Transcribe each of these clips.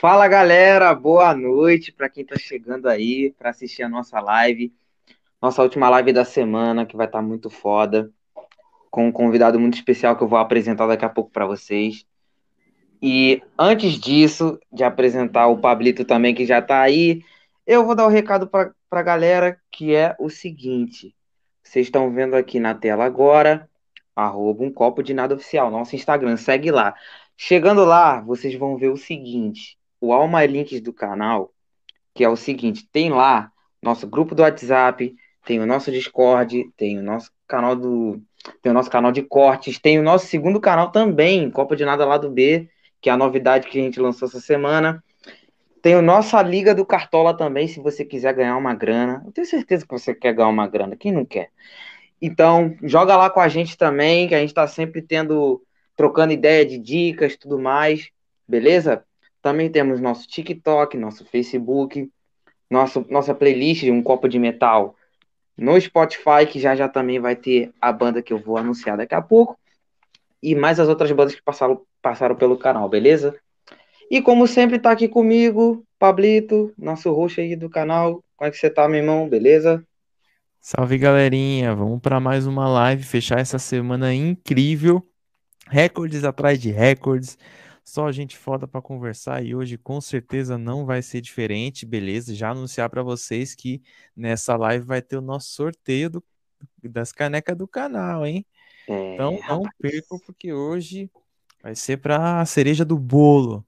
Fala galera, boa noite para quem está chegando aí para assistir a nossa live, nossa última live da semana que vai estar tá muito foda, com um convidado muito especial que eu vou apresentar daqui a pouco para vocês. E antes disso, de apresentar o Pablito também que já está aí, eu vou dar o um recado para a galera que é o seguinte: vocês estão vendo aqui na tela agora, arroba um copo de nada oficial, nosso Instagram, segue lá. Chegando lá, vocês vão ver o seguinte: o Alma Links do canal, que é o seguinte, tem lá nosso grupo do WhatsApp, tem o nosso Discord, tem o nosso canal do tem o nosso canal de cortes, tem o nosso segundo canal também, Copa de Nada lá do B, que é a novidade que a gente lançou essa semana. Tem o nossa Liga do Cartola também, se você quiser ganhar uma grana. Eu tenho certeza que você quer ganhar uma grana, quem não quer? Então, joga lá com a gente também, que a gente está sempre tendo, trocando ideia de dicas tudo mais, beleza? Também temos nosso TikTok, nosso Facebook, nosso, nossa playlist de Um Copo de Metal no Spotify, que já já também vai ter a banda que eu vou anunciar daqui a pouco. E mais as outras bandas que passaram, passaram pelo canal, beleza? E como sempre, tá aqui comigo, Pablito, nosso host aí do canal. Como é que você tá, meu irmão? Beleza? Salve, galerinha! Vamos para mais uma live, fechar essa semana incrível. Recordes atrás de recordes. Só gente foda para conversar e hoje com certeza não vai ser diferente, beleza? Já anunciar para vocês que nessa live vai ter o nosso sorteio do, das canecas do canal, hein? É, então não rapaz. percam porque hoje vai ser para a cereja do bolo.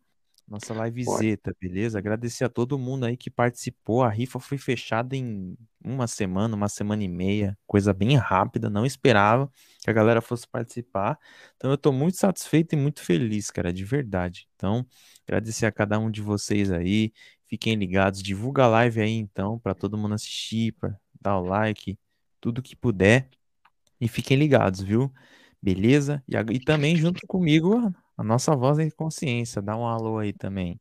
Nossa livezeta, beleza? Agradecer a todo mundo aí que participou. A rifa foi fechada em uma semana, uma semana e meia, coisa bem rápida, não esperava que a galera fosse participar. Então eu tô muito satisfeito e muito feliz, cara, de verdade. Então, agradecer a cada um de vocês aí. Fiquem ligados, divulga a live aí então para todo mundo assistir, para dar o like, tudo que puder. E fiquem ligados, viu? Beleza? E, e também junto comigo a nossa voz em consciência. Dá um alô aí também.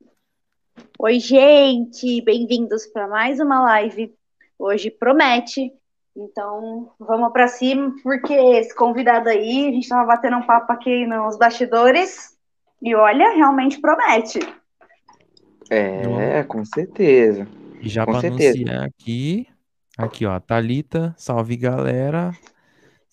Oi, gente! Bem-vindos para mais uma live. Hoje promete. Então, vamos para cima, porque esse convidado aí, a gente estava batendo um papo aqui nos bastidores e olha, realmente promete. É, com certeza. E já para anunciar aqui, aqui ó, Talita, salve galera.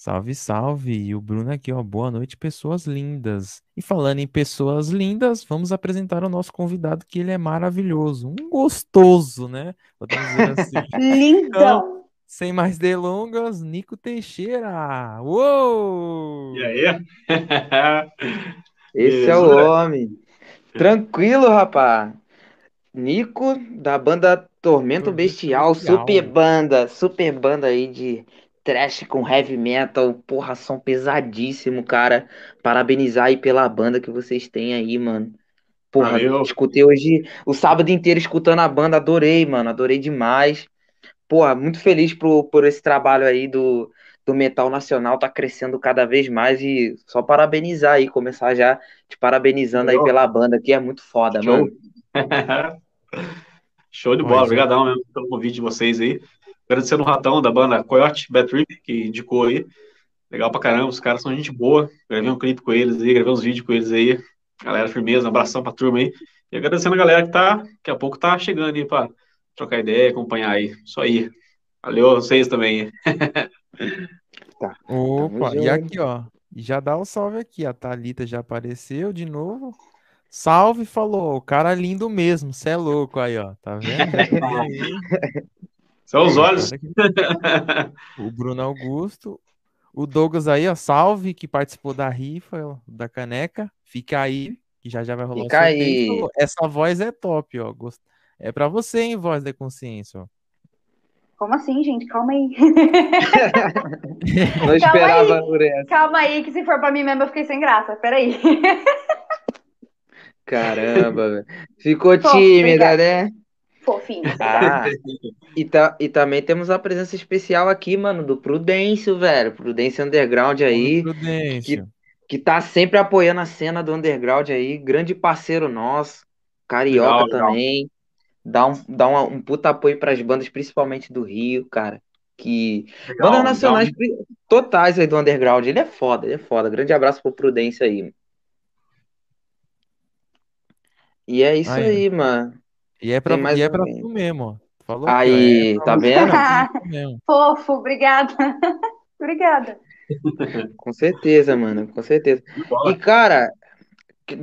Salve, salve! E o Bruno aqui, ó. Boa noite, pessoas lindas. E falando em pessoas lindas, vamos apresentar o nosso convidado, que ele é maravilhoso. Um gostoso, né? Podemos dizer assim. Lindão! Então, sem mais delongas, Nico Teixeira. Uou! E aí? Esse é o homem. Tranquilo, rapaz. Nico, da banda Tormento Bestial, Bestial, super banda, super banda aí de trash com heavy metal, porra, som pesadíssimo, cara. Parabenizar aí pela banda que vocês têm aí, mano. Porra, Valeu. escutei hoje o sábado inteiro escutando a banda, adorei, mano, adorei demais. Porra, muito feliz por, por esse trabalho aí do, do metal nacional, tá crescendo cada vez mais e só parabenizar aí, começar já te parabenizando Valeu. aí pela banda, que é muito foda, Show. mano. Show de bola, obrigadão mesmo pelo convite de vocês aí. Agradecendo o Ratão da banda Coyote Bad Trip, que indicou aí. Legal pra caramba, os caras são gente boa. Gravei um clipe com eles aí, gravei uns vídeos com eles aí. Galera, firmeza, um abração pra turma aí. E agradecendo a galera que tá, daqui a pouco tá chegando aí pra trocar ideia, acompanhar aí. Isso aí. Valeu a vocês também. tá. Opa, e aqui, ó. Já dá o um salve aqui. A Thalita já apareceu de novo. Salve, falou. O cara lindo mesmo. Você é louco aí, ó. Tá vendo? São os olhos. o Bruno Augusto. O Douglas aí, ó, salve, que participou da rifa, da caneca. Fica aí, que já já vai rolar Fica aí. Essa voz é top, ó. É pra você, hein, voz da consciência, ó. Como assim, gente? Calma aí. Não esperava por essa. Calma aí, que se for pra mim mesmo eu fiquei sem graça. Peraí. Caramba, velho. Ficou Pô, tímida, obrigada. né? Fofinho. Ah, e, tá, e também temos a presença especial aqui, mano, do Prudêncio, velho. Prudêncio Underground aí. Prudêncio. Que, que tá sempre apoiando a cena do Underground aí. Grande parceiro nosso. Carioca legal, também. Legal. Dá, um, dá um, um puta apoio para as bandas, principalmente do Rio, cara. Que. Legal, bandas nacionais totais aí do Underground. Ele é foda, ele é foda. Grande abraço pro Prudência aí. E é isso Aí, aí, mano. E é pra, e é pra tu mesmo, ó. Falou. É Aí, pra tá vendo? Fofo, obrigada. obrigada. Com certeza, mano, com certeza. E, cara,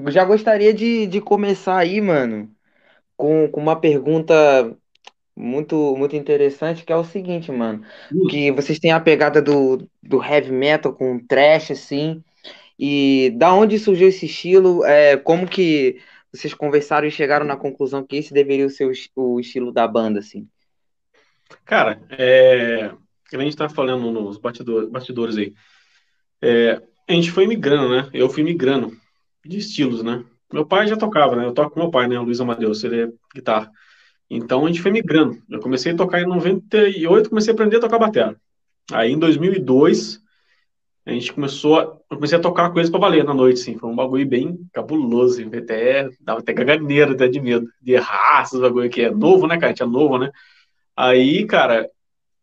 já gostaria de, de começar aí, mano, com, com uma pergunta muito, muito interessante, que é o seguinte, mano. Que vocês têm a pegada do, do heavy metal com thrash, assim, e da onde surgiu esse estilo? É, como que vocês conversaram e chegaram na conclusão que esse deveria ser o, es- o estilo da banda, assim? Cara, é, a gente tá falando nos bastidores aí. É, a gente foi migrando, né? Eu fui migrando de estilos, né? Meu pai já tocava, né? Eu toco com meu pai, né? O Luiz Amadeus, ele é guitarra. Então a gente foi migrando. Eu comecei a tocar em 98, comecei a aprender a tocar bateria. Aí em 2002, a gente começou a, eu comecei a tocar coisas pra valer na noite, assim. Foi um bagulho bem cabuloso, até, dava até caganeira, até de medo, de errar esses bagulho que é novo, né, cara? A gente é novo, né? Aí, cara,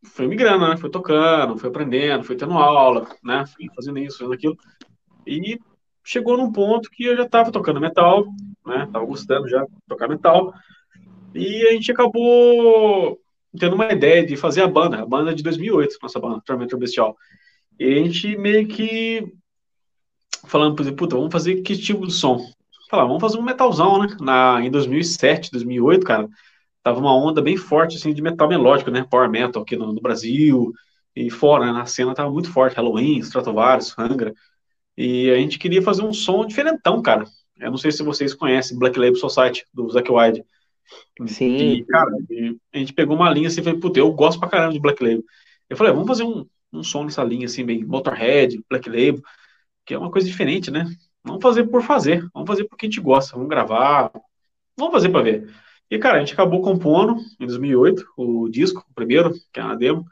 foi migrando, né? Foi tocando, foi aprendendo, foi tendo aula, né? Fui fazendo isso, fazendo aquilo. E chegou num ponto que eu já tava tocando metal, né? Tava gostando já de tocar metal. E a gente acabou tendo uma ideia de fazer a banda, a banda de 2008, nossa banda, Tormenta Bestial. E a gente meio que falando, por exemplo, puta, vamos fazer que tipo de som? Falar, vamos fazer um metalzão, né? Na, em 2007, 2008, cara, tava uma onda bem forte, assim, de metal melódico, né? Power metal aqui no, no Brasil e fora, né? Na cena tava muito forte, Halloween, Stratovarius, Angra. E a gente queria fazer um som diferentão, cara. Eu não sei se vocês conhecem Black Label Society, do Zack Wilde. E, Sim, cara, e a gente pegou uma linha assim e falei, puta, eu gosto pra caramba de Black Label. Eu falei, vamos fazer um, um som nessa linha, assim, bem Motorhead, Black Label, que é uma coisa diferente, né? Vamos fazer por fazer, vamos fazer porque a gente gosta, vamos gravar, vamos fazer pra ver. E, cara, a gente acabou compondo em 2008 o disco, o primeiro, que é uma demo,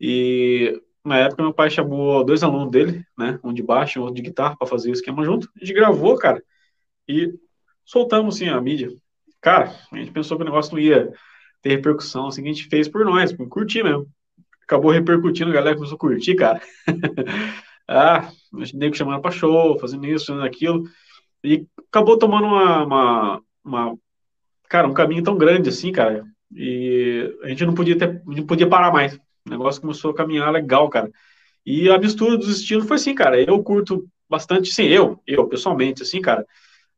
e na época meu pai chamou dois alunos dele, né? Um de baixo e um de guitarra para fazer o esquema junto. A gente gravou, cara, e soltamos assim a mídia. Cara, a gente pensou que o negócio não ia ter repercussão, assim, que a gente fez por nós, por curtir mesmo. Acabou repercutindo, a galera começou a curtir, cara. ah, a gente nego chamando pra show, fazendo isso, fazendo aquilo. E acabou tomando uma, uma, uma, cara, um caminho tão grande assim, cara. E a gente não podia ter, não podia parar mais. O negócio começou a caminhar legal, cara. E a mistura dos estilos foi assim, cara. Eu curto bastante, sim, eu, eu pessoalmente, assim, cara.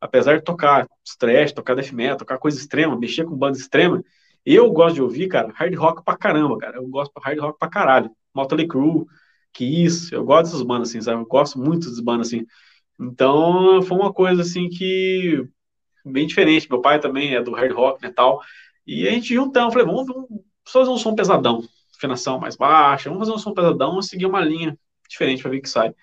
Apesar de tocar thrash, tocar death metal, tocar coisa extrema, mexer com banda extrema, eu gosto de ouvir, cara, hard rock pra caramba, cara. Eu gosto de hard rock pra caralho. Motley Crue, Kiss, eu gosto dessas bandas, assim, sabe? Eu gosto muito dessas bandas, assim. Então, foi uma coisa, assim, que... Bem diferente. Meu pai também é do hard rock, metal. E a gente juntamos, falei, vamos, vamos fazer um som pesadão. Afinação mais baixa, vamos fazer um som pesadão e seguir uma linha diferente para ver que sai.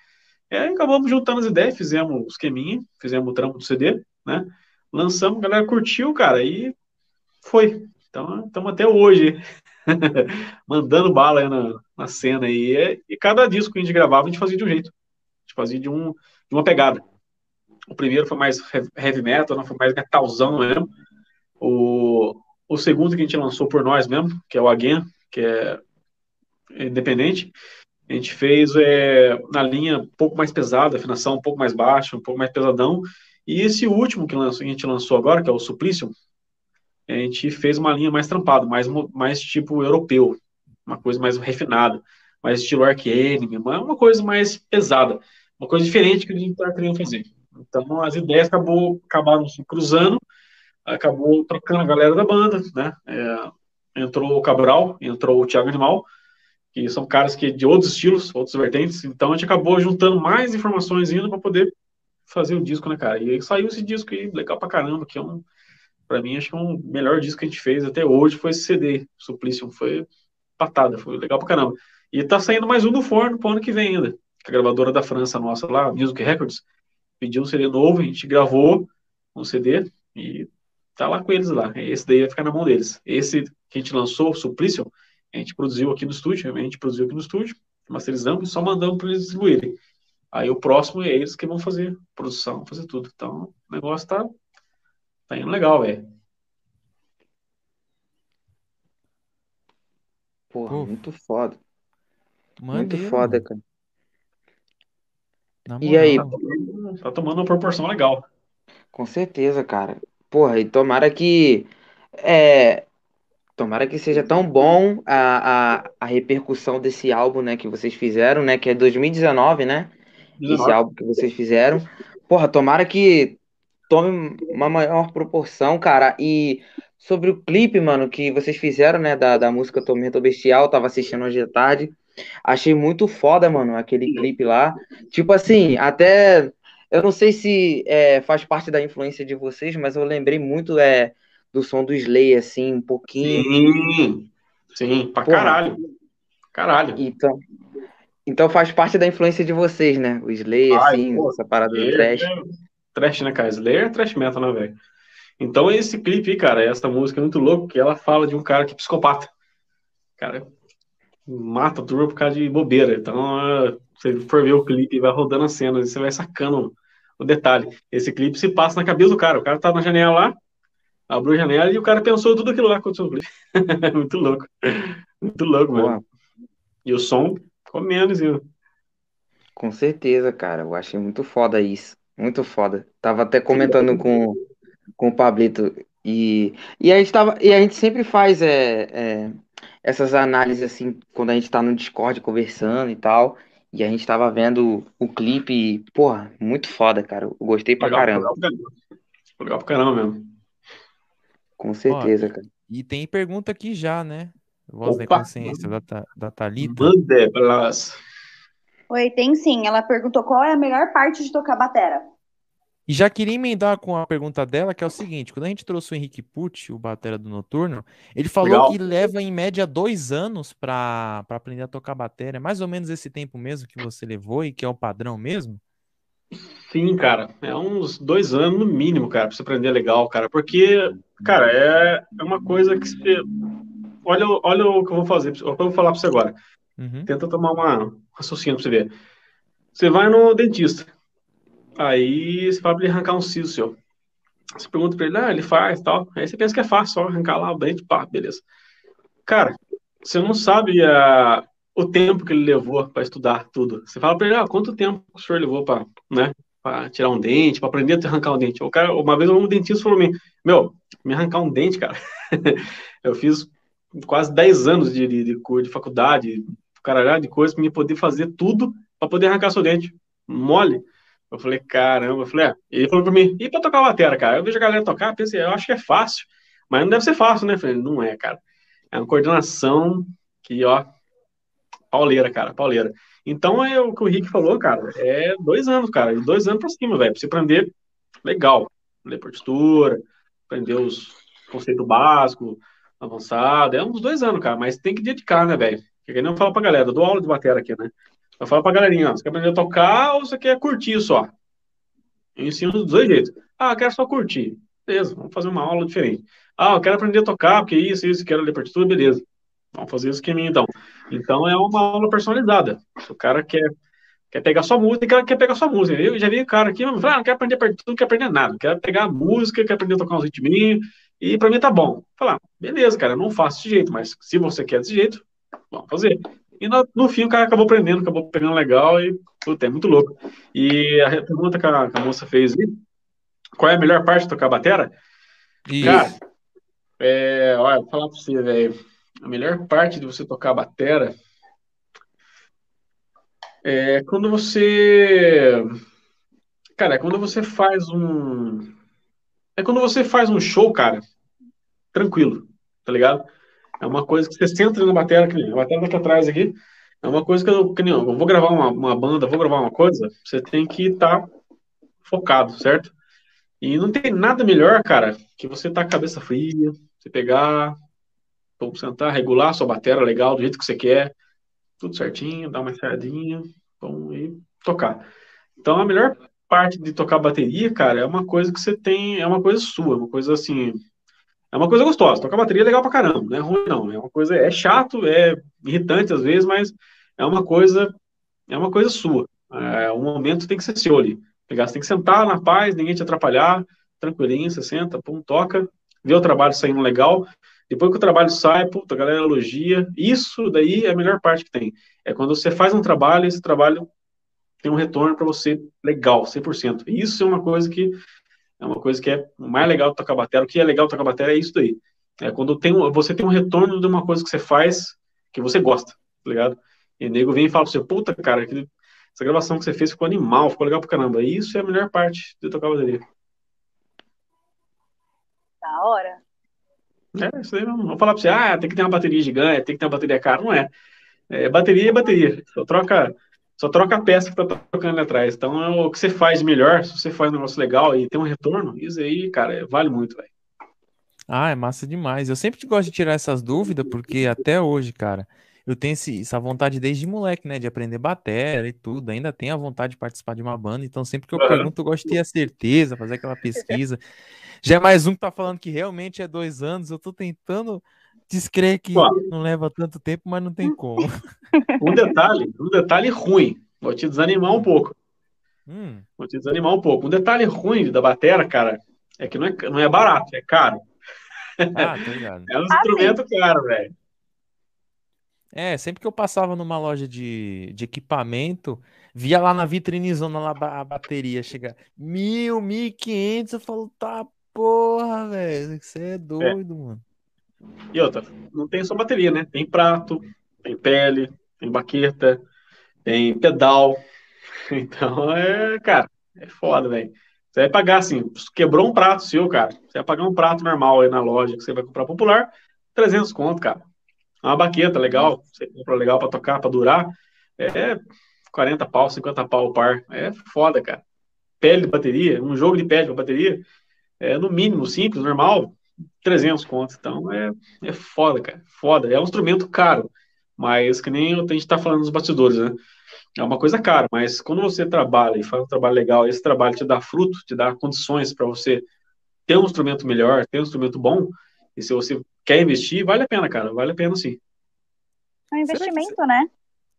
E aí acabamos juntando as ideias, fizemos o esqueminha, fizemos o trampo do CD, né? Lançamos, a galera curtiu, cara, e foi. Então, estamos até hoje mandando bala na, na cena aí. E cada disco que a gente gravava, a gente fazia de um jeito. A gente fazia de, um, de uma pegada. O primeiro foi mais heavy metal, não foi mais metalzão mesmo. O, o segundo que a gente lançou por nós mesmo, que é o Again, que é independente, a gente fez é, na linha um pouco mais pesada, afinação um pouco mais baixa, um pouco mais pesadão. E esse último que, a gente lançou agora, que é o Suplicium, a gente fez uma linha mais trampada, mais, mais tipo europeu, uma coisa mais refinada, mais estilo Ark Enemy, uma coisa mais pesada, uma coisa diferente que a gente está querendo fazer. Então as ideias acabou, acabaram se cruzando, acabou trocando a galera da banda, né? É, entrou o Cabral, entrou o Thiago Animal, que são caras que de outros estilos, outros vertentes. Então a gente acabou juntando mais informações ainda para poder fazer o disco, né, cara? E aí saiu esse disco aí, legal pra caramba, que é um, pra mim, acho que é um melhor disco que a gente fez até hoje foi esse CD, Suplicium, foi patada, foi legal pra caramba. E tá saindo mais um do forno pro ano que vem ainda. A gravadora da França nossa lá, Music Records, pediu um CD novo, a gente gravou um CD e tá lá com eles lá. Esse daí vai ficar na mão deles. Esse que a gente lançou, Suplicium, a gente produziu aqui no estúdio, a gente produziu aqui no estúdio, masterizamos e só mandamos para eles distribuírem. Aí o próximo é eles que vão fazer produção, fazer tudo. Então, o negócio tá, tá indo legal, velho. Porra, Pô, muito foda. Muito Maneiro, foda, mano. cara. Na E aí, moral. Tá tomando, tá tomando uma proporção legal. com certeza, cara. porra, e tomara que. É, tomara que seja tão bom a, a, a repercussão desse álbum, né, que vocês fizeram, né? Que é 2019, né? Esse 19. álbum que vocês fizeram. Porra, tomara que tome uma maior proporção, cara. E sobre o clipe, mano, que vocês fizeram, né, da, da música Tormenta Bestial, tava assistindo hoje à tarde. Achei muito foda, mano, aquele clipe lá. Tipo assim, até. Eu não sei se é, faz parte da influência de vocês, mas eu lembrei muito é, do som do Slay, assim, um pouquinho. Sim, sim, pra caralho. Caralho. Então, então faz parte da influência de vocês, né? O Slay, Ai, assim, pô, essa parada do trash. Trash, né, cara? Slayer é trash metal, né, velho? Então, esse clipe, aí, cara, essa música é muito louco, que ela fala de um cara que é psicopata. Cara, mata a turma por causa de bobeira. Então, é, você for ver o clipe e vai rodando as cenas, e você vai sacando o detalhe. Esse clipe se passa na cabeça do cara. O cara tá na janela lá, abriu a janela e o cara pensou tudo aquilo lá aconteceu no clipe. muito louco. Muito louco, mano. E o som ficou menos, viu? com certeza, cara. Eu achei muito foda isso. Muito foda. Tava até comentando com, com o Pablito. E, e a gente tava, e a gente sempre faz é, é, essas análises assim, quando a gente tá no Discord conversando e tal. E a gente tava vendo o clipe e, porra, muito foda, cara. Eu gostei pra Legal, caramba. legal pra caramba. Pra mesmo. Com certeza, cara. E tem pergunta aqui já, né? Voz da Opa. consciência da, da Thalita. Mande pelas. Oi, tem sim. Ela perguntou qual é a melhor parte de tocar batera. E já queria emendar com a pergunta dela, que é o seguinte: quando a gente trouxe o Henrique Pucci, o batera do Noturno, ele falou Legal. que leva em média dois anos para aprender a tocar bateria. É mais ou menos esse tempo mesmo que você levou e que é o padrão mesmo? Sim, cara. É uns dois anos no mínimo, cara, pra você aprender legal, cara. Porque, cara, é, é uma coisa que você. Olha, olha o que eu vou fazer, o que eu vou falar pra você agora. Uhum. Tenta tomar uma um raciocínio pra você ver. Você vai no dentista. Aí você vai pra ele arrancar um siso seu. Você pergunta pra ele, ah, ele faz tal. Aí você pensa que é fácil, só arrancar lá o dente, pá, beleza. Cara, você não sabe a, o tempo que ele levou para estudar tudo. Você fala para ele, ah, quanto tempo o senhor levou para, né, para tirar um dente, para aprender a arrancar um dente. O cara, uma vez um dentista falou para mim, meu, me arrancar um dente, cara. eu fiz quase 10 anos de, de, de de faculdade, caralho de coisa para me poder fazer tudo para poder arrancar seu dente. Mole. Eu falei, caramba, eu falei, é. ele falou para mim, e para tocar bateria, cara? Eu vejo a galera tocar, pensei, eu acho que é fácil, mas não deve ser fácil, né? Eu falei, não é, cara. É uma coordenação que, ó, pauleira, cara, pauleira. Então, é o que o Rick falou, cara, é dois anos, cara, dois anos pra cima, velho, pra você aprender legal, ler partitura, aprender os conceitos básicos, avançado, é uns dois anos, cara, mas tem que dedicar, né, velho? Que eu falo pra galera, eu dou aula de bateria aqui, né? Eu falo pra galerinha, ó, você quer aprender a tocar ou você quer curtir só? Eu ensino dos dois jeitos. Ah, eu quero só curtir. Beleza, vamos fazer uma aula diferente. Ah, eu quero aprender a tocar, porque isso, isso, quero ler partitura, beleza. Vamos fazer isso esqueminha, então. Então, é uma aula personalizada. O cara quer, quer pegar sua música, quer pegar sua música. Eu já vi o cara aqui, mas ah, não quero aprender partitura, não quero aprender nada. Quero pegar a música, quero aprender a tocar uns ritminhos, e pra mim tá bom. Falar, beleza, cara, eu não faço desse jeito, mas se você quer desse jeito, vamos fazer. E no, no fim o cara acabou aprendendo, acabou pegando legal e, puta, é muito louco. E a pergunta que a, que a moça fez aí, qual é a melhor parte de tocar batera? Isso. Cara, é, olha, vou falar pra você, velho. A melhor parte de você tocar batera é quando você. Cara, é quando você faz um. É quando você faz um show, cara, tranquilo, tá ligado? É uma coisa que você senta na bateria, a bateria daqui atrás aqui. É uma coisa que eu, que nem eu, vou gravar uma, uma banda, vou gravar uma coisa, você tem que estar focado, certo? E não tem nada melhor, cara, que você tá cabeça fria, você pegar, sentar, regular sua bateria legal, do jeito que você quer, tudo certinho, dar uma ensaiadinha, vamos e tocar. Então, a melhor parte de tocar bateria, cara, é uma coisa que você tem, é uma coisa sua, é uma coisa assim, é uma coisa gostosa. Tocar bateria é legal pra caramba, não é ruim não, é uma coisa, é chato, é irritante às vezes, mas é uma coisa, é uma coisa sua. É, o momento tem que ser seu ali. Pegar, você tem que sentar na paz, ninguém te atrapalhar, tranquilinho, você senta, pum, toca, vê o trabalho saindo legal. Depois que o trabalho sai, puta, a galera elogia. Isso daí é a melhor parte que tem. É quando você faz um trabalho esse trabalho tem um retorno para você legal, 100%. Isso é uma coisa que É uma coisa que é mais legal de tocar bateria. O que é legal de tocar bateria é isso daí. É quando tem, você tem um retorno de uma coisa que você faz que você gosta, tá ligado? E o nego vem e fala pra você, puta, cara, essa gravação que você fez ficou animal, ficou legal pra caramba. E isso é a melhor parte de tocar bateria. Da hora. É, isso aí não vou falar pra você, ah, tem que ter uma bateria gigante, tem que ter uma bateria cara. Não é. é bateria é bateria. Só troca, só troca a peça que tá tocando atrás. Então, é o que você faz melhor, se você faz um negócio legal e tem um retorno, isso aí, cara, vale muito, velho. Ah, é massa demais. Eu sempre gosto de tirar essas dúvidas, porque até hoje, cara, eu tenho esse, essa vontade desde moleque, né? De aprender bateria e tudo. Ainda tenho a vontade de participar de uma banda. Então, sempre que eu pergunto, eu gosto de ter a certeza, fazer aquela pesquisa. Já é mais um que tá falando que realmente é dois anos. Eu tô tentando descrever que não leva tanto tempo, mas não tem como. Um detalhe, um detalhe ruim. Vou te desanimar um pouco. Hum. Vou te desanimar um pouco. Um detalhe ruim da bateria, cara, é que não é, não é barato, é caro. Ah, tá ligado. É um instrumento caro, velho. É, sempre que eu passava numa loja de, de equipamento, via lá na vitrinezona lá a bateria chegar mil, mil e quinhentos, eu falo, tá porra, velho, você é doido, é. mano. E outra, não tem só bateria, né? Tem prato, tem pele, tem baqueta, tem pedal. Então, é, cara, é foda, velho. Você vai pagar assim, quebrou um prato seu, cara. Você vai pagar um prato normal aí na loja que você vai comprar popular, 300 conto, cara. Uma baqueta legal, você compra legal para tocar, para durar, é 40 pau, 50 pau o par. É foda, cara. Pele de bateria, um jogo de pele de bateria, é no mínimo simples, normal, 300 conto. Então é, é foda, cara. Foda. É um instrumento caro, mas que nem a gente tá falando nos bastidores, né? É uma coisa cara, mas quando você trabalha e faz um trabalho legal, esse trabalho te dá fruto, te dá condições para você ter um instrumento melhor, ter um instrumento bom, e se você quer investir, vale a pena, cara, vale a pena sim. É um investimento, né?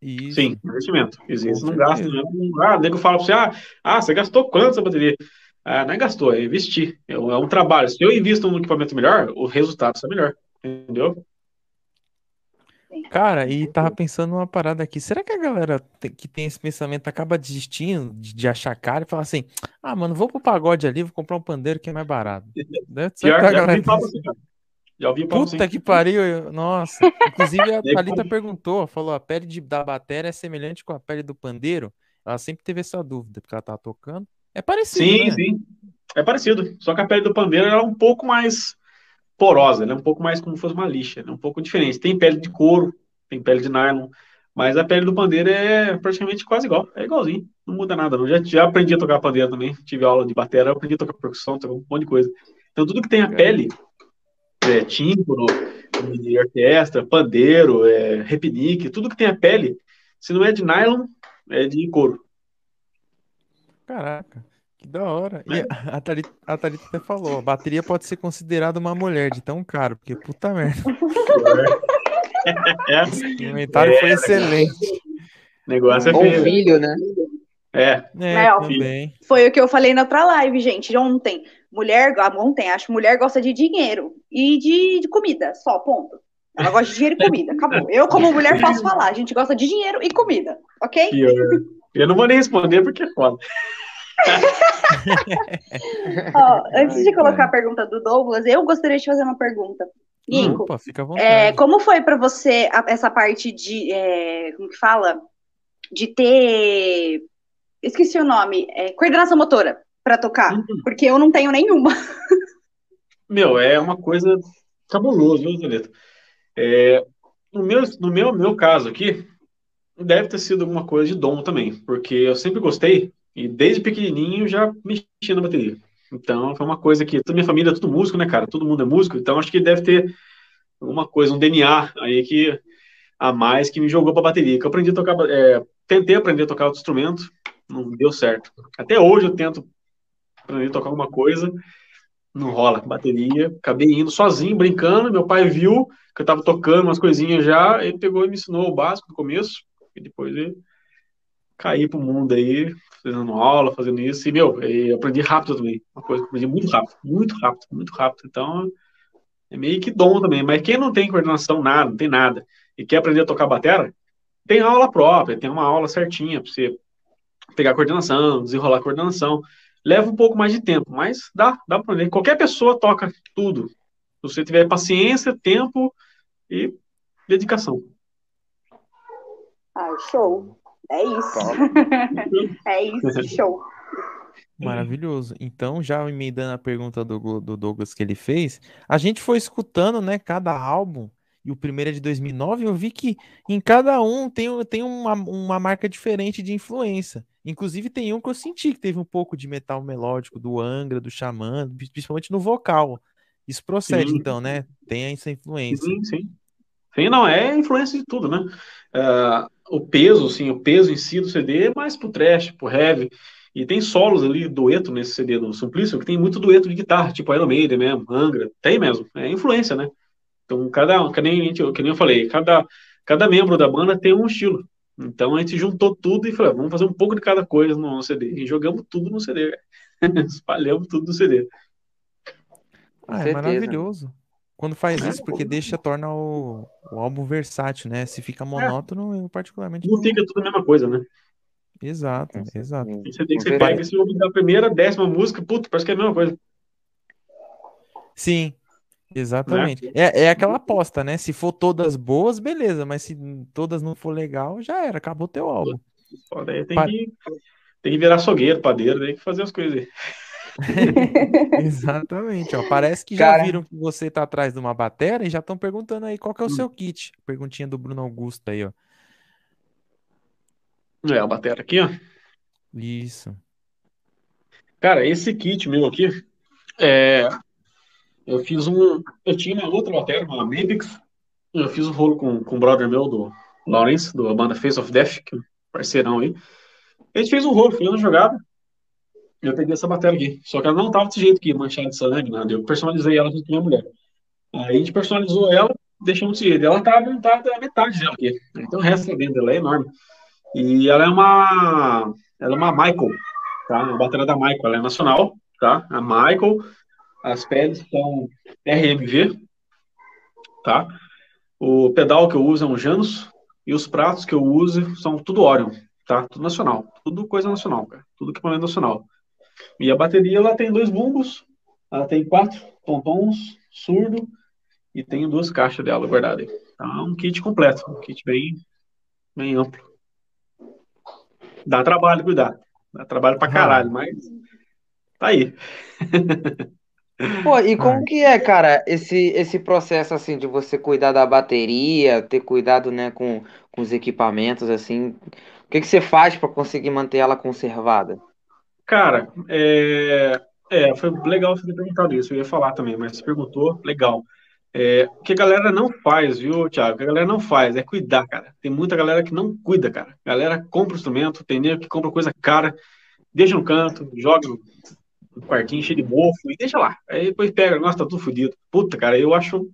Isso. Sim, investimento. Existe, não gasta. Né? Ah, nego fala para você, ah, ah, você gastou quanto essa bateria? Ah, não é gastou, é investir. É um, é um trabalho. Se eu invisto num equipamento melhor, o resultado será melhor. Entendeu? Cara, e tava pensando uma parada aqui. Será que a galera que tem esse pensamento acaba desistindo de, de achar caro e falar assim: ah, mano, vou pro pagode ali, vou comprar um pandeiro que é mais barato? Né? Pior, já, galera... assim, já ouvi Puta assim. que pariu, eu... nossa. Inclusive a Thalita perguntou, falou: a pele de, da bateria é semelhante com a pele do pandeiro? Ela sempre teve essa dúvida, porque ela tava tocando. É parecido. Sim, né? sim. É parecido. Só que a pele do pandeiro é um pouco mais porosa, né? Um pouco mais como se fosse uma lixa, né? Um pouco diferente. Tem pele de couro, tem pele de nylon, mas a pele do pandeiro é praticamente quase igual. É igualzinho. Não muda nada. Não. Já, já aprendi a tocar pandeiro também. Tive aula de bateria, aprendi a tocar percussão, tocar um monte de coisa. Então tudo que tem a pele, é, tímpano, orquestra, pandeiro, é, repinique, tudo que tem a pele, se não é de nylon, é de couro. Caraca, que da hora. E é. a Thalita, a Thalita até falou, a bateria pode ser considerada uma mulher de tão caro, porque puta merda. É. O comentário é, foi excelente. O negócio é Ou feio. filho, né? É. é também. Foi o que eu falei na outra live, gente, ontem. Mulher, ontem, acho que mulher gosta de dinheiro e de, de comida, só, ponto. Ela gosta de dinheiro e comida, acabou. Eu, como mulher, posso falar. A gente gosta de dinheiro e comida, ok? Eu não vou nem responder porque é foda. Ó, antes de colocar a pergunta do Douglas, eu gostaria de fazer uma pergunta. Nico, Opa, é, como foi para você a, essa parte de, é, como que fala? De ter, esqueci o nome, é, coordenação motora para tocar, uhum. porque eu não tenho nenhuma. Meu, é uma coisa cabulosa, viu, Zaneta? É, no meu, no meu, meu caso aqui, deve ter sido alguma coisa de dom também, porque eu sempre gostei e desde pequenininho já mexi na bateria. Então, foi uma coisa que toda minha família é tudo músico, né, cara? Todo mundo é músico, então acho que deve ter alguma coisa, um DNA aí que a mais que me jogou para bateria. Que eu aprendi a tocar, é, tentei aprender a tocar outro instrumento, não deu certo. Até hoje eu tento aprender a tocar alguma coisa, não rola bateria. Acabei indo sozinho, brincando. Meu pai viu que eu tava tocando umas coisinhas já, ele pegou e me ensinou o básico no começo, e depois ele caí pro mundo aí, fazendo aula, fazendo isso, e, meu, eu aprendi rápido também, uma coisa que eu aprendi muito rápido, muito rápido, muito rápido, então, é meio que dom também, mas quem não tem coordenação, nada, não tem nada, e quer aprender a tocar bateria, tem aula própria, tem uma aula certinha para você pegar coordenação, desenrolar coordenação, Leva um pouco mais de tempo, mas dá, dá para aprender. Qualquer pessoa toca tudo. Se você tiver paciência, tempo e dedicação. Ah, show. É isso. é isso, show. Maravilhoso. Então, já emendando a pergunta do, do Douglas que ele fez, a gente foi escutando, né, cada álbum, e o primeiro é de 2009, eu vi que em cada um tem, tem uma, uma marca diferente de influência. Inclusive, tem um que eu senti que teve um pouco de metal melódico, do Angra, do Xamã, principalmente no vocal. Isso procede, sim. então, né? Tem essa influência. Sim, sim. Sim, não, é influência de tudo, né? Uh, o peso, sim, o peso em si do CD é mais pro trash, pro heavy. E tem solos ali, dueto nesse CD do Suplício, que tem muito dueto de guitarra, tipo Iron Maiden mesmo, Angra, tem mesmo, é influência, né? Então, cada, que nem, que nem eu falei, cada, cada membro da banda tem um estilo. Então, a gente juntou tudo e falou, vamos fazer um pouco de cada coisa no CD. E jogamos tudo no CD, espalhamos tudo no CD. Ah, é maravilhoso. Quando faz é, isso, porque deixa, torna o, o álbum versátil, né? Se fica é. monótono, eu particularmente. Não, fica tudo a mesma coisa, né? Exato, exato. Você tem que você pega esse ouve da primeira, décima música, puto, parece que é a mesma coisa. Sim, exatamente. É, é aquela aposta, né? Se for todas boas, beleza, mas se todas não for legal, já era, acabou teu álbum. Aí tem, pa... que, tem que virar açougueiro, padeiro, tem que fazer as coisas aí. Exatamente, ó. Parece que já Cara... viram que você tá atrás de uma bateria e já estão perguntando aí qual que é o hum. seu kit. Perguntinha do Bruno Augusto aí, ó. É, a bateria aqui, ó. Isso. Cara, esse kit meu aqui, é, eu fiz um. Eu tinha uma outra bateria, uma Mibix. Eu fiz um rolo com, com um brother meu, do Lawrence, do banda Face of Death, que é um parceirão aí. A gente fez um rolo, uma jogada. Eu peguei essa bateria aqui. Só que ela não tava desse jeito aqui, manchada de sangue, nada. Eu personalizei ela com minha mulher. Aí a gente personalizou ela, deixamos desse jeito. Ela tá montada a metade dela aqui. Então o resto dentro dela é enorme. E ela é uma, ela é uma Michael, tá? A bateria da Michael, ela é nacional, tá? A Michael, as peles são RMV, tá? O pedal que eu uso é um Janus e os pratos que eu uso são tudo Orion, tá? Tudo nacional, tudo coisa nacional, cara. Tudo equipamento nacional. E a bateria ela tem dois bumbos, ela tem quatro pontons, surdo e tem duas caixas dela guardadas. Tá? Um kit completo, um kit bem, bem amplo. Dá trabalho cuidar. Dá trabalho pra caralho, mas tá aí. Pô, e como que é, cara, esse, esse processo, assim, de você cuidar da bateria, ter cuidado, né, com, com os equipamentos, assim, o que que você faz para conseguir manter ela conservada? Cara, é, é, foi legal você ter perguntado isso, eu ia falar também, mas você perguntou, legal. É, o que a galera não faz, viu, Thiago? O que a galera não faz é cuidar, cara. Tem muita galera que não cuida, cara. A galera compra instrumento, tem nego que compra coisa cara, deixa no canto, joga no quartinho cheio de mofo e deixa lá. Aí depois pega, nossa, tá tudo fodido. Puta, cara, eu acho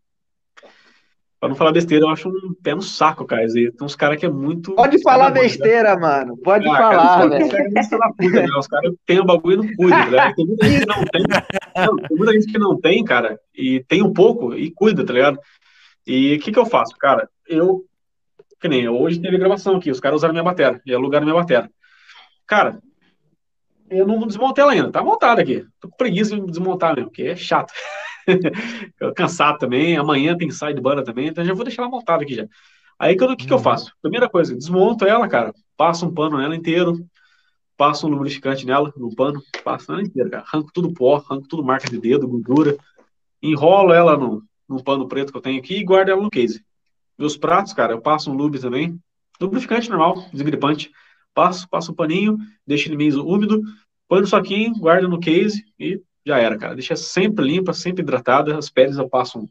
Pra não falar besteira, eu acho um pé no saco, cara. Tem uns caras que é muito. Pode falar besteira, mano. Pode ah, falar, velho. Né? Os caras têm o bagulho e não cuidam, né? Tem muita gente que não tem. Não, tem muita gente que não tem, cara, e tem um pouco e cuida, tá ligado? E o que que eu faço, cara? Eu. Que nem hoje teve gravação aqui, os caras usaram minha bateria e alugaram minha bateria. Cara, eu não desmontei ela ainda, tá montada aqui. Tô com preguiça de desmontar mesmo, porque é chato. cansado também, amanhã tem side banda também, então já vou deixar ela montada aqui já. Aí o que, que, eu uhum. faço? Primeira coisa, desmonto ela, cara, passo um pano nela inteiro, passo um lubrificante nela, no pano, passo ela inteira, cara. Arranco tudo pó, arranco tudo marca de dedo, gordura, enrolo ela no, no pano preto que eu tenho aqui e guardo ela no case. Meus pratos, cara, eu passo um lube também, lubrificante normal, desgripante, passo, passo um paninho, deixo ele meio úmido, põe no saquinho, guardo no case e já era, cara. Deixa sempre limpa, sempre hidratada. As peles eu passo um,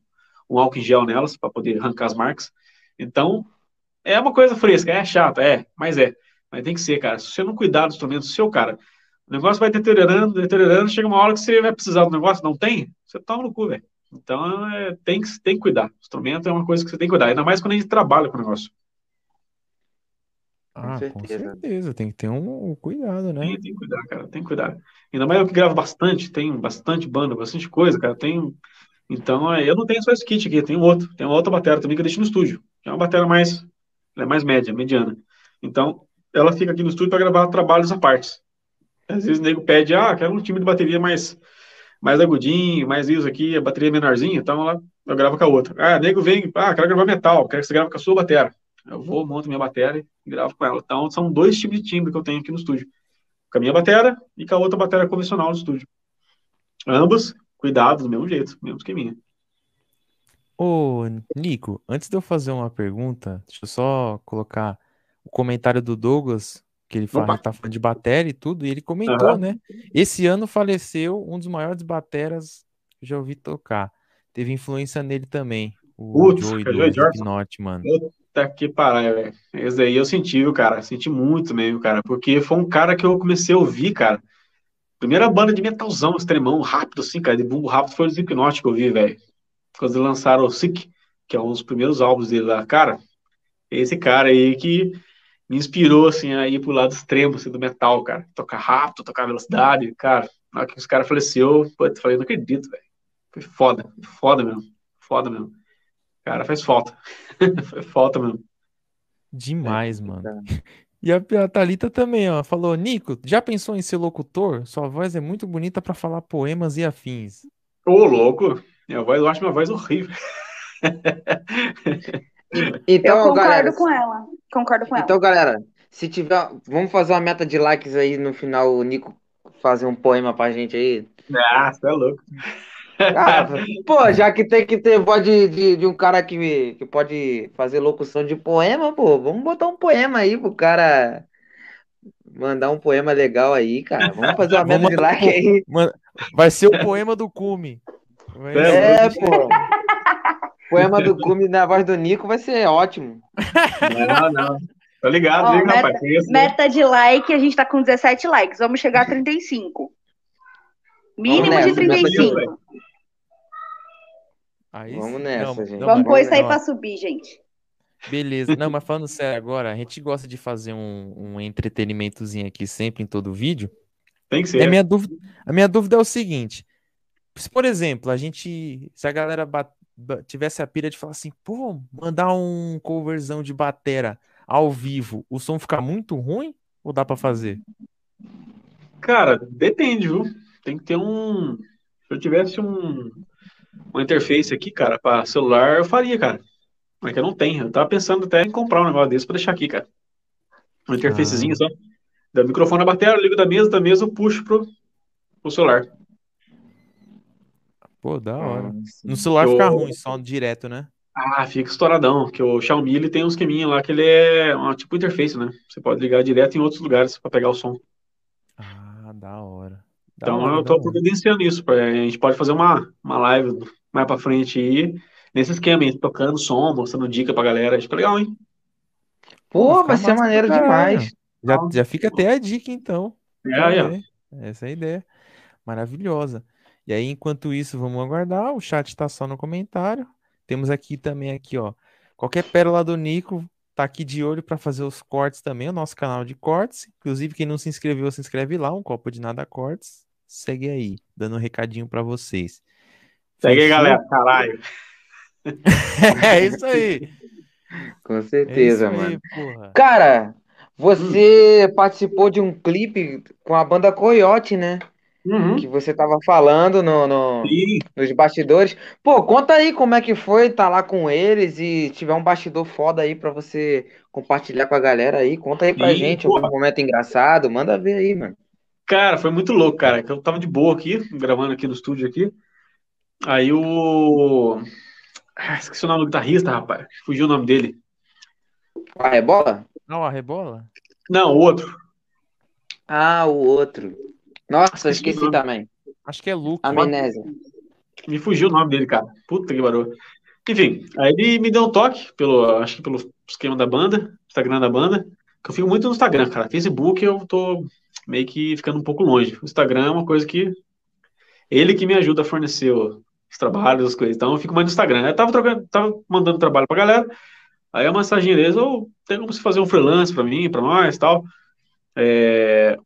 um álcool em gel nelas para poder arrancar as marcas. Então, é uma coisa fresca, é chato, é, mas é. Mas tem que ser, cara. Se você não cuidar do instrumento seu, cara, o negócio vai deteriorando, deteriorando, chega uma hora que você vai precisar do negócio, não tem, você toma no cu, velho. Então, é, tem, que, tem que cuidar. O instrumento é uma coisa que você tem que cuidar, ainda mais quando a gente trabalha com o negócio. Ah, com certeza. com certeza. Tem que ter um cuidado, né? Tem, tem que cuidar, cara. Tem que cuidar. Ainda mais eu que gravo bastante, tem bastante banda, bastante coisa, cara. Tem... Então, é, eu não tenho só esse kit aqui, tem outro. Tem uma outra bateria também que eu deixo no estúdio. Que é uma bateria mais, é mais média, mediana. Então, ela fica aqui no estúdio para gravar trabalhos à parte. Às vezes o nego pede, ah, quero um time de bateria mais, mais agudinho, mais isso aqui, a bateria menorzinha, então lá eu gravo com a outra. Ah, nego vem, ah, quero gravar metal, quero que você grave com a sua bateria. Eu vou, monto minha bateria e gravo com ela. Então são dois tipos de timbre que eu tenho aqui no estúdio. Com a minha bateria e com a outra bateria convencional no estúdio. Ambos, cuidado, do mesmo jeito, mesmo esqueminha. Ô, Nico, antes de eu fazer uma pergunta, deixa eu só colocar o comentário do Douglas, que ele fala, tá falando de bateria e tudo, e ele comentou, Aham. né? Esse ano faleceu um dos maiores bateras que eu já ouvi tocar. Teve influência nele também, o Putz, Joey do. Slipknot, mano. Puta que pariu. Esse daí eu senti, cara? Senti muito mesmo, cara. Porque foi um cara que eu comecei a ouvir, cara. Primeira banda de metalzão, extremão, rápido, assim, cara. De bumbo rápido foi o Slipknot que eu vi, velho. Quando lançaram o Sick, que é um dos primeiros álbuns dele lá. Cara, esse cara aí que me inspirou, assim, a ir pro lado extremo, assim, do metal, cara. Tocar rápido, tocar velocidade. Cara, na hora que esse cara faleceu, eu falei, não acredito, velho. Foi foda, foda mesmo. Foda mesmo. Cara, faz falta. Foi falta mesmo. Demais, mano. E a, a Thalita também, ó, falou, Nico, já pensou em ser locutor? Sua voz é muito bonita pra falar poemas e afins. Ô, louco. Minha voz, eu acho minha voz horrível. Então, eu concordo galera, com ela. Concordo com ela. então, galera, se tiver, vamos fazer uma meta de likes aí no final, o Nico fazer um poema pra gente aí. Ah, você é louco. Ah, pô, já que tem que ter voz de, de, de um cara que, que pode fazer locução de poema, pô, vamos botar um poema aí pro cara mandar um poema legal aí, cara. Vamos fazer uma meta de like aí. Vai ser o poema do Cume. Vai É, ser- É, pô. Poema do Cume na voz do Nico vai ser ótimo. Não, não. Tô ligado, Ó, liga, meta- rapaz. Conheço. Meta de like, a gente tá com 17 likes. Vamos chegar a 35. Mínimo nessa, de 35. Aí Vamos sim. nessa, Não, gente. não, Vamos pôr isso aí ó, pra subir, gente. Beleza. Não, mas falando sério agora, a gente gosta de fazer um, um entretenimentozinho aqui sempre em todo vídeo. Tem que E ser. a minha dúvida, a minha dúvida é o seguinte: se, por exemplo, a gente, se a galera ba- ba- tivesse a pira de falar assim, pô, mandar um coverzão de batera ao vivo, o som fica muito ruim ou dá pra fazer? Cara, depende, viu? Tem que ter um. Se eu tivesse um, uma interface aqui, cara, para celular, eu faria, cara. Mas que eu não tenho. Eu tava pensando até em comprar um negócio desse pra deixar aqui, cara. Uma interfacezinha só. Da microfone na bateria, eu ligo da mesa, da mesa eu puxo pro, pro celular. Pô, da hora. Ah, No celular Eu- fica ruim, só direto, né? Ah, fica estouradão, que o Xiaomi ele tem um esqueminha lá que ele é uma tipo interface, né? Você pode ligar direto em outros lugares para pegar o som. Ah, da hora. Da Então hora, eu tô hora. providenciando isso. pra- A gente pode fazer uma, uma live mais pra frente aí, nesse esquema, aí, tocando som, mostrando dica pra galera. Acho que é legal, hein? Pô, vai ser maneiro demais. Já, já fica até a dica, então. É, aí, ó. É, essa é a ideia. Maravilhosa. E aí, enquanto isso, vamos aguardar. O chat tá só no comentário. Temos aqui também, aqui, ó. Qualquer pérola do Nico tá aqui de olho para fazer os cortes também, o nosso canal de cortes. Inclusive, quem não se inscreveu, se inscreve lá, um copo de nada cortes. Segue aí, dando um recadinho para vocês. Segue aí, Fechou? galera. Caralho. É isso aí. Com É certeza, aí, mano. porra. Cara, você participou de um clipe com a banda Coyote, né? Uhum. Que você tava falando no, no- nos bastidores. Pô, conta aí como é que foi estar lá com eles e tiver um bastidor foda aí pra você compartilhar com a galera aí. Conta aí pra Sim, gente pô. algum momento engraçado. Manda ver aí, mano. Cara, foi muito louco, cara. que Eu tava de boa aqui, gravando aqui no estúdio aqui. Aí o. Ah, esqueci o nome do guitarrista, rapaz. Fugiu o nome dele. Ah, é bola? Não, a rebola? Não, o outro. Ah, o outro. Nossa, eu Esqueci esqueci também. Acho que é Luke. Amnésia. Me fugiu o nome dele, cara. Puta que barulho. Enfim, aí ele me deu um toque, pelo, acho que pelo esquema da banda, Instagram da banda, que eu fico muito no Instagram, cara. Facebook eu tô meio que ficando um pouco longe. O Instagram é uma coisa que ele que me ajuda a fornecer o- os trabalhos, as coisas. Então eu fico mais no Instagram. Eu tava trocando, tava mandando trabalho pra galera. Aí a mensagem deles, ou tem como você fazer um freelance pra mim, pra nós, tal. É,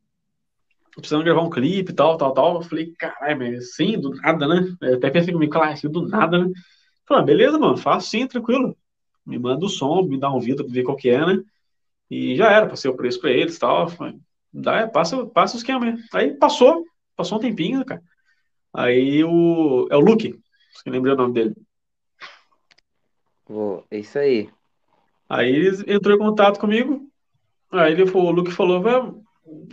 precisando gravar um clipe, tal, tal, tal. Eu falei, caralho, mas sim, do nada, né? Eu até pensei comigo, claro, assim, do nada, né? Falei, ah, beleza, mano, faço sim, tranquilo. Me manda o som, me dá um vídeo pra ver qual que é, né? E já era, passei o preço pra eles e tal. Falei, dá, passa, passa o esquema aí. Aí passou, passou um tempinho, cara. Aí o. É o Luke, se lembrei o nome dele. Vou, é isso aí. Aí ele entrou em contato comigo. Aí ele falou, o Luke falou,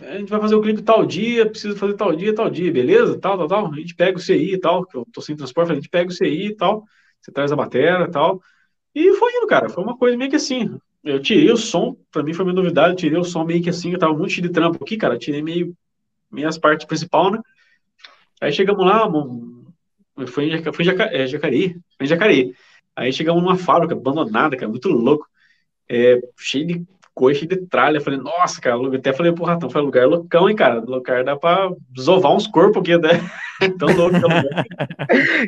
a gente vai fazer o clipe tal dia, precisa fazer tal dia, tal dia, beleza? Tal, tal, tal. A gente pega o CI e tal, que eu tô sem transporte, a gente pega o CI e tal, você traz a bateria e tal. E foi indo, cara. Foi uma coisa meio que assim. Eu tirei o som, pra mim foi uma novidade, eu tirei o som meio que assim, eu tava muito cheio de trampo aqui, cara. Tirei meio minhas partes principal, né? Aí chegamos lá, foi em, foi em é, Jacareí, foi em Jacareí. Aí chegamos numa fábrica abandonada, cara, muito louco. É, cheio de coisa, cheio de tralha. Falei, nossa, cara, até falei pro ratão, foi lugar loucão, hein, cara. Lugar dá pra desovar uns corpos aqui, né? Tão louco que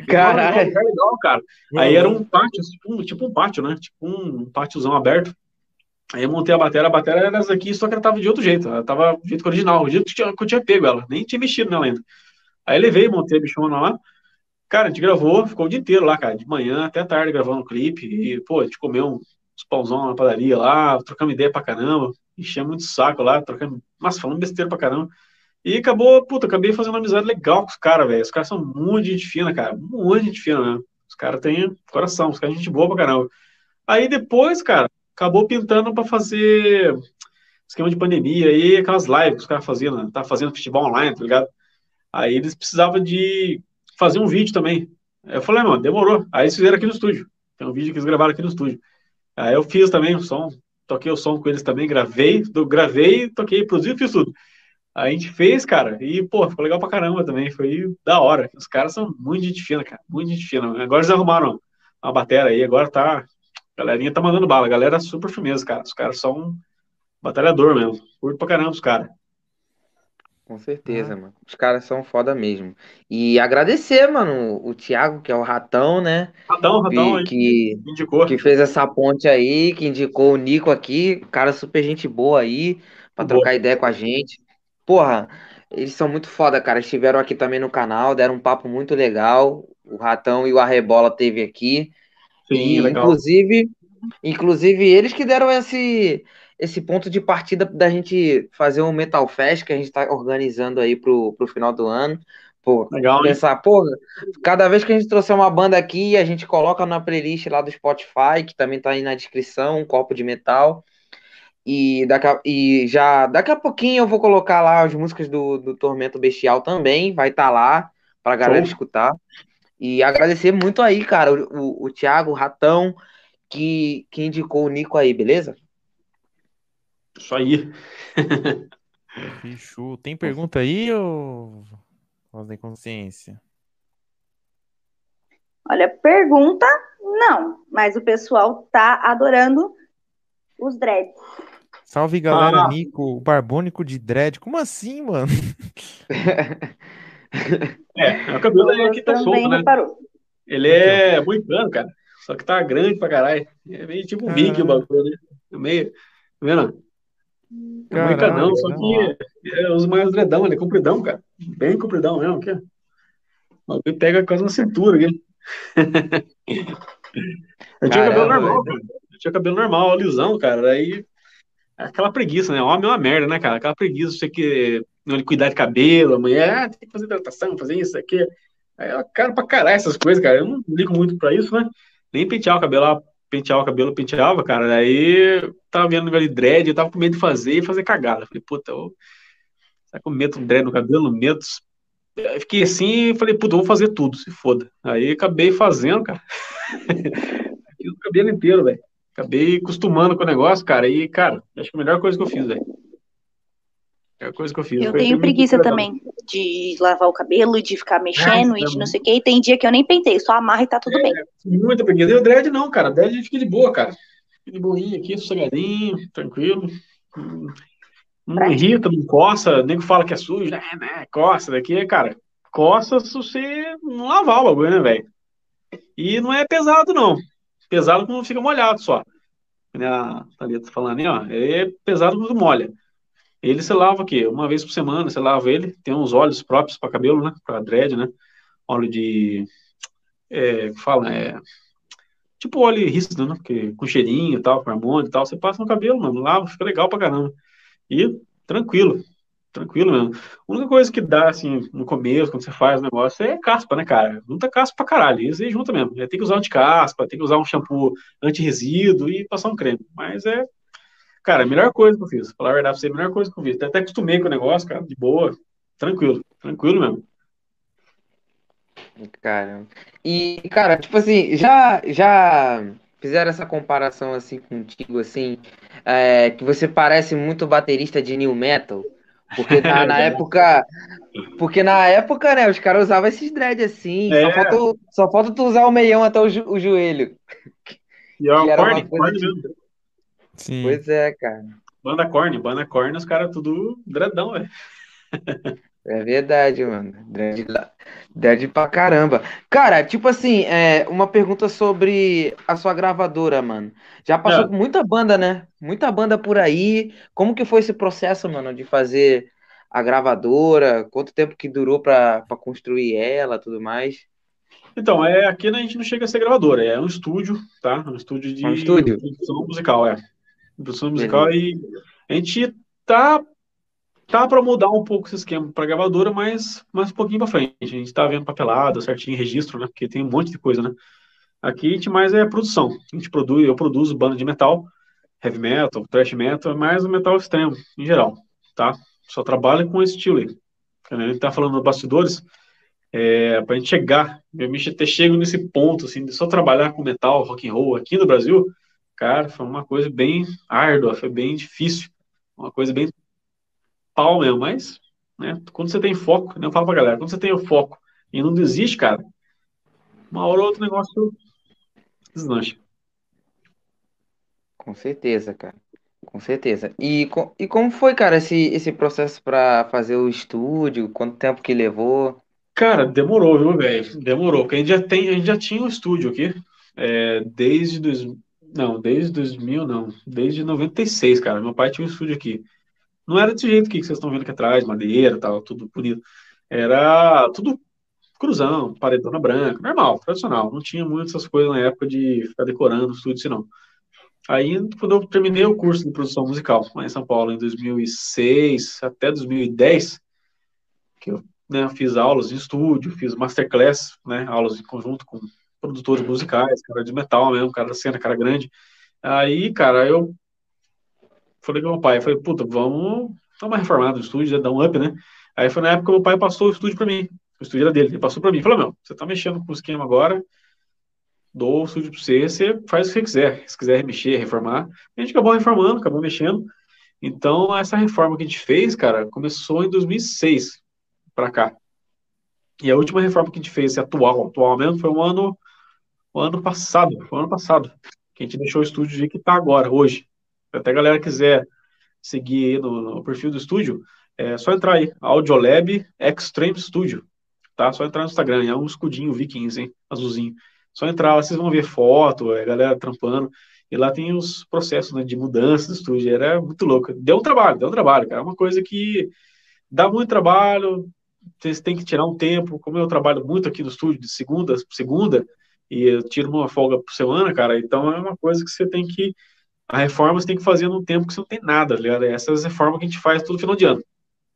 é Caralho. Lugar legal, cara. Aí era um pátio, tipo um, tipo um pátio, né? Tipo um pátiozão aberto. Aí eu montei a bateria, a bateria era essa aqui, só que ela tava de outro jeito. Ela tava do jeito original, o jeito que eu tinha pego ela. Nem tinha mexido nela ainda. Aí levei, montei a bichona lá. Cara, a gente gravou, ficou o dia inteiro lá, cara, de manhã até tarde gravando o clipe. E, pô, a gente comeu uns pãozão na padaria lá, trocamos ideia pra caramba, enchia muito saco lá, trocando, mas falando besteira pra caramba. E acabou, puta, acabei fazendo uma amizade legal com os caras, velho. Os caras são muito gente fina, cara, muito gente fina mesmo. Os caras têm coração, os caras gente boa pra caramba. Aí depois, cara, acabou pintando pra fazer esquema de pandemia aí, aquelas lives que os caras faziam, né? tá fazendo festival online, tá ligado? Aí eles precisavam de fazer um vídeo também. Eu falei, mano, demorou. Aí eles fizeram aqui no estúdio. Tem um vídeo que eles gravaram aqui no estúdio. Aí eu fiz também o som, toquei o som com eles também, gravei, gravei, toquei, produzi, fiz tudo. A gente fez, cara, e, pô, ficou legal pra caramba também, foi da hora. Os caras são muito gente fina, cara, muito gente fina. Agora eles arrumaram uma bateria aí, agora tá, a galerinha tá mandando bala, a galera super firmeza, cara. Os caras são batalhador mesmo, curto pra caramba os caras. Com certeza, ah. mano. Os caras são foda mesmo. E agradecer, mano, o Thiago, que é o ratão, né? Ratão, ratão, que, que, indicou. que fez essa ponte aí, que indicou o Nico aqui, cara super gente boa aí, pra boa. trocar ideia com a gente. Porra, eles são muito foda, cara. Estiveram aqui também no canal, deram um papo muito legal. O Ratão e o Arrebola teve aqui. Sim, e, legal. inclusive, inclusive eles que deram esse esse ponto de partida da gente fazer um Metal Fest que a gente está organizando aí pro, pro final do ano. Pô, Legal, pensar, hein? pô, cada vez que a gente trouxer uma banda aqui, a gente coloca na playlist lá do Spotify, que também tá aí na descrição, um copo de metal. E, daqui a, e já daqui a pouquinho eu vou colocar lá as músicas do, do Tormento Bestial também, vai estar tá lá pra galera Show. escutar. E agradecer muito aí, cara, o, o, o Thiago, o Ratão, que, que indicou o Nico aí, beleza? Isso aí. Bicho, tem pergunta aí ou voz da consciência? Olha, pergunta não, mas o pessoal tá adorando os dreads. Salve galera, ah. Nico, o barbônico de dread. Como assim, mano? é, o cabelo dele aqui tá solto, né? Ele é moicano, cara. Só que tá grande pra caralho. É meio tipo um Viking o bagulho, né? É meio. Tá vendo? É moicadão, só que eu uso mais dredão, ele é compridão, cara. Bem compridão mesmo, aqui. O pega quase na cintura aqui. eu tinha cabelo normal, cara. Eu tinha cabelo normal, lisão, cara. Aí aquela preguiça, né? Homem é uma merda, né, cara? Aquela preguiça, você que não cuidar de cabelo, amanhã ah, tem que fazer hidratação, fazer isso aqui. Aí eu quero pra caralho essas coisas, cara. Eu não ligo muito pra isso, né? Nem pentear o cabelo pentear o cabelo, penteava, cara. Aí tava vendo de dread, eu tava com medo de fazer e fazer cagada. Falei, puta, eu... será que eu meto dread no cabelo? Meto. Aí fiquei assim e falei, puta, eu vou fazer tudo, se foda. Aí acabei fazendo, cara. fiz o cabelo inteiro, velho. Acabei acostumando com o negócio, cara. E, cara, acho que a melhor coisa que eu fiz, velho. É a coisa que eu fiz. Eu tenho preguiça também de lavar o cabelo, de ficar mexendo é, e de não sei o que. E tem dia que eu nem pentei, só amarra e tá tudo é, bem. Muita preguiça. E o dread não, cara. O dread fica de boa, cara. Fica de boinha aqui, sossegadinho, tranquilo. Não irrita, não coça. Nem fala que é sujo, né? né coça daqui, cara. Coça se você não lavar o bagulho, né, velho? E não é pesado, não. Pesado quando fica molhado só. A Thalita tá falando aí, ó. É pesado quando molha. Ele se lava aqui uma vez por semana, você lava ele, tem uns óleos próprios para cabelo, né, para dread, né, óleo de, é, fala, é, tipo óleo rícido, né, que, com cheirinho e tal, com hormônio e tal, você passa no cabelo, mano, lava, fica legal pra caramba, e tranquilo, Tranquilo mesmo. A única coisa que dá, assim, no começo, quando você faz o negócio, é caspa, né, cara? Junta caspa pra caralho. Isso aí junta mesmo. Tem que usar anti-caspa, tem que usar um shampoo anti-resíduo e passar um creme. Mas é, cara, a melhor coisa que eu fiz. Falar a verdade pra você, a melhor coisa que eu fiz. Até acostumei com o negócio, cara, de boa. Tranquilo, tranquilo mesmo. Caramba. E, cara, tipo assim, já, já fizeram essa comparação assim contigo, assim, é, que você parece muito baterista de new metal? Porque na, na época. Porque na época, né, os caras usavam esses dread assim. É. Só, falta, só falta tu usar o meião até o, jo, o joelho. E é corne, corne mesmo. Sim. Pois é, cara. Banda corne, banda corne, os caras tudo dreadão, velho. É verdade, mano. Dread, dread pra caramba. Cara, tipo assim, é, uma pergunta sobre a sua gravadora, mano. Já passou é. muita banda, né? Muita banda por aí. Como que foi esse processo, mano, de fazer a gravadora? Quanto tempo que durou pra, pra construir ela tudo mais? Então, é, aqui a gente não chega a ser gravadora, é um estúdio, tá? Um estúdio de um estúdio? produção musical, é. Produção musical e a gente tá Tá para mudar um pouco esse esquema para gravadora, mas mais um pouquinho para frente. A gente está vendo papelada, certinho, registro, né? Porque tem um monte de coisa, né? Aqui a gente mais é produção. A gente produz, eu produzo banda de metal, heavy metal, thrash metal, mais o metal extremo em geral, tá? Só trabalho com esse estilo aí. A gente tá falando dos bastidores, é, para a gente chegar, eu me ter chego nesse ponto assim de só trabalhar com metal, rock and roll aqui no Brasil, cara, foi uma coisa bem árdua, foi bem difícil, uma coisa bem pau mesmo, mas né, quando você tem foco, né, eu falo pra galera, quando você tem o foco e não desiste, cara, uma hora ou outro negócio deslancha. Com certeza, cara. Com certeza. E, e como foi, cara, esse, esse processo para fazer o estúdio? Quanto tempo que levou? Cara, demorou, viu, velho? Demorou, porque a gente já, tem, a gente já tinha um estúdio aqui, é, desde dois, não, desde 2000, não, desde 96, cara. Meu pai tinha um estúdio aqui. Não era desse jeito que vocês estão vendo aqui atrás, madeira, tal, tudo bonito. Era tudo cruzão, paredona branca, normal, tradicional. Não tinha muitas essas coisas na época de ficar decorando tudo isso, não. Aí, quando eu terminei o curso de produção musical lá em São Paulo, em 2006 até 2010, que eu né, fiz aulas em estúdio, fiz masterclass, né, aulas em conjunto com produtores musicais, cara de metal mesmo, cara da cena, cara grande. Aí, cara, eu falei com meu pai, falei, puta, vamos dar uma reformada no estúdio, dar um up, né? Aí foi na época que meu pai passou o estúdio para mim. O estúdio era dele, ele passou para mim. Falou, meu, você tá mexendo com o esquema agora, dou o estúdio para você, você faz o que quiser. Se quiser mexer, reformar. A gente acabou reformando, acabou mexendo. Então, essa reforma que a gente fez, cara, começou em 2006 para cá. E a última reforma que a gente fez, atual, atual mesmo, foi o ano, ano passado, foi ano passado, que a gente deixou o estúdio de que tá agora, hoje. Até a galera quiser seguir no, no, perfil do estúdio, é só entrar aí, Audiolab Extreme Studio, tá? Só entrar no Instagram, é um escudinho Vikings, hein? Azulzinho. Só entrar lá, vocês vão ver foto, é, galera trampando, e lá tem os processos né, de mudança do estúdio, era muito louco. Deu um trabalho, deu um trabalho, cara, é uma coisa que dá muito trabalho, vocês têm que tirar um tempo, como eu trabalho muito aqui no estúdio, de segunda segunda, e eu tiro uma folga por semana, cara, então é uma coisa que você tem que a reforma você tem que fazer num tempo que você não tem nada, tá ligado? Essas reformas que a gente faz todo final de ano.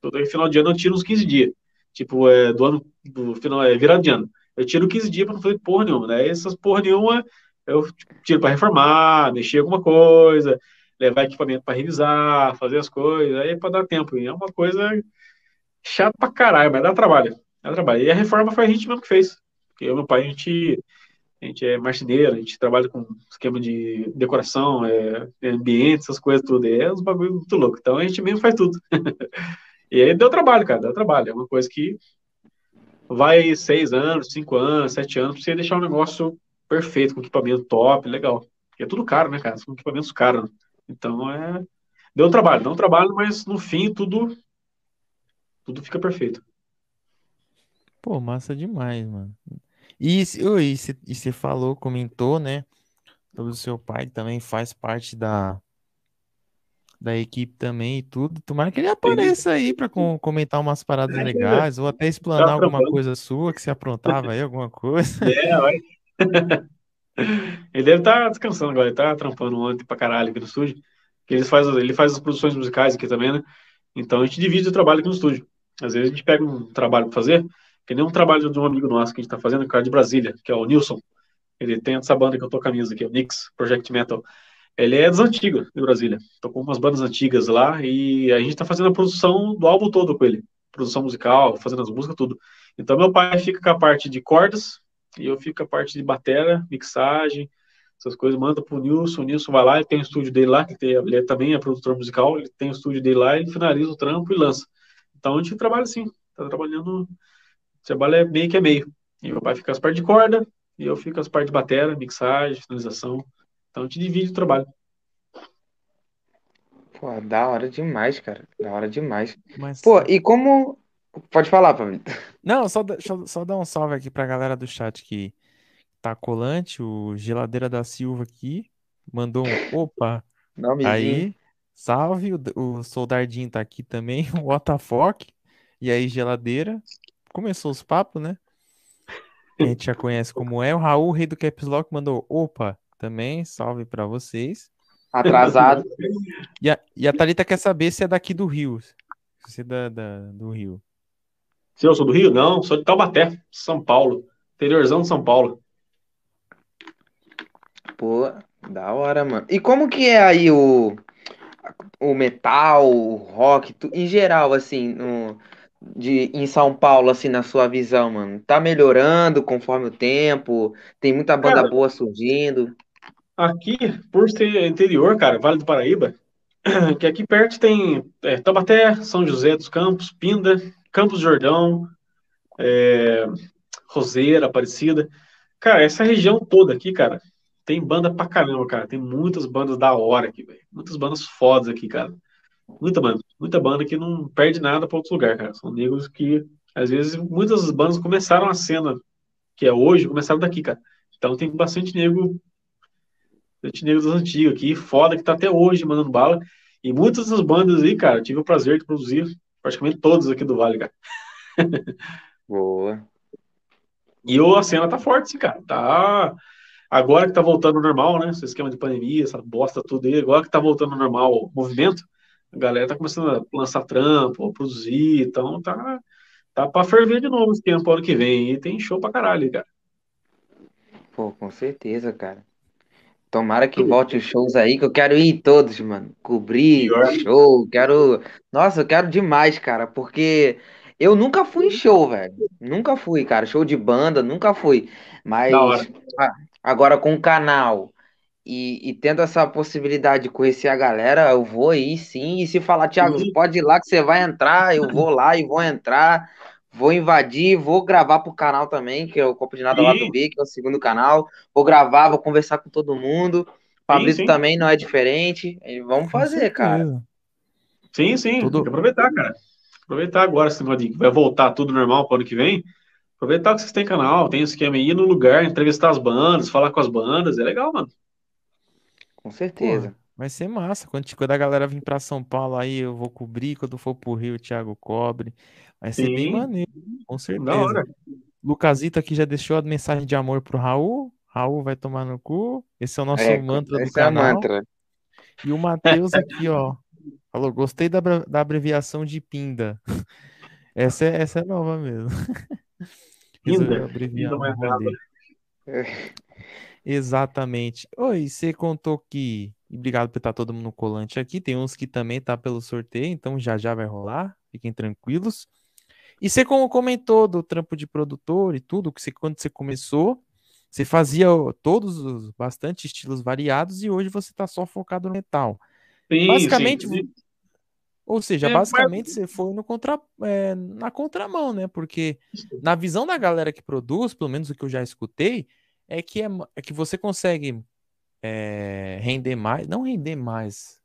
Todo final de ano eu tiro uns 15 dias. Tipo, é, do ano, do final, é virado de ano. Eu tiro 15 dias para não fazer porra nenhuma. Daí essas porra nenhuma eu tiro para reformar, mexer alguma coisa, levar equipamento para revisar, fazer as coisas, aí é para dar tempo. E é uma coisa chata pra caralho, mas dá trabalho. Dá trabalho. E a reforma foi a gente mesmo que fez. Porque eu e meu pai, a gente a gente é marceneiro, a gente trabalha com esquema de decoração, é, ambiente, essas coisas tudo. É uns bagulho muito louco. Então a gente mesmo faz tudo. e aí deu trabalho, cara, deu trabalho. É uma coisa que vai seis anos, cinco anos, sete anos, pra você deixar um negócio perfeito, com equipamento top, legal. Porque é tudo caro, né, cara? São equipamentos caros. Então é. Deu trabalho, deu trabalho, mas no fim tudo. Tudo fica perfeito. Pô, massa demais, mano. E você falou, comentou, né? Sobre o seu pai, que também faz parte da, da equipe também e tudo. Tomara que ele apareça aí para com, comentar umas paradas é, legais, ou até explanar tá alguma coisa sua que você aprontava aí, alguma coisa. É, olha. Ele deve estar tá descansando agora, ele tá trampando ontem pra caralho aqui no estúdio. Ele faz, ele faz as produções musicais aqui também, né? Então a gente divide o trabalho aqui no estúdio. Às vezes a gente pega um trabalho para fazer, que nem um trabalho de um amigo nosso que a gente está fazendo, o cara de Brasília, que é o Nilson. Ele tem essa banda que eu tô camisa aqui, o Nix Project Metal. Ele é das antigas de Brasília. Tocou umas bandas antigas lá e a gente está fazendo a produção do álbum todo com ele. Produção musical, fazendo as músicas, tudo. Então meu pai fica com a parte de cordas e eu fico com a parte de bateria, mixagem, essas coisas, manda pro Nilson, o Nilson vai lá, ele tem o estúdio dele lá, que tem, ele é também é produtor musical, ele tem o estúdio dele lá, ele finaliza o trampo e lança. Então a gente trabalha assim, tá trabalhando, o trabalho é meio que é meio. E meu pai fica as partes de corda, e eu fico as partes de bateria, mixagem, finalização. Então a gente divide o trabalho. Pô, da hora demais, cara. Da hora demais. Mas, Pô, e como. Pode falar, Pavlito. Não, só, eu só dar um salve aqui pra galera do chat que tá colante, o Geladeira da Silva aqui, mandou um opa, Nomezinho. aí, salve, o, o Soldardinho tá aqui também, o Otafoc, e aí Geladeira, começou os papos, né? A gente já conhece como é, o Raul, rei do Caps Lock, mandou opa, também, salve pra vocês. Atrasado. E a, e a Thalita quer saber se é daqui do Rio, se você é da, da- do Rio. Se eu sou do Rio? Não, sou de Taubaté, São Paulo. Interiorzão de São Paulo. Pô, da hora, mano. E como que é aí o, o metal, o rock, tu- em geral, assim, no, de, em São Paulo, assim, na sua visão, mano? Tá melhorando conforme o tempo? Tem muita banda Cara, boa surgindo? Aqui, por ser interior, cara, Vale do Paraíba, que aqui perto tem é, Taubaté, São José dos Campos, Pinda, Campos do Jordão, é, Roseira, Aparecida. Cara, essa região toda aqui, cara, tem banda pra caramba, cara. Tem muitas bandas da hora aqui, velho. Muitas bandas fodas aqui, cara. Muita banda. Muita banda que não perde nada pra outro lugar, cara. São negros que, às vezes, muitas bandas começaram a cena que é hoje, começaram daqui, cara. Então tem bastante nego Bastante negro das antigas aqui, foda, que tá até hoje mandando bala. E muitas das bandas aí, cara, tive o prazer de produzir praticamente todas aqui do Vale, cara. Boa. E a cena tá forte, sim, cara. Tá. Agora que tá voltando ao normal, né? Esse esquema de pandemia, essa bosta tudo aí, agora que tá voltando ao normal o movimento, a galera tá começando a lançar trampo, a produzir, então tá, tá pra ferver de novo o esquema pro ano que vem. E tem show pra caralho, cara. Pô, com certeza, cara. Tomara que volte os shows aí, que eu quero ir todos, mano. Cobrir Pior. show, quero. Nossa, eu quero demais, cara, porque eu nunca fui em show, velho. Nunca fui, cara. Show de banda, nunca fui. Mas agora com o canal e, e tendo essa possibilidade de conhecer a galera, eu vou aí sim. E se falar, Thiago, Sim. pode ir lá que você vai entrar, eu vou lá e vou entrar. Vou invadir, vou gravar pro canal também, que é o Copo de Nada Lado Sim. B, que é o segundo canal. Vou gravar, vou conversar com todo mundo. Fabrício sim. também não é diferente. E vamos fazer, cara. Sim, sim, Tudo- tem que aproveitar, cara. Aproveitar agora, de vai voltar tudo normal pro ano que vem. Aproveitar que vocês têm canal, tem esquema aí, ir no lugar, entrevistar as bandas, falar com as bandas, é legal, mano. Com certeza. Pô, vai ser massa. Quando, quando a galera vir pra São Paulo aí, eu vou cobrir. Quando for pro Rio, o Thiago cobre. Vai ser bem Sim. maneiro, com Da certeza. hora. Lucasito aqui já deixou a mensagem de amor pro Raul. Raul vai tomar no cu. Esse é o nosso É, mantra do é canal. mantra. E o Matheus aqui, ó, falou: gostei da, da abreviação de Pinda. Essa é, essa é nova mesmo. Pinda. Pinda mais nada. Exatamente. Oi, você contou que. Obrigado por estar todo mundo no colante aqui. Tem uns que também tá pelo sorteio, então já já vai rolar. Fiquem tranquilos. E você como comentou do trampo de produtor e tudo, que você, quando você começou, você fazia todos os bastante estilos variados e hoje você tá só focado no metal. Sim, Basicamente, sim. Ou seja, É, basicamente você foi no contra, é, na contramão, né? Porque na visão da galera que produz, pelo menos o que eu já escutei, é que, é, é que você consegue é, render mais, não render mais,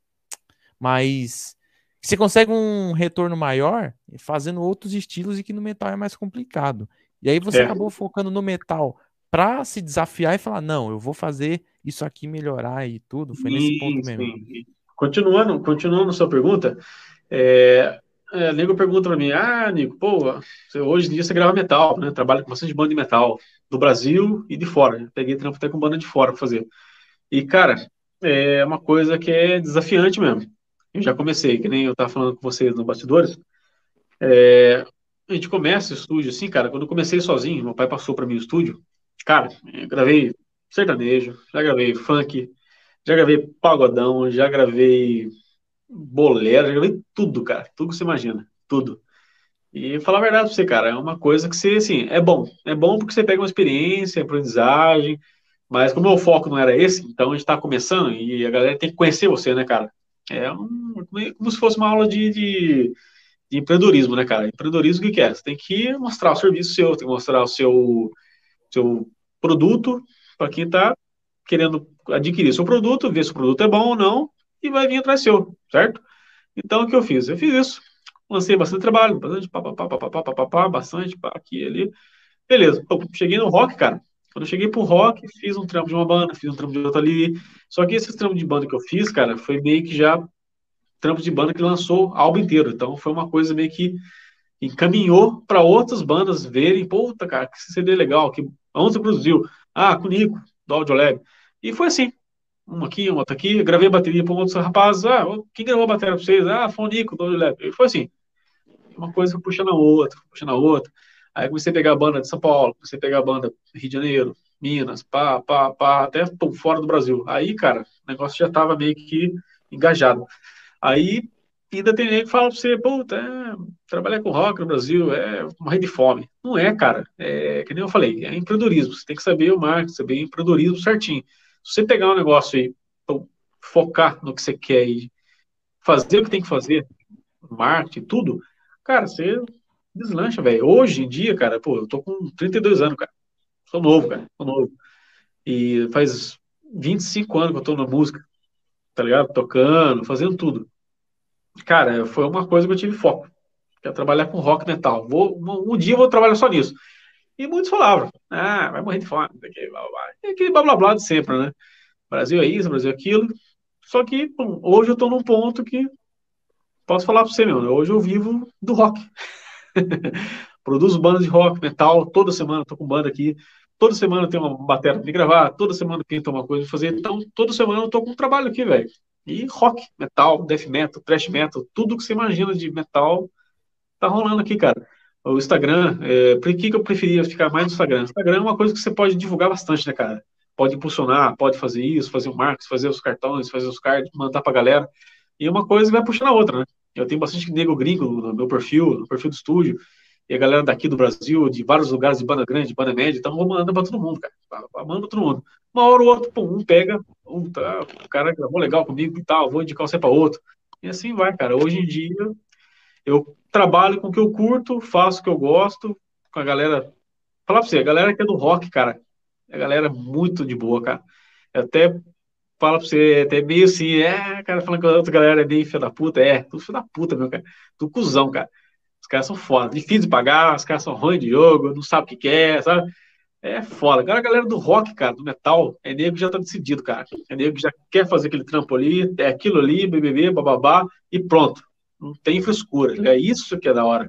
mas você consegue um retorno maior fazendo outros estilos e que no metal é mais complicado. E aí você É. acabou focando no metal pra se desafiar e falar, não, eu vou fazer isso aqui melhorar e tudo. Foi nesse ponto Sim, mesmo. sim. Continuando, continuando sua pergunta, é, é, nego pergunta pra mim, ah, Nico, pô, hoje em dia você grava metal, né? Trabalha com bastante banda de metal, do Brasil e de fora. Peguei trampo até com banda de fora pra fazer. E, cara, é uma coisa que é desafiante mesmo. eu já comecei, que nem eu estava falando com vocês no bastidores. É, a gente começa o estúdio assim, cara. Quando eu comecei sozinho, meu pai passou para mim o estúdio. Cara, gravei sertanejo, já gravei funk, já gravei pagodão, já gravei bolero, já gravei tudo, cara. Tudo que você imagina, tudo. E falar a verdade pra você, cara, é uma coisa que você, assim, é bom. É bom porque você pega uma experiência, aprendizagem, mas como o meu foco não era esse, então a gente tá começando e a galera tem que conhecer você, né, cara? É um, como se fosse uma aula de, de, de empreendedorismo, né, cara? Empreendedorismo, o que, que é? Você tem que mostrar o serviço seu, tem que mostrar o seu, seu produto para quem tá querendo adquirir seu produto, ver se o produto é bom ou não, e vai vir atrás seu, certo? Então, o que eu fiz? Eu fiz isso lancei bastante trabalho, bastante pá, pá, pá, bastante pá, aqui e ali. Beleza, cheguei no rock, cara. Quando eu cheguei pro rock, fiz um trampo de uma banda, fiz um trampo de outra ali. Só que esses trampos de banda que eu fiz, cara, foi meio que já trampo de banda que lançou álbum inteiro. Então foi uma coisa meio que encaminhou para outras bandas verem, puta, cara, que CD legal, que onde você produziu? Ah, com o Nico, do Audiolab. E foi assim, um aqui, um outro aqui, gravei bateria para um outro rapaz, ah, quem gravou a bateria para vocês? Ah, foi o Nico, do Audiolab. E foi assim, uma coisa foi puxando a outra, puxando a outra. Aí comecei a pegar a banda de São Paulo, comecei a pegar a banda Rio de Janeiro, Minas, pá, pá, pá, até pô, fora do Brasil. Aí, cara, o negócio já tava meio que engajado. Aí, ainda tem gente que fala pra você, puta, é, trabalhar com rock no Brasil é morrer de fome. Não é, cara. É, que nem eu falei, é empreendedorismo. Você tem que saber o marketing, saber empreendedorismo certinho. Se você pegar um negócio aí, focar no que você quer e fazer o que tem que fazer, marketing, tudo, Cara, você deslancha, velho. Hoje em dia, cara, pô, eu tô com 32 anos, cara. Sou novo, cara. Sou novo. E faz 25 anos que eu tô na música, tá ligado? Tocando, fazendo tudo. Cara, foi uma coisa que eu tive foco. Que é trabalhar com rock metal. Vou, um, um dia eu vou trabalhar só nisso. E muitos falavam, ah, vai morrer de fome. Aquele blá, blá, aquele blá blá blá de sempre, né? Brasil é isso, Brasil é aquilo. Só que hoje eu tô num ponto que posso falar para você, meu, hoje eu vivo do rock. Produzo bandas de rock, metal, toda semana tô com banda aqui. Toda semana tem uma bateria para gravar, toda semana tem uma coisa para fazer. Então, toda semana eu tô com um trabalho aqui, velho. E rock, metal, death metal, thrash metal, tudo que você imagina de metal tá rolando aqui, cara. O Instagram, é, por que, que eu preferia ficar mais no Instagram? Instagram é uma coisa que você pode divulgar bastante, né, cara? Pode impulsionar, pode fazer isso, fazer o marketing, fazer os cartões, fazer os cards, mandar pra galera. E uma coisa vai puxando a outra, né? Eu tenho bastante nego gringo no meu perfil, no perfil do estúdio, e a galera daqui do Brasil, de vários lugares de banda grande, de banda média, então mandando para todo mundo, cara. Manda para todo mundo. Uma hora ou outra, um pega, um, tá, o cara gravou legal comigo e tal, vou indicar você para outro. E assim vai, cara. Hoje em dia, eu trabalho com o que eu curto, faço o que eu gosto, com a galera. Falar pra você, a galera que é do rock, cara, é a galera muito de boa, cara. Eu até fala pra você, até meio assim, é, cara, falando que a outra galera é meio filho da puta, é, tudo filho da puta, meu cara, tu cuzão, cara. Os caras são foda, difícil de pagar, os caras são ruins de jogo, não sabe o que quer, sabe? É foda. Agora a galera do rock, cara, do metal, é nego que já tá decidido, cara. É nego que já quer fazer aquele trampo ali, é aquilo ali, BBB, bababá, e pronto. Não tem frescura. É isso que é da hora.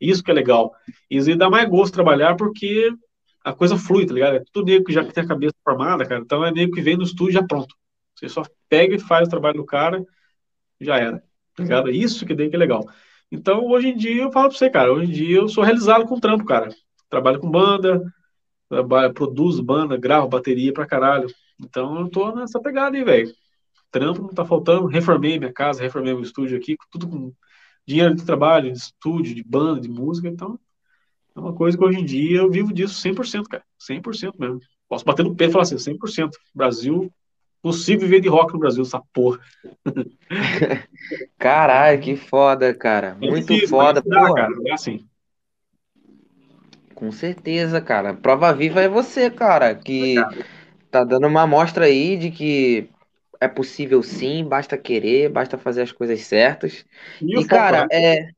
Isso que é legal. Isso dá mais gosto trabalhar porque a coisa flui, tá ligado? É tudo nego que já tem a cabeça formada, cara. Então é nego que vem no estúdio já pronto. Você só pega e faz o trabalho do cara, já era. Tá ligado? Isso que daí que é legal. Então, hoje em dia, eu falo pra você, cara, hoje em dia eu sou realizado com trampo, cara. Trabalho com banda, trabalho, produzo banda, gravo bateria pra caralho. Então, eu tô nessa pegada aí, velho. Trampo não tá faltando. Reformei minha casa, reformei meu estúdio aqui, tudo com dinheiro de trabalho, de estúdio, de banda, de música. Então, é uma coisa que hoje em dia eu vivo disso 100%, cara. 100% mesmo. Posso bater no pé e falar assim, 100%. Brasil consigo viver de rock no Brasil, essa porra. Caralho, que foda, cara. É Muito difícil, foda, dá, cara. É assim. Com certeza, cara. Prova viva é você, cara, que tá dando uma amostra aí de que é possível sim, basta querer, basta fazer as coisas certas. E, e cara, né? é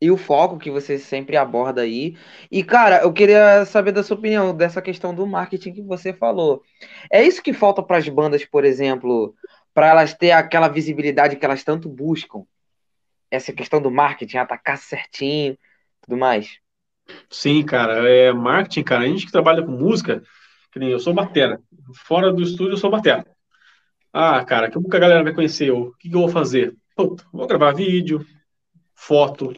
e o foco que você sempre aborda aí. E, cara, eu queria saber da sua opinião dessa questão do marketing que você falou. É isso que falta para as bandas, por exemplo, para elas ter aquela visibilidade que elas tanto buscam? Essa questão do marketing, atacar certinho, tudo mais? Sim, cara, é marketing, cara. A gente que trabalha com música, que nem eu sou batera. Fora do estúdio eu sou batera. Ah, cara, que a galera vai conhecer eu? O que, que eu vou fazer? puta, vou gravar vídeo, foto,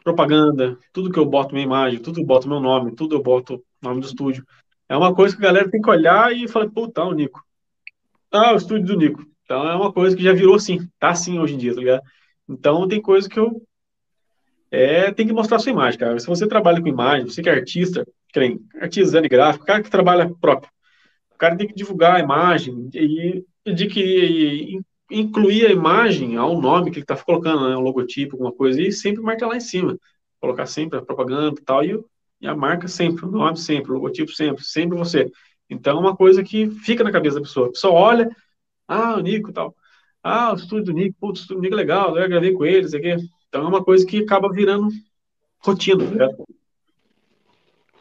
propaganda, tudo que eu boto minha imagem, tudo eu boto meu nome, tudo eu boto nome do estúdio. É uma coisa que a galera tem que olhar e falar, puta, o Nico. Ah, o estúdio do Nico. Então é uma coisa que já virou assim, tá assim hoje em dia, tá ligado? Então tem coisa que eu é, tem que mostrar sua imagem, cara. Se você trabalha com imagem, você que é artista, que nem artista de gráfico, cara que trabalha próprio, o cara tem que divulgar a imagem e, e que incluir a imagem ao nome que ele está colocando, né, um logotipo, alguma coisa, e sempre marcar lá em cima. Colocar sempre a propaganda e tal, e, e a marca sempre, o nome sempre, o logotipo sempre, sempre você. Então é uma coisa que fica na cabeça da pessoa. A pessoa olha, ah, o Nico e tal. Ah, o estúdio do Nico, putz, o estúdio do Nico é legal, eu gravei com eles aqui. Então é uma coisa que acaba virando rotina, né?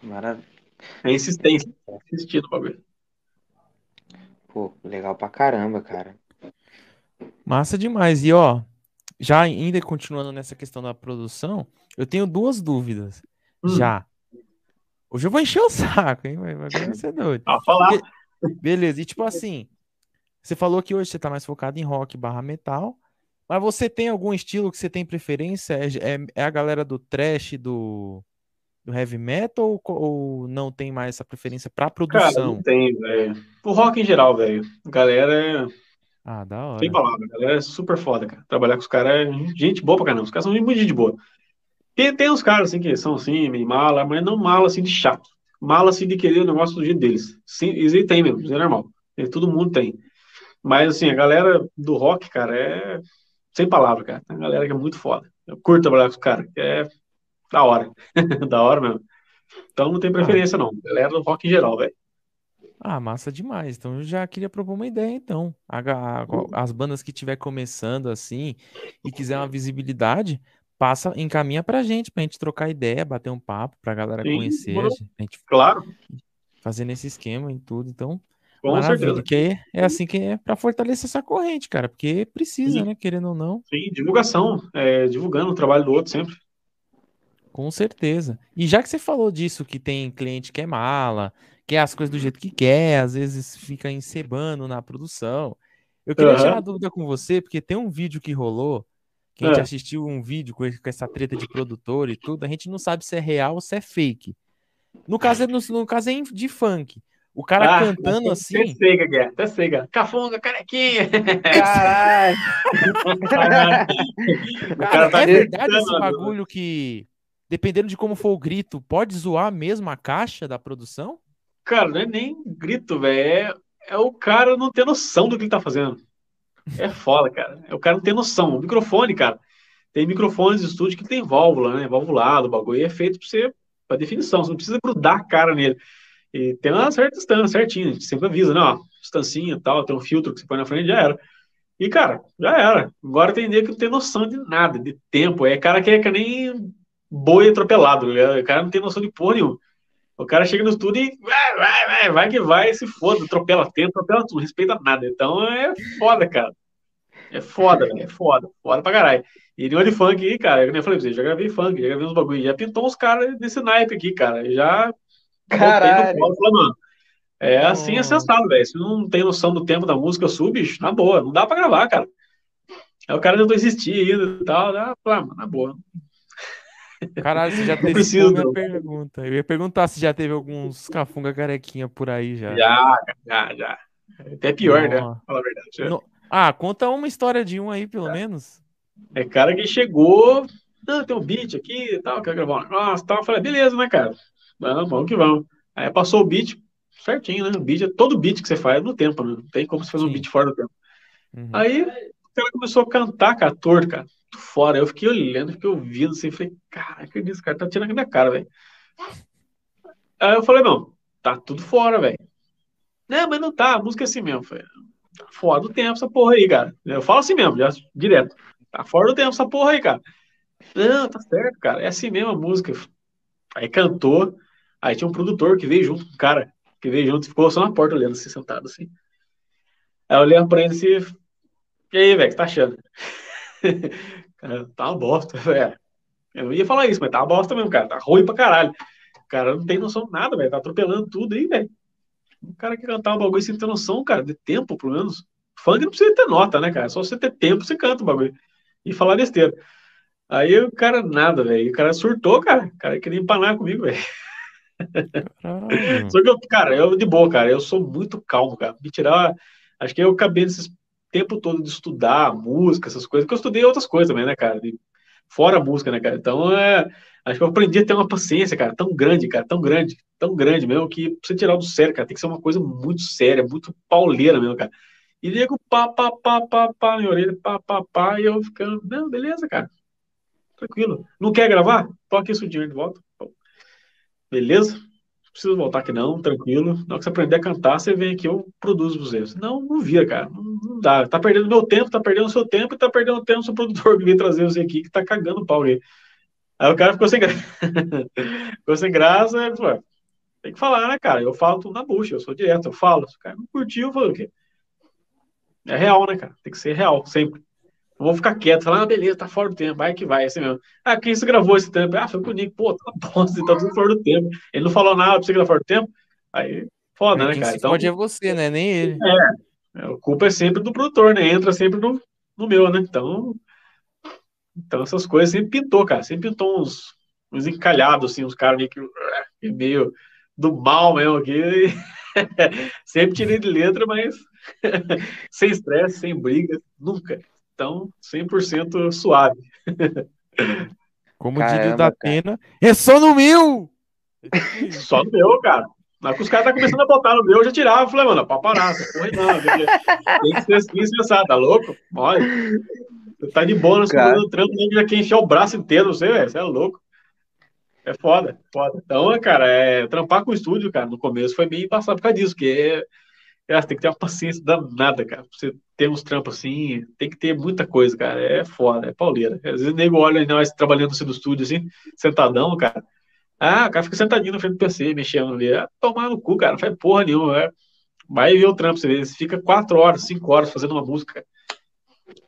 Maravilha. É insistência, no bagulho. Pô, legal pra caramba, cara. Massa demais. E ó, já ainda continuando nessa questão da produção, eu tenho duas dúvidas. Hum. Já. Hoje eu vou encher o saco, hein? Vai, vai ser doido. Falar. Beleza. E tipo assim, você falou que hoje você tá mais focado em rock barra metal. Mas você tem algum estilo que você tem preferência? É, é, é a galera do trash, do, do heavy metal ou, ou, não tem mais essa preferência para produção? Cara, não tem, velho. O rock em geral, velho. Galera é. Ah, da hora. Sem palavra, galera é super foda, cara. Trabalhar com os caras é gente boa pra caramba. Os caras são muito de boa. Tem, tem uns caras assim que são assim, meio mala, mas não mala assim de chato. Mala assim de querer o negócio do jeito deles. Sim, isso tem mesmo, isso é normal. Todo mundo tem. Mas assim, a galera do rock, cara, é sem palavra, cara. Tem uma galera que é muito foda. Eu curto trabalhar com os caras, é da hora. da hora mesmo. Então não tem preferência, não. Galera do rock em geral, velho. Ah, massa demais. Então eu já queria propor uma ideia, então. A, a, as bandas que estiver começando assim e quiser uma visibilidade, passa, encaminha pra gente, pra gente trocar ideia, bater um papo, pra galera Sim, conhecer. A gente, claro. Fazer nesse esquema e tudo. Então, com Maravilha, certeza. Que é, é assim que é para fortalecer essa corrente, cara, porque precisa, Sim. né? Querendo ou não. Sim, divulgação, é, divulgando o trabalho do outro sempre. Com certeza. E já que você falou disso, que tem cliente que é mala, quer as coisas do jeito que quer, às vezes fica encebando na produção. Eu queria uhum. tirar uma dúvida com você, porque tem um vídeo que rolou, que a gente é. assistiu um vídeo com, essa treta de produtor e tudo, a gente não sabe se é real ou se é fake. No caso, é, no, no caso é de funk. O cara ah, cantando assim. Até sei, Gagué, até Gagué. Cafunga, carequinha. Caralho. cara, cara tá é verdade esse bagulho que, dependendo de como for o grito, pode zoar mesmo a caixa da produção? Cara, não é nem grito, velho. É, é, o cara não ter noção do que ele tá fazendo. É foda, cara. É o cara não ter noção. O microfone, cara. Tem microfones de estúdio que tem válvula, né? Válvulado, o bagulho é feito pra você, pra definição. Você não precisa grudar a cara nele. E tem uma certa distância, certinho, a gente sempre avisa, né? Ó, distancinha e tal, tem um filtro que você põe na frente, já era. E, cara, já era. Agora tem que não tem noção de nada, de tempo. É cara que é, que nem boi atropelado, né? o cara não tem noção de porra nenhuma. O cara chega no estúdio e vai, vai, vai, vai que vai, se foda, atropela tempo, atropela tudo, não respeita nada. Então é foda, cara. É foda, é foda, foda pra caralho. E de de funk aí, cara, eu nem falei pra você, já gravei funk, já gravei uns bagulho, já pintou uns caras desse naipe aqui, cara. Já Caralho. mano, é assim, é sensato, velho. Se não tem noção do tempo da música, sub, bicho, na boa, não dá pra gravar, cara. Aí o cara tentou existir ainda e tal, né? Ah, na boa. Caralho, você já teve preciso, minha pergunta. Eu ia perguntar se já teve alguns cafunga carequinha por aí já. Já, já, já. Até pior, né? Fala a verdade. No... Ah, conta uma história de um aí, pelo é. menos. É cara que chegou, não, tem um beat aqui e tal, quer gravar e tal. Eu falei, beleza, né, cara? Vamos, vamos que vamos. Aí passou o beat certinho, né? O beat, todo beat que você faz é no tempo, né? Não tem como você fazer um beat fora do tempo. Uhum. Aí cara começou a cantar, cara, torto, cara, fora. Eu fiquei olhando, fiquei ouvindo assim, falei, cara, que isso, cara, tá tirando a minha cara, velho. Aí eu falei, não, tá tudo fora, velho. Não, mas não tá, a música é assim mesmo. Falei, tá fora do tempo essa porra aí, cara. Eu falo assim mesmo, já direto. Tá fora do tempo essa porra aí, cara. Não, tá certo, cara. É assim mesmo a música. Aí cantou. Aí tinha um produtor que veio junto com o cara, que veio junto e ficou só na porta olhando, assim, sentado assim. Aí eu olhei pra ele assim, e aí, velho, o que tá achando? cara, tá uma bosta, velho. Eu não ia falar isso, mas tá uma bosta mesmo, cara. Tá ruim pra caralho. O cara não tem noção de nada, velho. Tá atropelando tudo aí, velho. O cara quer cantar um bagulho sem ter noção, cara, de tempo, pelo menos. Funk não precisa ter nota, né, cara? Só você ter tempo, você canta o bagulho. e falar besteira. Aí o cara, nada, velho. O cara surtou, cara. O cara queria empanar comigo, velho. Só que eu, cara, eu de boa, cara, eu sou muito calmo, cara. Me tirar. Acho que eu acabei nesse tempo todo de estudar música, essas coisas, que eu estudei outras coisas também, né, cara? De, fora a música, né, cara? Então, é, acho que eu aprendi a ter uma paciência, cara, tão grande, cara, tão grande, tão grande mesmo, que você tirar do sério, cara, tem que ser uma coisa muito séria, muito pauleira mesmo, cara. E nego pá, pá, pá, pá, pá, minha orelha, pá, pá, pá, e eu ficando, não, beleza, cara. Tranquilo. Não quer gravar? Toque isso de volta. Beleza? Não precisa voltar aqui não, tranquilo. Na hora que você aprender a cantar, você vem aqui, eu produzo você. Não, não vira, cara. Não, não, dá. Tá perdendo meu tempo, tá perdendo o seu tempo e tá perdendo o tempo do seu produtor que vem trazer você aqui, que tá cagando o pau aí. Aí o cara ficou sem graça. ficou sem graça, tem que falar, né, cara? Eu falo tudo na bucha, eu sou direto, eu falo. Se o cara não curtiu, eu falo o quê? É real, né, cara? Tem que ser real, sempre. Não vou ficar quieto, falar, ah, beleza, tá fora do tempo, vai que vai, assim mesmo. Ah, quem você gravou esse tempo? Ah, foi com o Nick, pô, tá bom, você tá tudo fora do tempo. Ele não falou nada pra você que tá fora do tempo. Aí, foda, né, cara? Então, pode é você, né? Nem ele. É, a culpa é sempre do produtor, né? Entra sempre no, no meu, né? Então, então essas coisas sempre pintou, cara. Sempre pintou uns, uns encalhados, assim, uns caras meio que meio do mal mesmo aqui. sempre tirei de letra, mas sem estresse, sem briga, nunca. Então, 100% suave. Como diria o da Pena, é só no meu! só no meu, cara. Na que os caras estão tá começando a botar no meu, eu já tirava. Eu falei, mano, pra parar, essa porra não. Tem que ser assim, pensar, tá louco? Olha, você tá de boa, você tá trampo, nem já quer encher o braço inteiro, você, velho, você é louco. É foda, foda. Então, cara, é, trampar com o estúdio, cara, no começo foi meio embaçado por causa disso, porque é, tem que ter uma paciência danada, cara. Você ter uns trampos assim, tem que ter muita coisa, cara. É foda, é pauleira. Às vezes o nego olha nós trabalhando assim no estúdio, assim, sentadão, cara. Ah, o cara fica sentadinho na frente do PC, mexendo ali. Ah, tomar no cu, cara, não faz porra nenhuma. É. Vai ver o trampo, você vê. Você fica quatro horas, cinco horas fazendo uma música. Cara.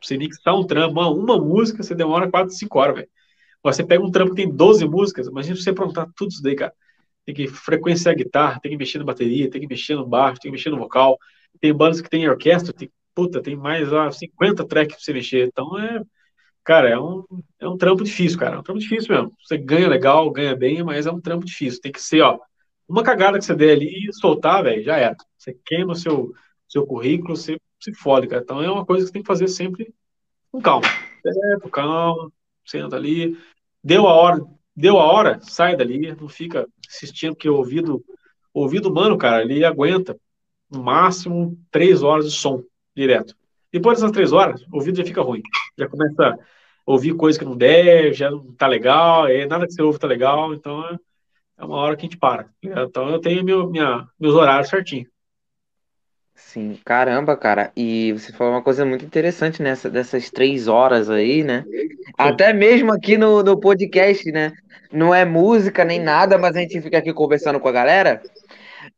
Você mixar um trampo, uma, uma música, você demora quatro, cinco horas, velho. Você pega um trampo que tem 12 músicas, imagina você aprontar tudo isso daí, cara. Tem que frequenciar a guitarra, tem que mexer na bateria, tem que mexer no baixo, tem que mexer no vocal. Tem bandas que tem orquestra, tem, puta, tem mais ah, 50 tracks pra você mexer. Então é, cara, é um, é um trampo difícil, cara. É um trampo difícil mesmo. Você ganha legal, ganha bem, mas é um trampo difícil. Tem que ser, ó, uma cagada que você der ali e soltar, velho, já era. Você queima o seu, seu currículo, você se fode, cara. Então é uma coisa que você tem que fazer sempre com calma. Certo, calma, senta ali. Deu a hora, deu a hora, sai dali, não fica assistindo, porque o ouvido, o ouvido humano, cara, ele aguenta no máximo três horas de som direto. Depois dessas três horas, o ouvido já fica ruim. Já começa a ouvir coisa que não deve, já não tá legal, é, nada que você ouve tá legal, então é, é uma hora que a gente para. Então eu tenho meu, minha, meus horários certinho. Sim, caramba, cara. E você falou uma coisa muito interessante nessa dessas três horas aí, né? Até mesmo aqui no, no podcast, né? Não é música nem nada, mas a gente fica aqui conversando com a galera.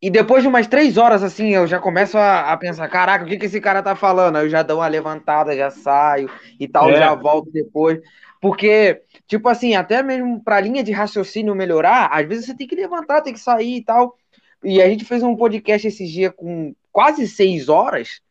E depois de umas três horas, assim, eu já começo a, a pensar, caraca, o que, que esse cara tá falando? Aí eu já dou uma levantada, já saio e tal, é. já volto depois. Porque, tipo assim, até mesmo pra linha de raciocínio melhorar, às vezes você tem que levantar, tem que sair e tal. E a gente fez um podcast esses dias com quase seis horas.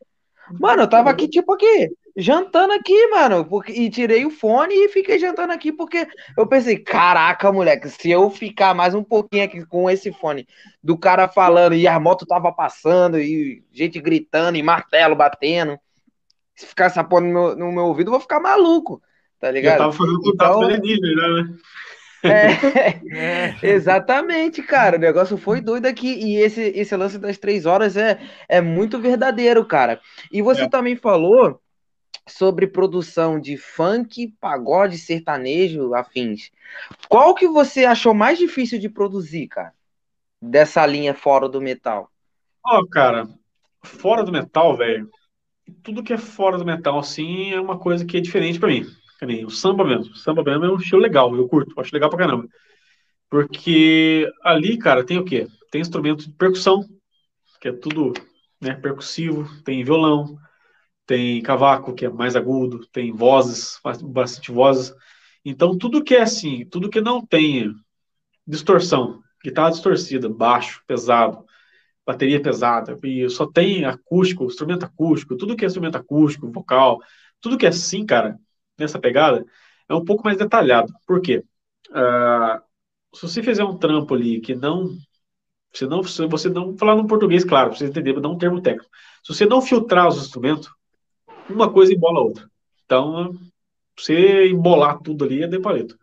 Mano, eu tava aqui, tipo aqui, jantando aqui, mano. Porque, e tirei o fone e fiquei jantando aqui, porque eu pensei, caraca, moleque, se eu ficar mais um pouquinho aqui com esse fone do cara falando e a moto tava passando, e gente gritando, e martelo batendo, se ficar essa porra no meu, no meu ouvido, eu vou ficar maluco, tá ligado? Eu tava fazendo contato então, né? É, é, exatamente, cara. O negócio foi doido aqui. E esse, esse lance das três horas é, é muito verdadeiro, cara. E você é. também falou sobre produção de funk, pagode, sertanejo, afins. Qual que você achou mais difícil de produzir, cara? Dessa linha fora do metal? Ó, oh, cara, fora do metal, velho. Tudo que é fora do metal, assim, é uma coisa que é diferente para mim. O samba mesmo. O samba mesmo é um estilo legal, eu curto, acho legal pra caramba. Porque ali, cara, tem o quê? Tem instrumento de percussão, que é tudo né, percussivo, tem violão, tem cavaco, que é mais agudo, tem vozes, bastante vozes. Então, tudo que é assim, tudo que não tem distorção, guitarra distorcida, baixo, pesado, bateria pesada, e só tem acústico, instrumento acústico, tudo que é instrumento acústico, vocal, tudo que é assim, cara, nessa pegada é um pouco mais detalhado. Por quê? Uh, se você fizer um trampo ali que não. Se não, se você não falar no português, claro, pra você entender, não um termo técnico. Se você não filtrar os instrumentos, uma coisa embola a outra. Então, você embolar tudo ali é de palito.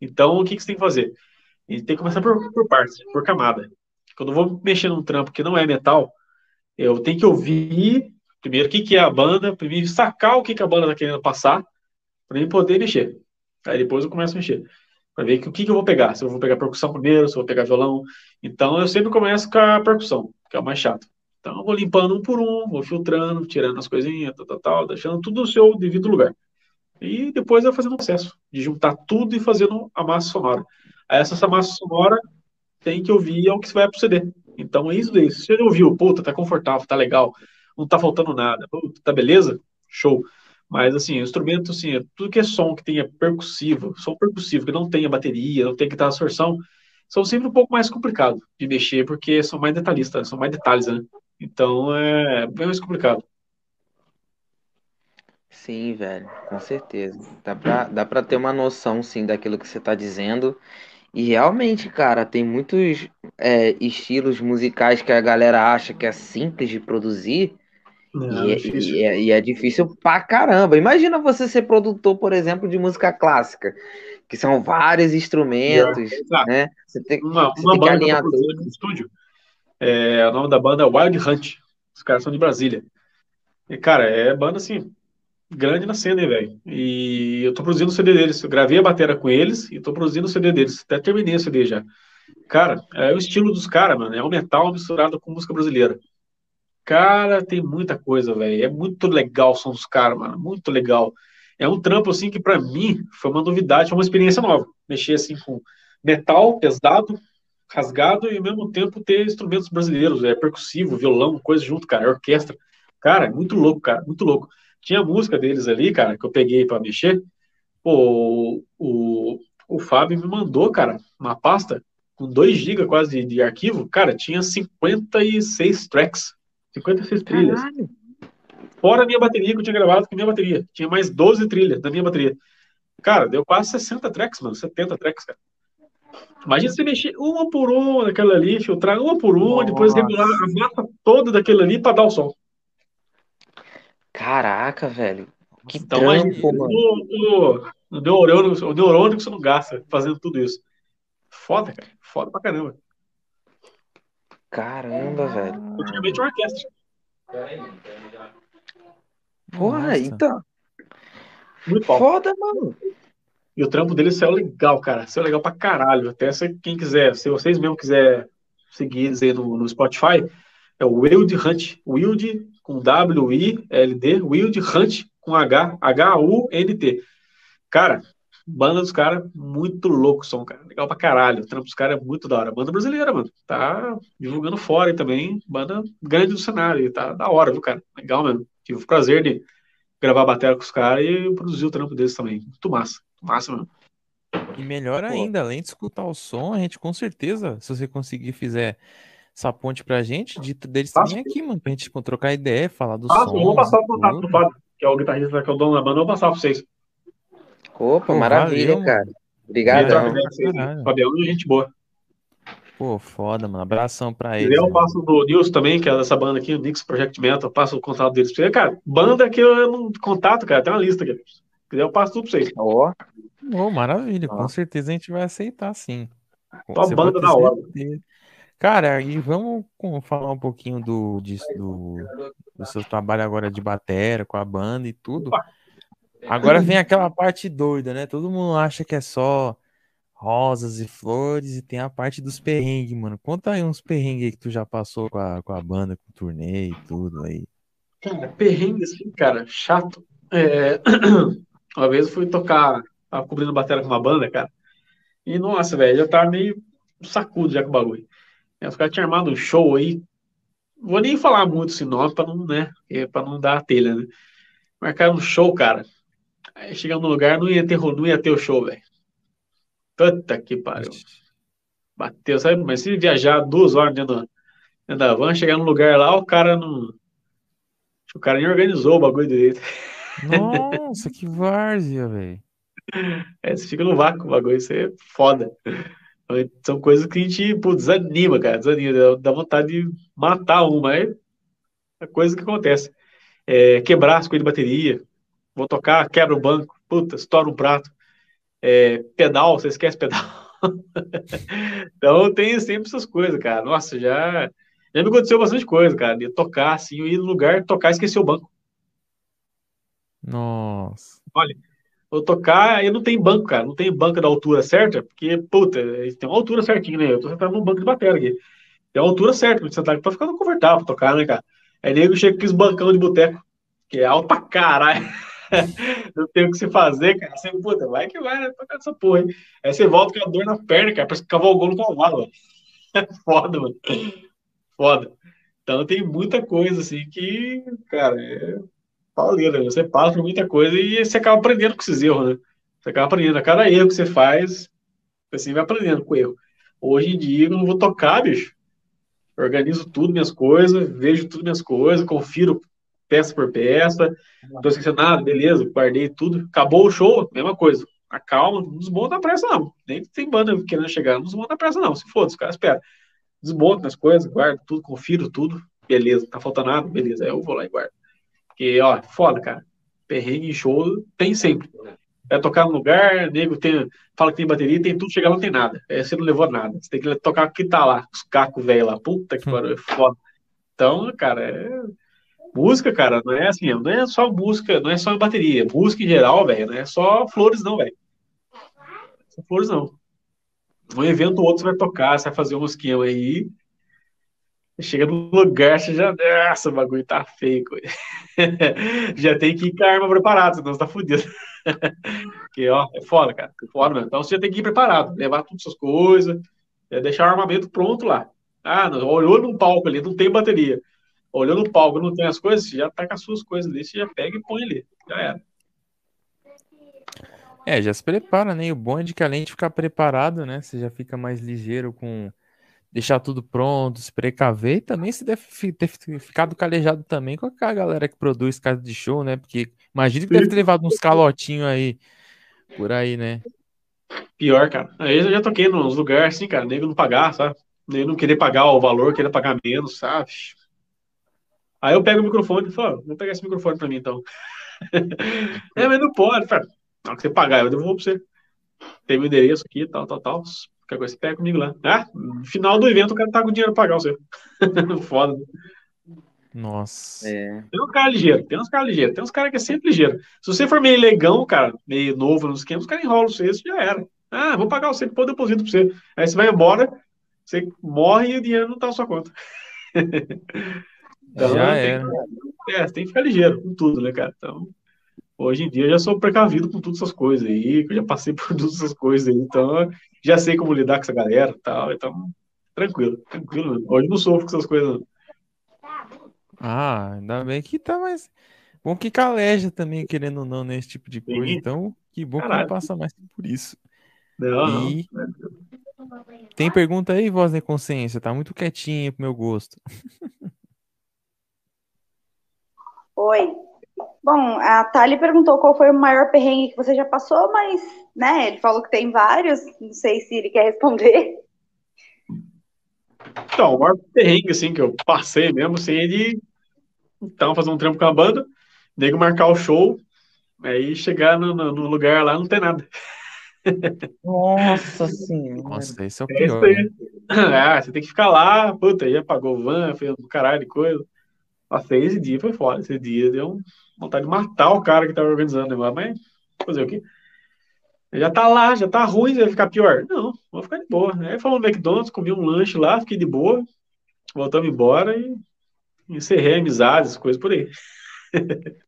Então, o que, que você tem que fazer? A gente tem que começar por, por partes, por camada. Quando eu vou mexer num trampo que não é metal, eu tenho que ouvir primeiro o que, que é a banda, primeiro sacar o que, que a banda está querendo passar, para mim poder mexer. Aí depois eu começo a mexer. Para ver que, o que, que eu vou pegar. Se eu vou pegar percussão primeiro, se eu vou pegar violão. Então eu sempre começo com a percussão, que é o mais chato. Então eu vou limpando um por um, vou filtrando, tirando as coisinhas, tal, tal, tal, deixando tudo no seu devido lugar. E depois eu fazendo o processo de juntar tudo e fazendo a massa sonora. Aí essa massa sonora tem que ouvir é o que vai proceder. Então é isso daí. Se você ouviu, puta, tá confortável, tá legal, não tá faltando nada, puta, tá beleza? Show. Mas, assim, instrumento, assim, é tudo que é som que tenha percussivo, som percussivo, que não tenha bateria, não tenha que estar absorção, são sempre um pouco mais complicado de mexer, porque são mais detalhistas, são mais detalhes, né? Então, é bem mais complicado. Sim, velho, com certeza. Dá pra, dá pra ter uma noção, sim, daquilo que você tá dizendo. E realmente, cara, tem muitos é, estilos musicais que a galera acha que é simples de produzir, Não, e, é é, difícil. e é- e é difícil pra caramba. Imagina você ser produtor, por exemplo, de música clássica, que são vários instrumentos, Exato. né? Você tem, Uma, você uma tem que alinhar tudo. no estúdio, é, o nome da banda é Wild Hunt. Os caras são de Brasília. E, cara, é banda, assim, grande na cena, velho. E eu tô produzindo o CD deles. Eu gravei a bateria com eles e tô produzindo o CD deles. Até terminei o CD já. Cara, é o estilo dos caras, mano. É o metal misturado com música brasileira. Cara, tem muita coisa, velho. É muito legal o som dos caras, mano. Muito legal. É um trampo, assim, que pra mim foi uma novidade, foi uma experiência nova. Mexer, assim, com metal pesado, rasgado e ao mesmo tempo ter instrumentos brasileiros, é percussivo, violão, coisa junto, cara, orquestra. Cara, é muito louco, cara, muito louco. Tinha música deles ali, cara, que eu peguei pra mexer. Pô, o, o Fábio me mandou, cara, uma pasta com 2 GB quase de, de arquivo. Cara, tinha 56 tracks, 56 trilhas. Caralho. Fora a minha bateria que eu tinha gravado com a minha bateria. Tinha mais 12 trilhas da minha bateria. Cara, deu quase 60 tracks, mano. 70 tracks, cara. Imagina você mexer uma por uma daquela ali, filtrar uma por uma, depois Nossa. regular a massa toda daquela ali pra dar o som. Caraca, velho. Que Então, trampo, imagina mano. o, o, o, neurônio, o neurônio que você não gasta fazendo tudo isso. Foda, cara. Foda pra caramba. Caramba, velho. Ultimamente é uma orquestra. Porra, Nossa. então. Muito bom. Foda, mano. E o trampo dele saiu legal, cara. Saiu legal pra caralho. Até se quem quiser, se vocês mesmo quiser seguir aí no, no Spotify, é o Wild Hunt. Wild com W-I-L-D. Wild Hunt com H, H-U-N-T. Cara, banda dos caras, muito louco som, cara. Legal pra caralho. O trampo dos caras é muito da hora. Banda brasileira, mano. Tá divulgando fora aí também. Banda grande do cenário. Tá da hora, viu, cara? Legal mesmo. Tive o prazer de gravar a bateria com os caras e produzir o trampo deles também. Muito massa. Massa mesmo. E melhor Pô. ainda, além de escutar o som, a gente com certeza, se você conseguir fizer essa ponte pra gente, de deles também aqui, mano, pra gente trocar ideia, falar do Ah, som. vou passar o contato do Fábio, que é o guitarrista que é o dono da banda, eu vou passar pra vocês. Opa, Pô, maravilha, valeu, cara. Com. Fabião é gente boa. Pô, foda, mano. Abração pra quiser, eu mano. passo do Nilson também, que é dessa banda aqui, o Nix Project Metal, eu passo o contato deles pra você. Cara, banda que eu não contato, cara, tem uma lista aqui. Se quiser, eu passo tudo pra vocês. Ó, Ô, maravilha, com Ó. certeza a gente vai aceitar sim. Tua Você banda da hora. Cara, e vamos com- falar um pouquinho do, disso, do, do seu trabalho agora de batera com a banda e tudo. Agora vem aquela parte doida, né? Todo mundo acha que é só rosas e flores e tem a parte dos perrengues, mano. Conta aí uns perrengues que tu já passou com a, com a banda, com o turnê e tudo aí. Cara, perrengue assim, cara, chato. É, Uma vez eu fui tocar, tava cobrindo bateria com uma banda, cara. E nossa, velho, já tava meio sacudo já com o bagulho. Aí os caras tinham armado um show aí. Vou nem falar muito esse nome pra não, né? é Pra não dar a telha, né? Marcaram um show, cara. Aí chegando no lugar, não ia ter, não ia ter o show, velho. Puta que pariu. Bateu, sabe? Mas se viajar duas horas dentro dentro da van, chegar no lugar lá, o cara não. O cara nem organizou o bagulho direito. Nossa, que várzea, velho. É, você fica no vácuo, o bagulho, isso é foda. São coisas que a gente, pô, desanima, cara, desanima, dá vontade de matar um, mas é coisa que acontece. É, quebrar as coisas de bateria, vou tocar, quebra o banco, puta, estoura um prato. É, pedal, você esquece pedal. então tem sempre essas coisas, cara. Nossa, já, já me aconteceu bastante coisa, cara, de tocar assim, ir no lugar, tocar e esquecer o banco. Nossa. Olha, vou tocar, aí não tem banco, cara, não tem banco da altura certa, porque, puta, tem uma altura certinha, né? Eu tô sentado num banco de bateria aqui. Tem uma altura certa pra sentar aqui pra ficar confortável pra tocar, né, cara? Aí nego chega com esse bancão de boteco, que é alto pra caralho. não tem o que se fazer, cara. Você, puta, vai que vai, né? Tocar essa porra, hein? Aí você volta com a dor na perna, cara, parece que cavalgou no cavalo, É foda, mano. Foda. Então tem muita coisa, assim, que, cara, é pauleira. Você passa por muita coisa e você acaba aprendendo com esses erros, né? Você acaba aprendendo. A cada erro que você faz, você vai aprendendo com o erro. Hoje em dia, eu não vou tocar, bicho. organizo tudo, minhas coisas, vejo tudo minhas coisas, confiro peça por peça. Não tô esquecendo nada, beleza, guardei tudo. Acabou o show, mesma coisa. Acalma, não desmonta a pressa, não. Nem tem banda querendo chegar, não desmonta a pressa, não. Se for, os caras esperam. Desmonta as coisas, guardo tudo, confiro tudo. Beleza, tá faltando nada, beleza. Aí eu vou lá e guardo. Porque, ó, foda, cara. Perrengue em show tem sempre. É tocar no lugar, nego tem, fala que tem bateria, tem tudo, chega lá não tem nada. Aí você não levou nada. Você tem que tocar o que tá lá, os cacos velho lá. Puta que pariu, é foda. Então, cara, é... música, cara, não é assim, não é só música, não é só bateria. Música em geral, velho, não é só flores, não, velho. Só flores, não. Um evento ou outro você vai tocar, você vai fazer um esquema aí, Chega no lugar, você já. Nossa, o bagulho tá feio. já tem que ir com a arma preparada, senão você tá fudido. Porque, ó, é foda, cara. É foda mesmo. Então você tem que ir preparado, levar todas as coisas, é deixar o armamento pronto lá. Ah, não, olhou no palco ali, não tem bateria. Olhou no palco, não tem as coisas, você já tá com as suas coisas ali, você já pega e põe ali. Já era. É, já se prepara, né? E o bom é de que além de ficar preparado, né? Você já fica mais ligeiro com deixar tudo pronto, se precaver, e também se deve ter ficado calejado também com a galera que produz casa de show, né? Porque imagina que deve ter levado uns calotinhos aí, por aí, né? Pior, cara. Aí eu já toquei nos lugares assim, cara, nego não pagar, sabe? Nego não querer pagar o valor, querer pagar menos, sabe? Aí eu pego o microfone e falo, vou pegar esse microfone pra mim então. é, mas não pode, cara. Não, que você pagar, eu devolvo pra você. Tem meu endereço aqui, tal, tal, tal. Qualquer coisa, você pega comigo lá. Ah, no final do evento o cara tá com dinheiro pra pagar o seu. Foda. Nossa. É. Tem uns caras ligeiros, tem uns caras ligeiros, tem uns caras que é sempre ligeiro. Se você for meio legão, cara, meio novo nos esquema, os caras enrolam você, isso já era. Ah, vou pagar você, pô, deposito pra você. Aí você vai embora, você morre e o dinheiro não tá na sua conta. então, já era. Que, é, tem que ficar ligeiro com tudo, né, cara? Então, hoje em dia eu já sou precavido com todas essas coisas aí, eu já passei por todas essas coisas aí, então já sei como lidar com essa galera e tal, então tranquilo, tranquilo. Hoje não sofro com essas coisas. Ah, ainda bem que tá mais. Bom que caleja também, querendo ou não, nesse tipo de coisa. Sim. Então, que bom Caralho. que não passa mais por isso. Não, e... não. Tem pergunta aí, voz de consciência? Tá muito quietinho pro meu gosto. Oi. Bom, a Thali perguntou qual foi o maior perrengue que você já passou, mas, né, ele falou que tem vários, não sei se ele quer responder. Então, o maior perrengue, assim, que eu passei mesmo, assim, é de então, fazer um trampo com a banda, nego marcar o show, aí chegar no, no, no lugar lá não tem nada. Nossa senhora. Nossa, esse é o pior. Né? Ah, você tem que ficar lá, puta, aí apagou o van, fez um caralho de coisa. Passei esse dia, foi foda. Esse dia deu vontade de matar o cara que tava organizando o negócio, mas fazer o quê? Já tá lá, já tá ruim, vai ficar pior. Não, vou ficar de boa. Aí falou no McDonald's, comi um lanche lá, fiquei de boa, voltamos embora e encerrei amizades, coisas por aí.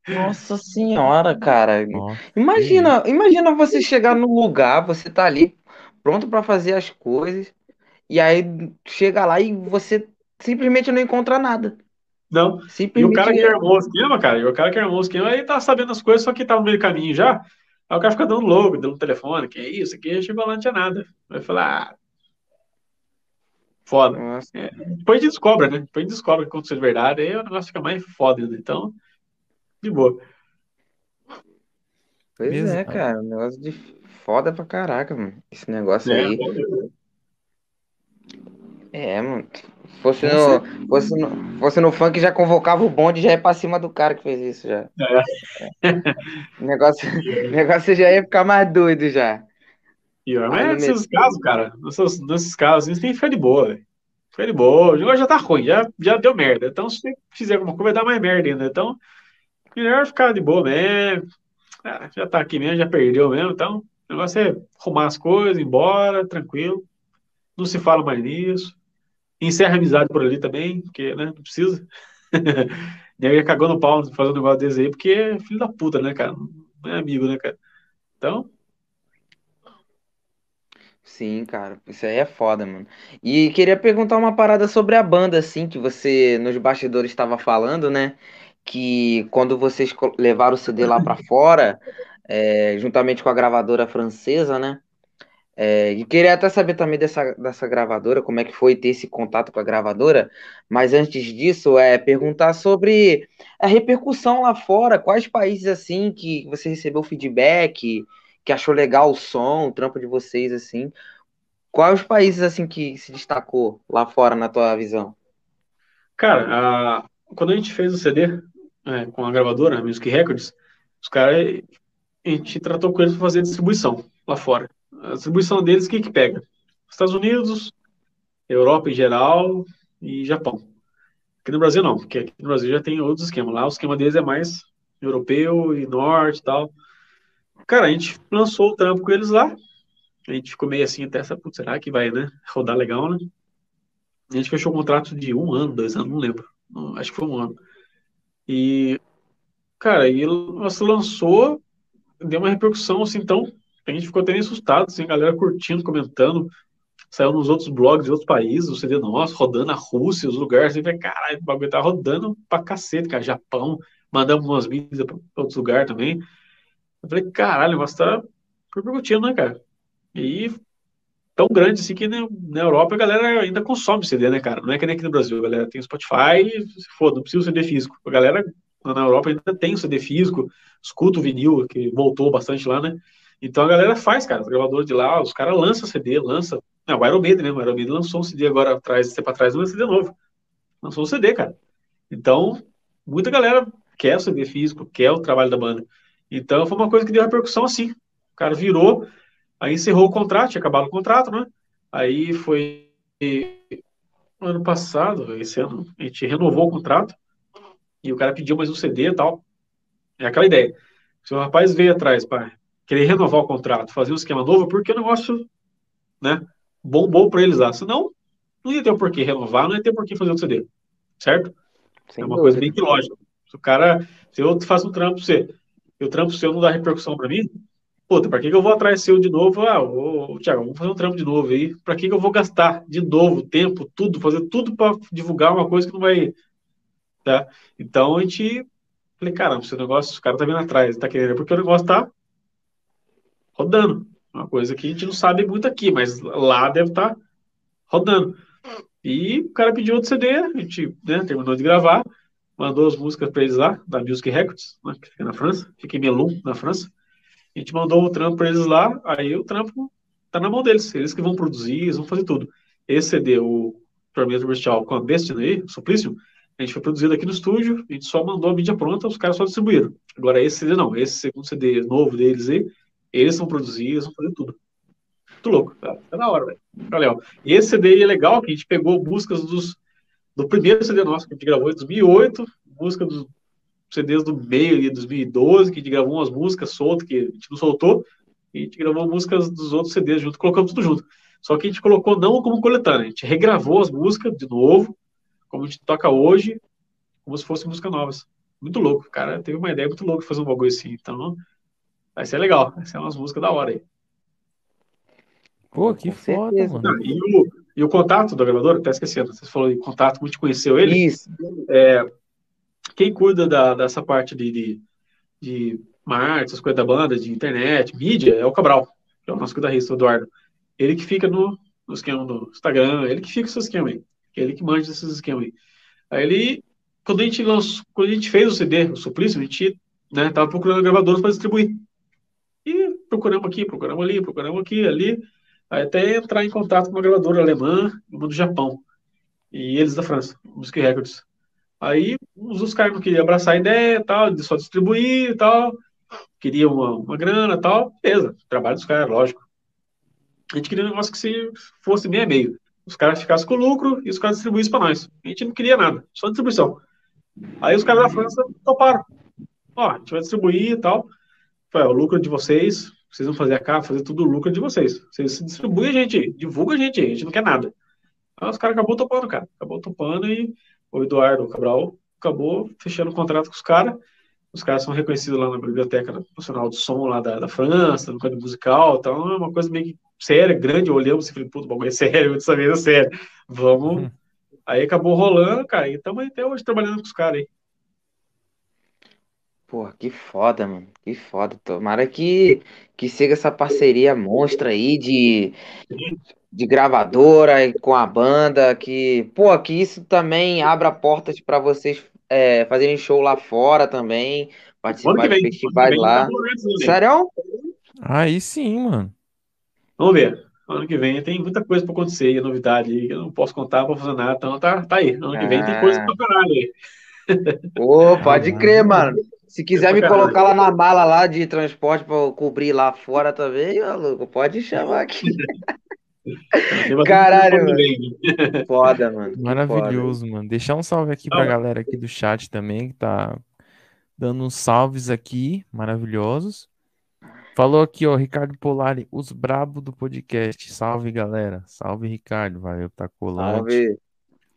Nossa senhora, cara. Nossa, imagina, imagina você chegar no lugar, você tá ali pronto para fazer as coisas, e aí chega lá e você simplesmente não encontra nada. Não. E o cara que armou o esquema, cara, e o cara que armou o esquema, aí tá sabendo as coisas, só que tá no meio do caminho já. Aí o cara fica dando logo, dando telefone, que é isso, aqui chegou lá, não tinha nada. Vai falar, ah, foda. É, depois a gente descobre, né? Depois a gente descobre que aconteceu de verdade, aí o negócio fica mais foda, né? Então, de boa. Pois Mesmo- é, cara, um negócio de foda pra caraca, mano. Esse negócio É, aí. É, mano. Se fosse no, fosse no, fosse no funk, já convocava o bonde e já ia pra cima do cara que fez isso já. O negócio, o negócio já ia ficar mais doido já. E, mas nesses casos, cara, nesses, nesses casos, isso tem que ficar de boa, velho. Fica de boa. O jogo já tá ruim, já, já deu merda. Então, se você fizer alguma coisa, vai dar mais merda ainda. Então, melhor ficar de boa mesmo. Ah, já tá aqui mesmo, já perdeu mesmo. Então, o negócio é arrumar as coisas, ir embora, tranquilo. Não se fala mais nisso. Encerra a amizade por ali também, porque, né, não precisa. E aí cagou no pau fazendo um negócio desse aí, porque é filho da puta, né, cara? Não é amigo, né, cara? Então, Sim, cara, isso aí é foda, mano. E queria perguntar uma parada sobre a banda, assim, que você nos bastidores estava falando, né? Que quando vocês levaram o CD lá pra fora, é, juntamente com a gravadora francesa, né? É, e queria até saber também dessa, dessa gravadora, como é que foi ter esse contato com a gravadora. Mas antes disso, é perguntar sobre a repercussão lá fora, quais países assim que você recebeu feedback, que achou legal o som, o trampo de vocês assim. Quais os países assim que se destacou lá fora na tua visão? Cara, a- quando a gente fez o CD é, com a gravadora, a Music Records, os caras, a gente tratou com eles para fazer distribuição lá fora. A distribuição deles, o que que pega? Estados Unidos, Europa em geral e Japão. Aqui no Brasil não, porque aqui no Brasil já tem outros esquemas. Lá o esquema deles é mais europeu e norte e tal. Cara, a gente lançou o trampo com eles lá. A gente ficou meio assim até essa, putz, será que vai, né? Rodar legal, né? A gente fechou um contrato de um ano, dois anos, não lembro. Não, acho que foi um ano. E, cara, e você lançou, deu uma repercussão assim, então a gente ficou até meio assustado, assim, a galera curtindo, comentando. Saiu nos outros blogs de outros países, o CD nosso, rodando a Rússia, os lugares, assim, falei, caralho, o bagulho tá rodando pra cacete, cara. Japão, mandamos umas mídias pra outros lugares também. Eu falei, caralho, o negócio tá repercutindo, né, cara? E tão grande assim que na, na Europa a galera ainda consome CD, né, cara? Não é que nem aqui no Brasil, a galera tem Spotify e se foda, não precisa CD físico. A galera na Europa ainda tem o CD físico, escuta o vinil, que voltou bastante lá, né? Então a galera faz, cara, os gravadores de lá, os caras lançam CD, lança. Não, o Iron Maiden mesmo, o Iron Maiden lançou um CD agora atrás, tempo atrás, um CD novo. Lançou um CD, cara. Então, muita galera quer o CD físico, quer o trabalho da banda. Então foi uma coisa que deu repercussão assim. O cara virou, aí encerrou o contrato, tinha acabado o contrato, né? Aí foi ano passado, esse ano, a gente renovou o contrato e o cara pediu mais um CD e tal. É aquela ideia. Se o rapaz veio atrás para querer renovar o contrato, fazer um esquema novo, porque o negócio, né, bombou para eles lá. Senão, não ia ter o porquê renovar, não ia ter porquê fazer o CD, certo? Sem é uma coisa dúvida. bem que lógica. Se o cara, se eu faço um trampo você, e o trampo seu não dá repercussão para mim, puta, pra que que eu vou atrás seu de novo? Ah, ô, Thiago, vamos fazer um trampo de novo aí. Pra que que eu vou gastar de novo tempo, tudo, fazer tudo para divulgar uma coisa que não vai, tá? Então a gente, falei, caramba, esse negócio, o cara tá vindo atrás, tá querendo, porque o negócio tá rodando. Uma coisa que a gente não sabe muito aqui, mas lá deve estar rodando. E o cara pediu outro CD, a gente né, terminou de gravar, mandou as músicas para eles lá, da Music Records, né, que fica na França, fica em Melun, na França. A gente mandou o trampo para eles lá, aí o trampo tá na mão deles, eles que vão produzir, eles vão fazer tudo. Esse CD, o Tormento Bestial com a Bestia aí, o Suplício, a gente foi produzido aqui no estúdio, a gente só mandou a mídia pronta, os caras só distribuíram. Agora esse CD não, esse segundo CD novo deles aí, eles vão produzir, eles vão fazer tudo. Muito louco, tá, tá na hora, velho. Legal. E esse CD é legal, que a gente pegou músicas dos, do primeiro CD nosso que a gente gravou em 2008, música dos CDs do meio de 2012, que a gente gravou umas músicas soltas que a gente não soltou, e a gente gravou músicas dos outros CDs junto, colocamos tudo junto. Só que a gente colocou não como coletânea, a gente regravou as músicas de novo, como a gente toca hoje, como se fossem músicas novas. Muito louco, cara teve uma ideia muito louca de fazer um bagulho assim, então vai ser legal, vai ser umas músicas da hora aí. Pô, que Com foda, certeza. mano. Ah, e, o, e o contato da gravadora, até esquecendo, você falou de contato, gente conheceu ele, Isso. quem cuida da, dessa parte de, de, de marketing, essas coisas da banda, de internet, mídia, é o Cabral, que é o nosso guitarrista, o Eduardo. Ele que fica no, no esquema do Instagram, ele que fica com esse esquema aí. Ele que manja esses esquemas aí. Aí ele, quando a gente lançou, quando a gente fez o CD, o Suplício, a gente né, tava procurando gravadores para distribuir. Procuramos aqui, procuramos ali, procuramos aqui, ali, até entrar em contato com uma gravadora alemã, uma do Japão, e eles da França, Music Records. Aí uns dos caras não queriam abraçar a ideia, tal, de só distribuir e tal, queria uma, uma grana tal, beleza, trabalho dos caras, lógico. A gente queria um negócio que se fosse meio a meio. Os caras ficassem com lucro e os caras distribuíssem para nós. A gente não queria nada, só distribuição. Aí os caras da França toparam. Ó, a gente vai distribuir e tal. Foi, o lucro de vocês, vocês vão fazer a capa, fazer tudo o lucro de vocês. Vocês distribuem a gente, divulga a gente, a gente não quer nada. Aí os caras acabou topando, cara. Acabou topando e o Eduardo Cabral acabou fechando o contrato com os caras. Os caras são reconhecidos lá na Biblioteca Nacional do Som lá da, da França, no canto musical, então é uma coisa meio que séria, grande. Olhamos e falei, puto, o bagulho é sério, dessa vez é sério. Vamos. Uhum. Aí acabou rolando, cara, e estamos até hoje trabalhando com os caras aí. Pô, que foda, mano. Que foda. Tomara que, que siga essa parceria monstra aí de, de gravadora com a banda. Que, pô, que isso também abra portas para vocês é, fazerem show lá fora também. Participar de festivais lá. Sério? Aí sim, mano. Vamos ver. Ano que vem tem muita coisa para acontecer aí, novidade aí, que eu não posso contar para fazer nada, então tá, tá aí. Ano que vem tem coisa pra caralho aí. Ô, pode crer, mano. Se quiser me colocar lá na mala lá de transporte para cobrir lá fora também, maluco, pode chamar aqui. Caralho, mano. Foda, mano. Maravilhoso, foda. mano. Deixar um salve aqui pra galera aqui do chat também, que tá dando uns salves aqui, maravilhosos. Falou aqui, ó, Ricardo Polari, os brabo do podcast. Salve, galera. Salve, Ricardo. Valeu, tá colante. Salve.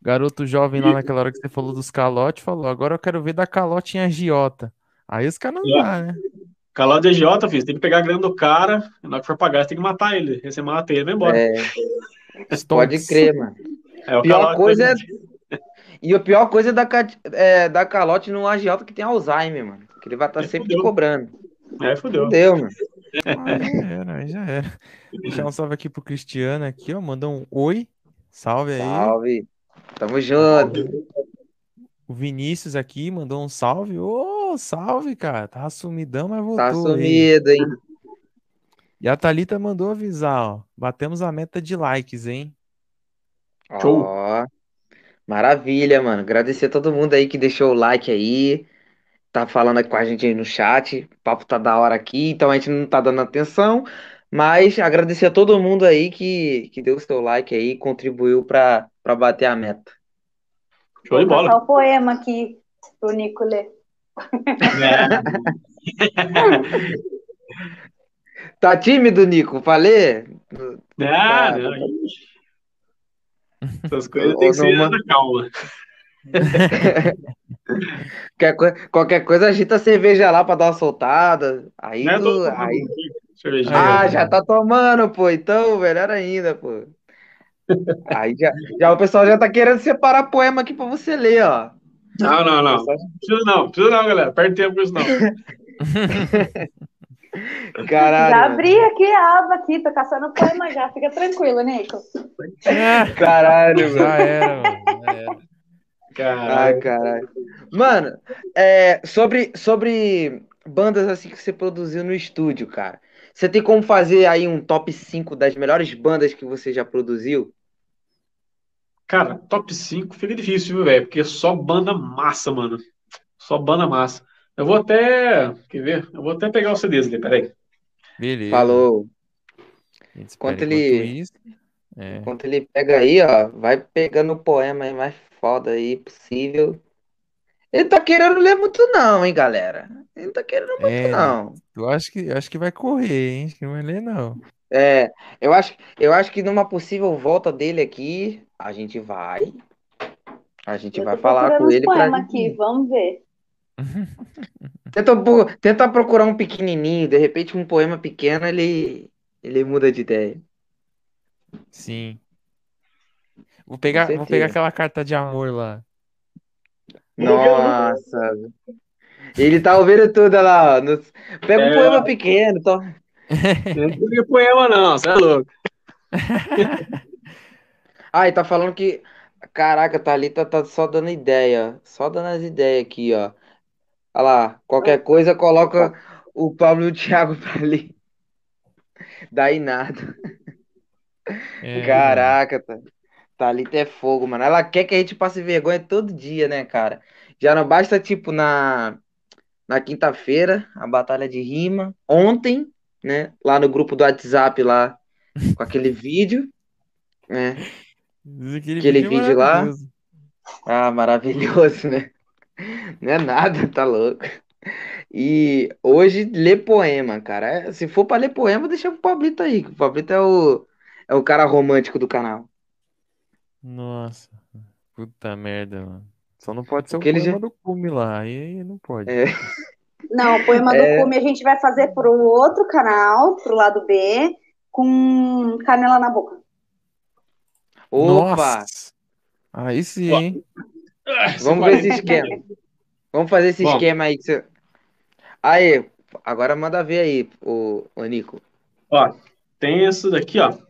Garoto jovem lá naquela hora que você falou dos calotes, falou, agora eu quero ver da calote em agiota. Aí os caras não é. dá, né? Calado de agiota, filho. Você tem que pegar a grana do cara, na hora que for pagar, você tem que matar ele. Aí você mata ele vai embora. É. Pode crer, mano. É, pior coisa é. E a pior coisa é da, é, da calote no agiota que tem Alzheimer, mano. Que ele vai estar tá é, sempre te cobrando. É, fudeu. Fudeu, mano. Ah, já era, já era. Deixar um salve aqui pro Cristiano aqui, ó. Mandou um oi. Salve aí. Salve. Tamo junto. O Vinícius aqui mandou um salve. Ô, oh, salve, cara. Tá sumidão, mas voltou. Tá sumido, hein? E a Thalita mandou avisar, ó. Batemos a meta de likes, hein? Show. Ó, maravilha, mano. Agradecer a todo mundo aí que deixou o like aí. Tá falando com a gente aí no chat. O papo tá da hora aqui, então a gente não tá dando atenção. Mas agradecer a todo mundo aí que, que deu o seu like aí, contribuiu para bater a meta. Show de bola. Vou o poema aqui pro Nico ler. É. tá tímido, Nico? Falei? Ah, tá. não. Essas coisas tem que ser na calma. qualquer, coisa, qualquer coisa, agita a cerveja lá pra dar uma soltada. Aí, é, tu, aí... Ah, já tá tomando, pô. Então, melhor ainda, pô. Aí já, já o pessoal já tá querendo separar poema aqui pra você ler, ó. Não, não, não. Precisa não, precisa não, galera. Perde tempo com isso não. Caralho. Já abri aqui a aba aqui, tô caçando poema já. Fica tranquilo, Nico. Caralho, já era, mano. Já era. Caralho. Ai, caralho. Mano, é, sobre, sobre bandas assim que você produziu no estúdio, cara. Você tem como fazer aí um top 5 das melhores bandas que você já produziu? Cara, top 5 fica difícil, viu, velho? Porque é só banda massa, mano. Só banda massa. Eu vou até. Quer ver? Eu vou até pegar o CDs ali, peraí. Beleza. Falou. Enquanto ele. É. Enquanto ele pega aí, ó, vai pegando o poema aí mais foda aí possível. Ele tá querendo ler muito, não, hein, galera? Ele não tá querendo muito, é, não. Eu acho que, acho que vai correr, hein? Acho que não vai ler, não. É, eu acho, eu acho que numa possível volta dele aqui, a gente vai. A gente vai falar com ele pra. aqui, vamos ver. tenta, tenta procurar um pequenininho, de repente um poema pequeno ele, ele muda de ideia. Sim. Vou pegar, vou pegar aquela carta de amor lá. Nossa. Ele tá ouvindo tudo lá. No... Pega um é. poema pequeno. Tô... Não pega poema, não, você é louco. ah, e tá falando que. Caraca, Thalita tá só dando ideia. Só dando as ideias aqui, ó. Olha lá. Qualquer coisa, coloca o Pablo e o Thiago pra ler. Daí nada. É, Caraca, tá. Thalita é fogo, mano. Ela quer que a gente passe vergonha todo dia, né, cara? Já não basta, tipo, na, na quinta-feira, a batalha de rima. Ontem, né, lá no grupo do WhatsApp, lá, com aquele vídeo, né? Aquele, Aquele vídeo é vídeo lá. Ah, maravilhoso, né? Não é nada, tá louco. E hoje, ler poema, cara. É, Se for pra ler poema, deixa pro Pablito aí. O Pablito é o, é o cara romântico do canal. Nossa, puta merda, mano. Só não pode ser o poema já- do Cume lá, aí não pode. É. Não, o poema do É. Cume a gente vai fazer pro outro canal, pro lado B, com canela na boca. Opa! Nossa! Aí sim, Ó. hein? Vamos ver esse esquema. Vamos fazer esse Bom. esquema aí que você. Aí, agora manda ver aí, o, o Nico. Ó, tem essa daqui, ó. Isso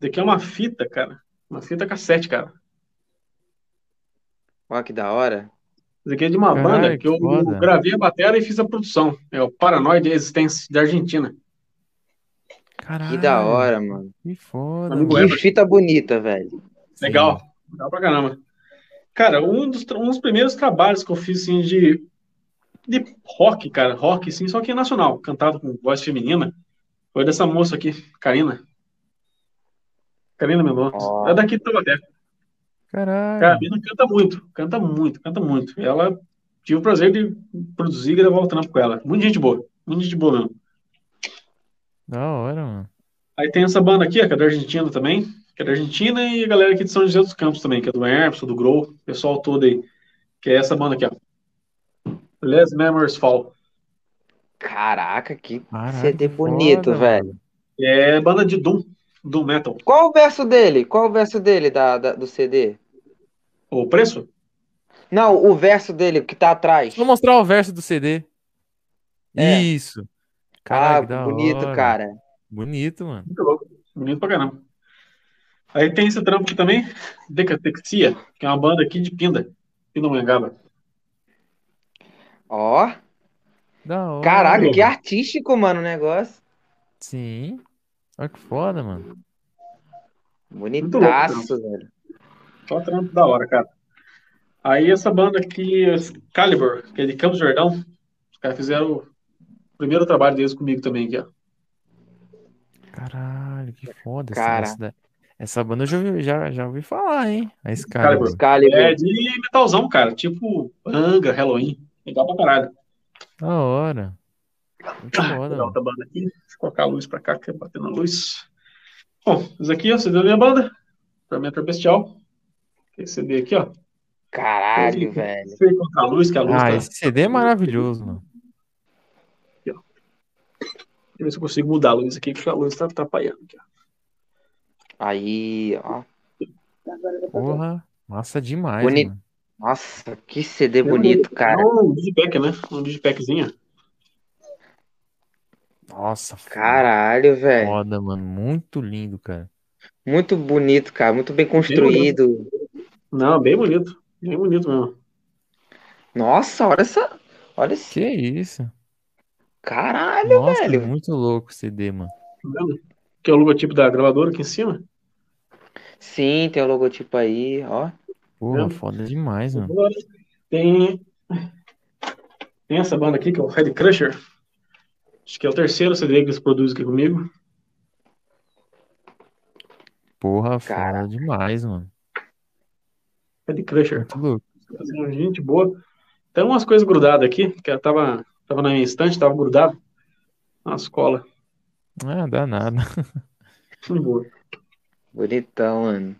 daqui é uma fita, cara. Uma fita cassete, cara. Olha que da hora. Isso aqui é de uma Caralho, banda que que eu foda. gravei a bateria e fiz a produção. É o Paranoid Existence da Argentina. Caralho, Que da hora, mano. que foda, Amigo mano. Que fita bonita, velho. Sim. Legal. Legal pra caramba. Cara, um dos, um dos primeiros trabalhos que eu fiz, assim, de, de rock, cara. Rock, sim, só que nacional. Cantado com voz feminina. Foi dessa moça aqui, Karina. Karina Mendonça. Ó. É daqui de Taubaté. Caralho. Cara, a mina canta muito, canta muito, canta muito. Ela tive o prazer de produzir e gravar o trampo com ela. Muita gente boa, muita gente boa mesmo. Da hora, mano. Aí tem essa banda aqui, ó, que é da Argentina também, que é da Argentina, e a galera aqui de São José dos Campos também, que é do Hermes, do Grow, o pessoal todo aí. Que é essa banda aqui, ó. Les Memories Fall. Caraca, que Caraca, CD bonito, foda, velho. É banda de Doom, Doom Metal. Qual o verso dele? Qual o verso dele da, da- do CD? O preço? Não, o verso dele que tá atrás. Vou mostrar o verso do CD. É. Isso. Ah, Caraca, da bonito, hora. cara. Bonito, mano. Muito louco, bonito pra caramba. Aí tem esse trampo aqui também, Decatexia, que é uma banda aqui de Pinda, Pindamonhangaba. Ó, Da hora. caraca, que artístico, mano, o negócio. Sim. Olha que foda, mano. Bonitaço, velho. Só trampo da hora, cara. Aí essa banda aqui, Excalibur, que é de Campos do Jordão, os caras fizeram primeiro trabalho deles comigo também aqui, ó. Caralho, que foda. Essa, Cara. essa, essa banda eu já ouvi, já, já ouvi falar, hein? A Excalibur. Excalibur. É de metalzão, cara, tipo Angra, Halloween, legal pra caralho. Da hora. Muito foda, Legal mano. outra banda aqui, deixa eu colocar a luz pra cá, que é batendo a luz. Bom, isso aqui, ó, CD da minha banda, Tormentor Bestial. Esse CD aqui, ó. Caralho, velho. Feio contra a luz, que a luz Ah, tá... esse CD é maravilhoso, mano. Deixa eu ver se eu consigo mudar a luz aqui, porque a luz tá atrapalhando aqui. Aí, ó. Porra, massa demais, mano. Nossa, que CD bonito, cara. É um digipack, né? Um digipackzinho. Nossa, Caralho, velho. foda, mano. Muito lindo, cara. Muito bonito, cara. Muito bem construído. Não, bem bonito. Bem bonito mesmo. Nossa, olha essa. Olha esse. Que isso? Caralho, Nossa, velho. muito louco o CD, mano. Tá vendo? Que é o logotipo da gravadora aqui em cima. Sim, tem o logotipo aí, ó. Porra, Vendo? foda demais, mano. Tem, tem essa banda aqui, que é o Head Crusher. Acho que é o terceiro CD que eles produzem aqui comigo. Porra, Cara. foda demais, mano. Head Crusher. Muito louco. Gente boa. Tem umas coisas grudadas aqui, que eu tava, tava na minha estante, tava grudado. Nas colas. Ah, dá nada. Muito boa. Bonitão, mano.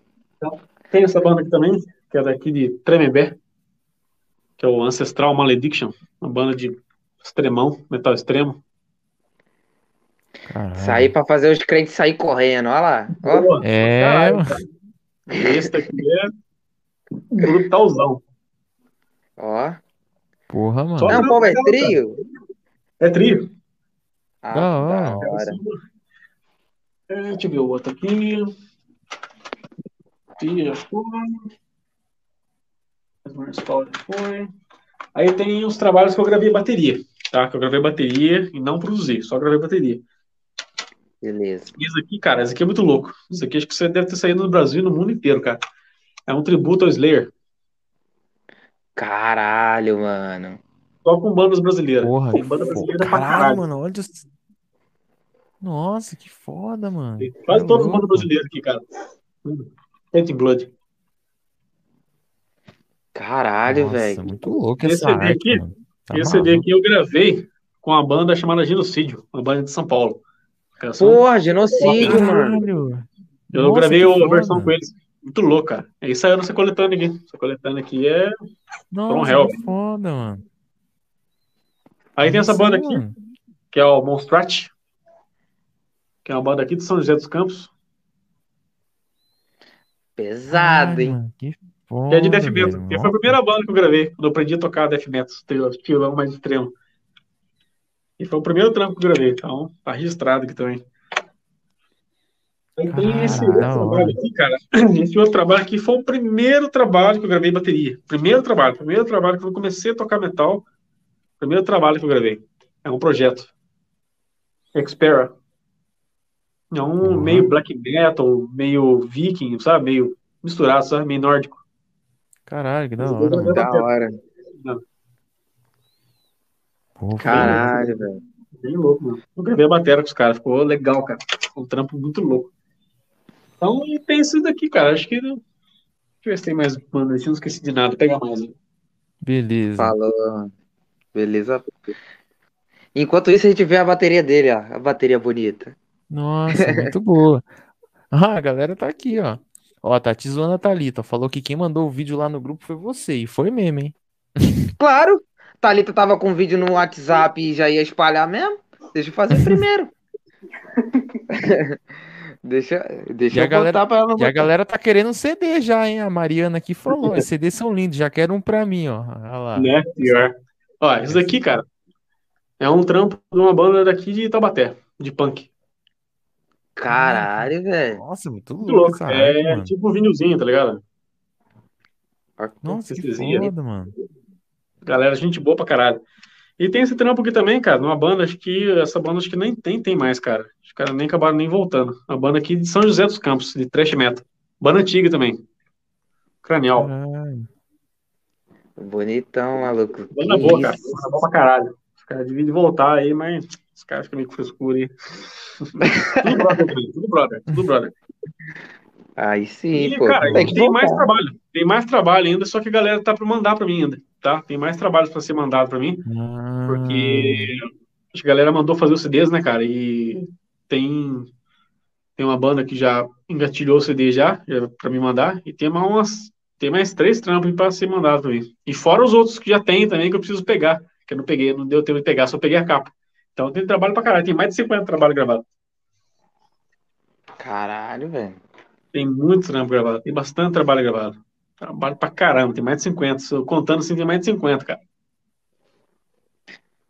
Tem essa banda aqui também, que é daqui de Tremembé, que é o Ancestral Malediction, uma banda de extremão, metal extremo. Sair pra fazer os crentes sair correndo, olha lá. Ó, Boa, É, caralho, cara. Esse daqui é brutalzão. ó. Porra, mano. Só- Não, pô, é trio? É trio. Ah, Da hora. É, deixa eu ver o outro aqui. Foi. Já foi. Aí tem os trabalhos que eu gravei bateria, tá? Que eu gravei bateria e não produzi, só gravei bateria. Beleza. Isso aqui, cara, isso aqui é muito louco. Isso aqui acho que você deve ter saído no Brasil e no mundo inteiro, cara. É um tributo ao Slayer. Caralho, mano. Só com bandas brasileiras. Porra, Tem banda brasileira pra caralho, caralho. mano, olha os... Nossa, que foda, mano. Tem Quase Tá louco. bandas brasileiras aqui, cara. And Blood. Caralho, velho. muito louco Esse essa CD arte, aqui- mano. Tá Esse CD aqui eu gravei com a banda chamada Genocídio, uma banda de São Paulo. Porra, genocídio, mano. Eu Nossa, gravei a versão com eles. Muito louco, cara. Aí saiu nessa coletânea aqui. Essa coletânea aqui é. Nossa, que foda, mano. Aí tem essa banda aqui, mano. que é o Monstrat, que é uma banda aqui de São José dos Campos, Pesado, Caralho, hein? mano, que que é de foda, Death Metal. velho. Foi a primeira banda que eu gravei, quando eu aprendi a tocar Death Metal, violão mais extremo. E foi o primeiro trampo que eu gravei, então tá registrado aqui também. Aí tem Caralho, esse outro trabalho aqui, cara. Esse outro trabalho aqui foi o primeiro trabalho que eu gravei bateria. Primeiro trabalho, primeiro trabalho que eu comecei a tocar metal. Primeiro trabalho que eu gravei. É um projeto. Expera. É um Uhum. meio black metal, meio viking, sabe? Meio misturado, sabe? Meio nórdico. Caralho, que da hora. Da hora. Pô, Caralho, velho. Bem louco, mano. Eu gravei a bateria com os caras, ficou legal, cara. Ficou um trampo muito louco. Então, e tem isso daqui, cara. Acho que. Deixa eu ver se tem mais. Mano, eu não esqueci de nada. Pega mais. Beleza. Falou. Beleza. Enquanto isso, a gente vê a bateria dele, ó. A bateria bonita. Nossa, muito boa. Ah, a galera tá aqui, ó. Ó, tá te zoando a Thalita. Falou que quem mandou o vídeo lá no grupo foi você. E foi mesmo, hein? Claro! Thalita tava com vídeo no WhatsApp e já ia espalhar mesmo. Deixa eu fazer primeiro. deixa deixa E a eu galera- botar pra ela E a galera tá querendo um CD já, hein? A Mariana aqui falou. Os CDs são lindos, já quero um pra mim, ó. Olha lá. Né? Pior. Ó, isso daqui, cara. É um trampo de uma banda daqui de Taubaté, de punk. Caralho, velho. Nossa, muito Muito louco louco. essa arte, É mano. tipo um vinilzinho, tá ligado? Nossa, que foda, mano. Galera, gente boa pra caralho. E tem esse trampo aqui também, cara, numa banda, acho que essa banda acho que nem tem, tem mais, cara. Os caras nem acabaram nem voltando. Uma banda aqui de São José dos Campos, de thrash metal. Banda antiga também. Cranial. Caralho. Bonitão, maluco. Banda boa, cara. Banda boa pra caralho. Os caras deviam voltar aí, mas os caras ficam meio com frescura aí. tudo brother tudo brother, tudo brother. Aí sim, E, pô. cara, Tem tem mais trabalho. Tem mais trabalho ainda, só que a galera tá pra mandar pra mim ainda, tá? Tem mais trabalho pra ser mandado pra mim. Ah, Porque a galera mandou fazer os CDs, né, cara? E tem, tem uma banda que já engatilhou o CD já, já pra me mandar, e tem mais umas, tem mais três trampos pra ser mandado pra mim. E fora os outros que já tem também que eu preciso pegar, que eu não peguei, não deu tempo de pegar, só peguei a capa. Então tem trabalho pra caralho, tem mais de 50 trabalhos gravados. Caralho, velho. Tem muito trampo gravado, tem bastante trabalho gravado. Trabalho pra caramba, tem mais de 50. Se eu contando assim, tem mais de 50, cara.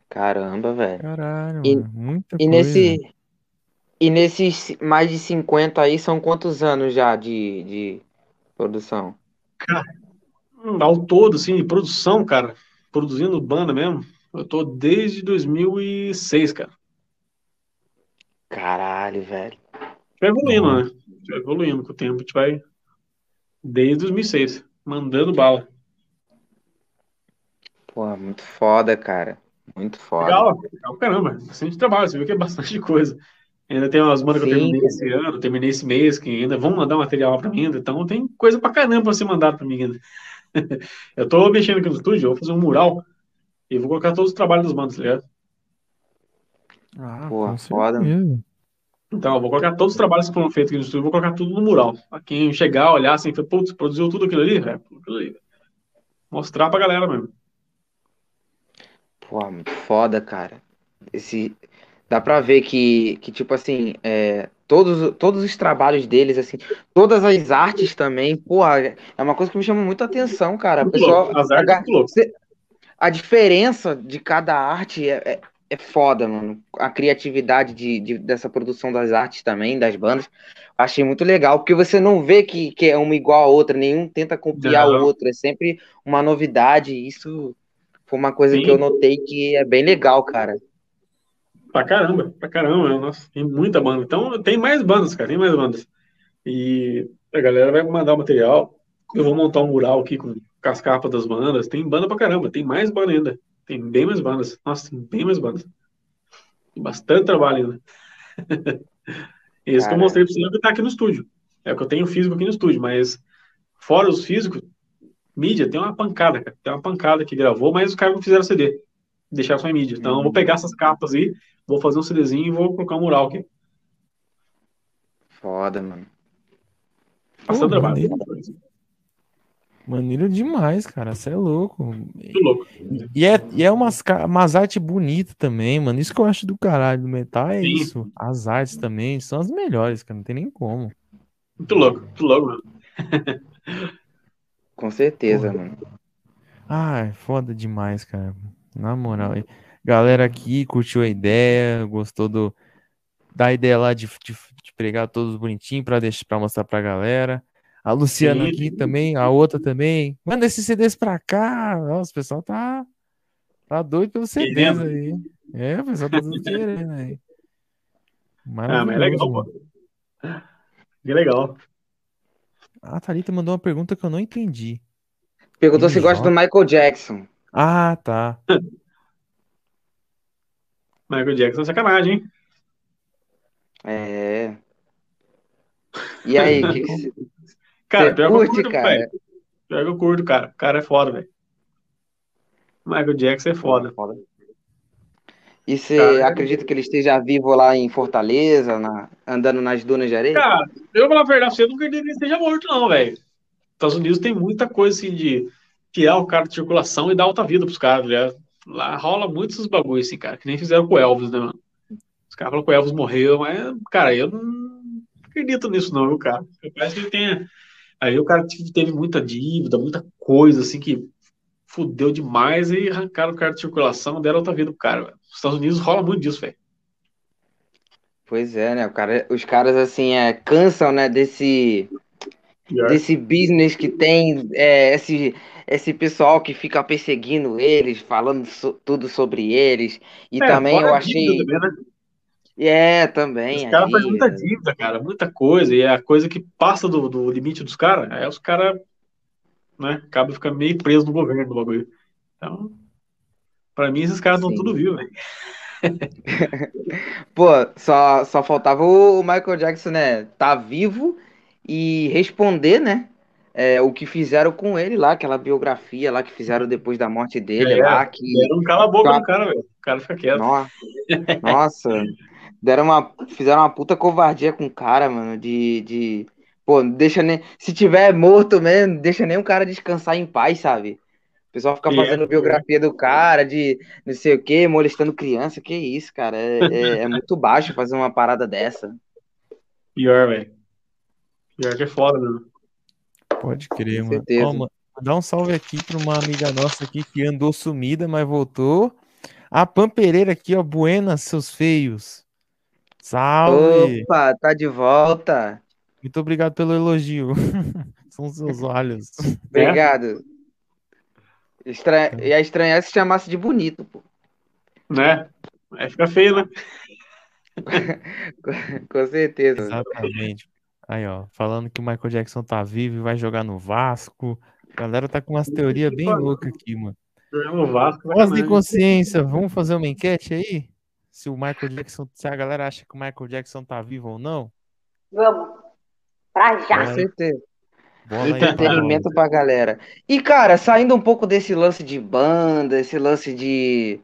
Caramba, velho. Caralho, E-. Muita E coisa. nesse. E nesses mais de 50 aí, são quantos anos já de, de produção? Hum, Ao todo, assim, de produção, cara, produzindo banda mesmo, eu tô desde 2006, cara. Caralho, velho. Vai evoluindo, né? Vai evoluindo com o tempo, a gente vai desde 2006, mandando bala. Pô, muito foda, cara. Muito foda. Legal, legal, caramba, bastante trabalho, você viu que é bastante coisa. Ainda tem umas bandas que eu terminei esse ano, terminei esse mês, que ainda vão mandar material pra mim ainda, então tem coisa pra caramba pra ser mandado pra mim ainda. Eu tô mexendo aqui no estúdio, eu vou fazer um mural e vou colocar todos os trabalhos das bandas, tá ligado? Ah, Pô, com foda. certeza. Então, eu vou colocar todos os trabalhos que foram feitos aqui no estúdio, vou colocar tudo no mural. Pra quem chegar, olhar assim, putz, produziu tudo aquilo ali? É, aquilo ali. Mostrar pra galera mesmo. Pô, muito foda, cara. Esse... Dá pra ver que, que tipo assim, é, todos, todos os trabalhos deles, assim, todas as artes também, porra, é uma coisa que me chama muita atenção, cara. A Muito pessoa, louco. As artes a, a diferença de cada arte é, é, foda, mano. A criatividade de, de- dessa produção das artes também, das bandas, achei muito legal, porque você não vê que, que é uma igual a outra, nenhum tenta copiar Não. o outro, é sempre uma novidade. Isso foi uma coisa Sim. que eu notei que é bem legal, cara. Pra caramba, pra caramba. Nossa, tem muita banda. Então, tem mais bandas, cara, tem mais bandas. E a galera vai mandar o material. Eu vou montar um mural aqui com, com as capas das bandas. Tem banda pra caramba, tem mais banda ainda. Tem bem mais bandas. Nossa, tem bem mais bandas. Tem bastante trabalho ainda. Esse que eu mostrei pra você que tá aqui no estúdio. É o que eu tenho físico aqui no estúdio, mas fora os físicos, mídia tem uma pancada, cara. Tem uma pancada que gravou, mas os caras não fizeram CD. Deixaram só em mídia. Então eu vou pegar essas capas aí, vou fazer um CDzinho e vou colocar um mural aqui. Foda, mano. Bastante trabalho. Maneiro demais, cara. Você é louco. Muito louco. E é, e é umas, umas artes bonitas também, mano. Isso que eu acho do caralho do metal é Sim. isso. As artes também são as melhores, cara. Não tem nem como. Muito louco, muito louco, mano. Com certeza, mano. Ai, foda demais, cara. Na moral. Galera aqui curtiu a ideia, gostou do, da ideia lá de, de, de pregar todos bonitinhos pra, deixar, pra mostrar pra galera. A Luciana Sim. aqui também, a outra também. Manda esses CDs pra cá. Nossa, o pessoal tá, tá doido pelos CDs Querendo. aí. É, o pessoal tá tudo querendo aí. Ah, mas é legal, pô. Que legal. A Thalita mandou uma pergunta que eu não entendi. Perguntou se gosta do? Michael Jackson. Ah, tá. Michael Jackson é sacanagem, hein? É. E aí, que que Cara, Você pior eu curte, curto, cara? velho. Pior que eu curto, cara. O cara é foda, velho. Michael Jackson é foda. Foda. E você Cara, acredita que ele esteja vivo lá em Fortaleza, na- andando nas dunas de areia? Cara, eu vou falar a verdade, eu não acredito que ele esteja morto, não, velho. Estados Unidos tem muita coisa assim de tirar o cara de circulação e dar alta vida pros caras, né? Lá rola muitos esses bagulhos, assim, cara, que nem fizeram com o Elvis, né, mano? Os caras falam que o Elvis morreu, mas, cara, eu não acredito nisso, não, viu, cara? Parece que ele tem. Aí o cara teve teve muita dívida, muita coisa, assim, que fudeu demais e arrancaram o cara de circulação, deram alta vida pro cara, velho. Os Estados Unidos rola muito disso, velho. Pois é, né? Cara, os caras, assim, é, cansam, né, desse, desse business que tem, é, esse, esse pessoal que fica perseguindo eles, falando so- tudo sobre eles. E É, também eu achei. também, né? É, também. Os caras fazem muita dívida. dívida, cara, muita coisa, e é a coisa que passa do, do limite dos caras, aí os caras, né, acabam ficando meio presos no governo do bagulho. Então, pra mim, esses caras estão tudo vivos, velho. Pô, só, só faltava o Michael Jackson, né? Tá vivo e responder, né? é, o que fizeram com ele lá, aquela biografia lá que fizeram depois da morte dele É, lá, que. Um cala a boca no cara, velho. O cara fica quieto. No- Nossa, deram uma, fizeram uma puta covardia com o cara, mano, de, de, pô, não deixa nem, se tiver morto mesmo, não deixa nem o cara descansar em paz, sabe? O pessoal fica É, fazendo biografia do cara, de não sei o que, molestando criança, que isso, cara, é, é, é muito baixo fazer uma parada dessa. Pior, velho. Pior que é foda, mano. Pode crer, Com mano. Ó, mano, Dá um salve aqui pra uma amiga nossa aqui que andou sumida, mas voltou. A Pam Pereira aqui, ó. Buenas, seus feios. Salve! Opa, tá de volta. Muito obrigado pelo elogio. São seus olhos. Obrigado. Estranha... Ia estranhar se chamasse de bonito, pô. Né? Aí fica feio, né? Com certeza. Exatamente. Aí, ó, falando que o Michael Jackson tá vivo e vai jogar no Vasco. A galera tá com umas teorias bem loucas aqui, mano. Jogando no Vasco, Voz de consciência, vamos fazer uma enquete aí? Se o Michael Jackson, se a galera acha que o Michael Jackson tá vivo ou não? Vamos. Pra Com já. Vai. certeza. Bola aí Entretenimento nós. pra galera. E, cara, saindo um pouco desse lance de banda, esse lance de,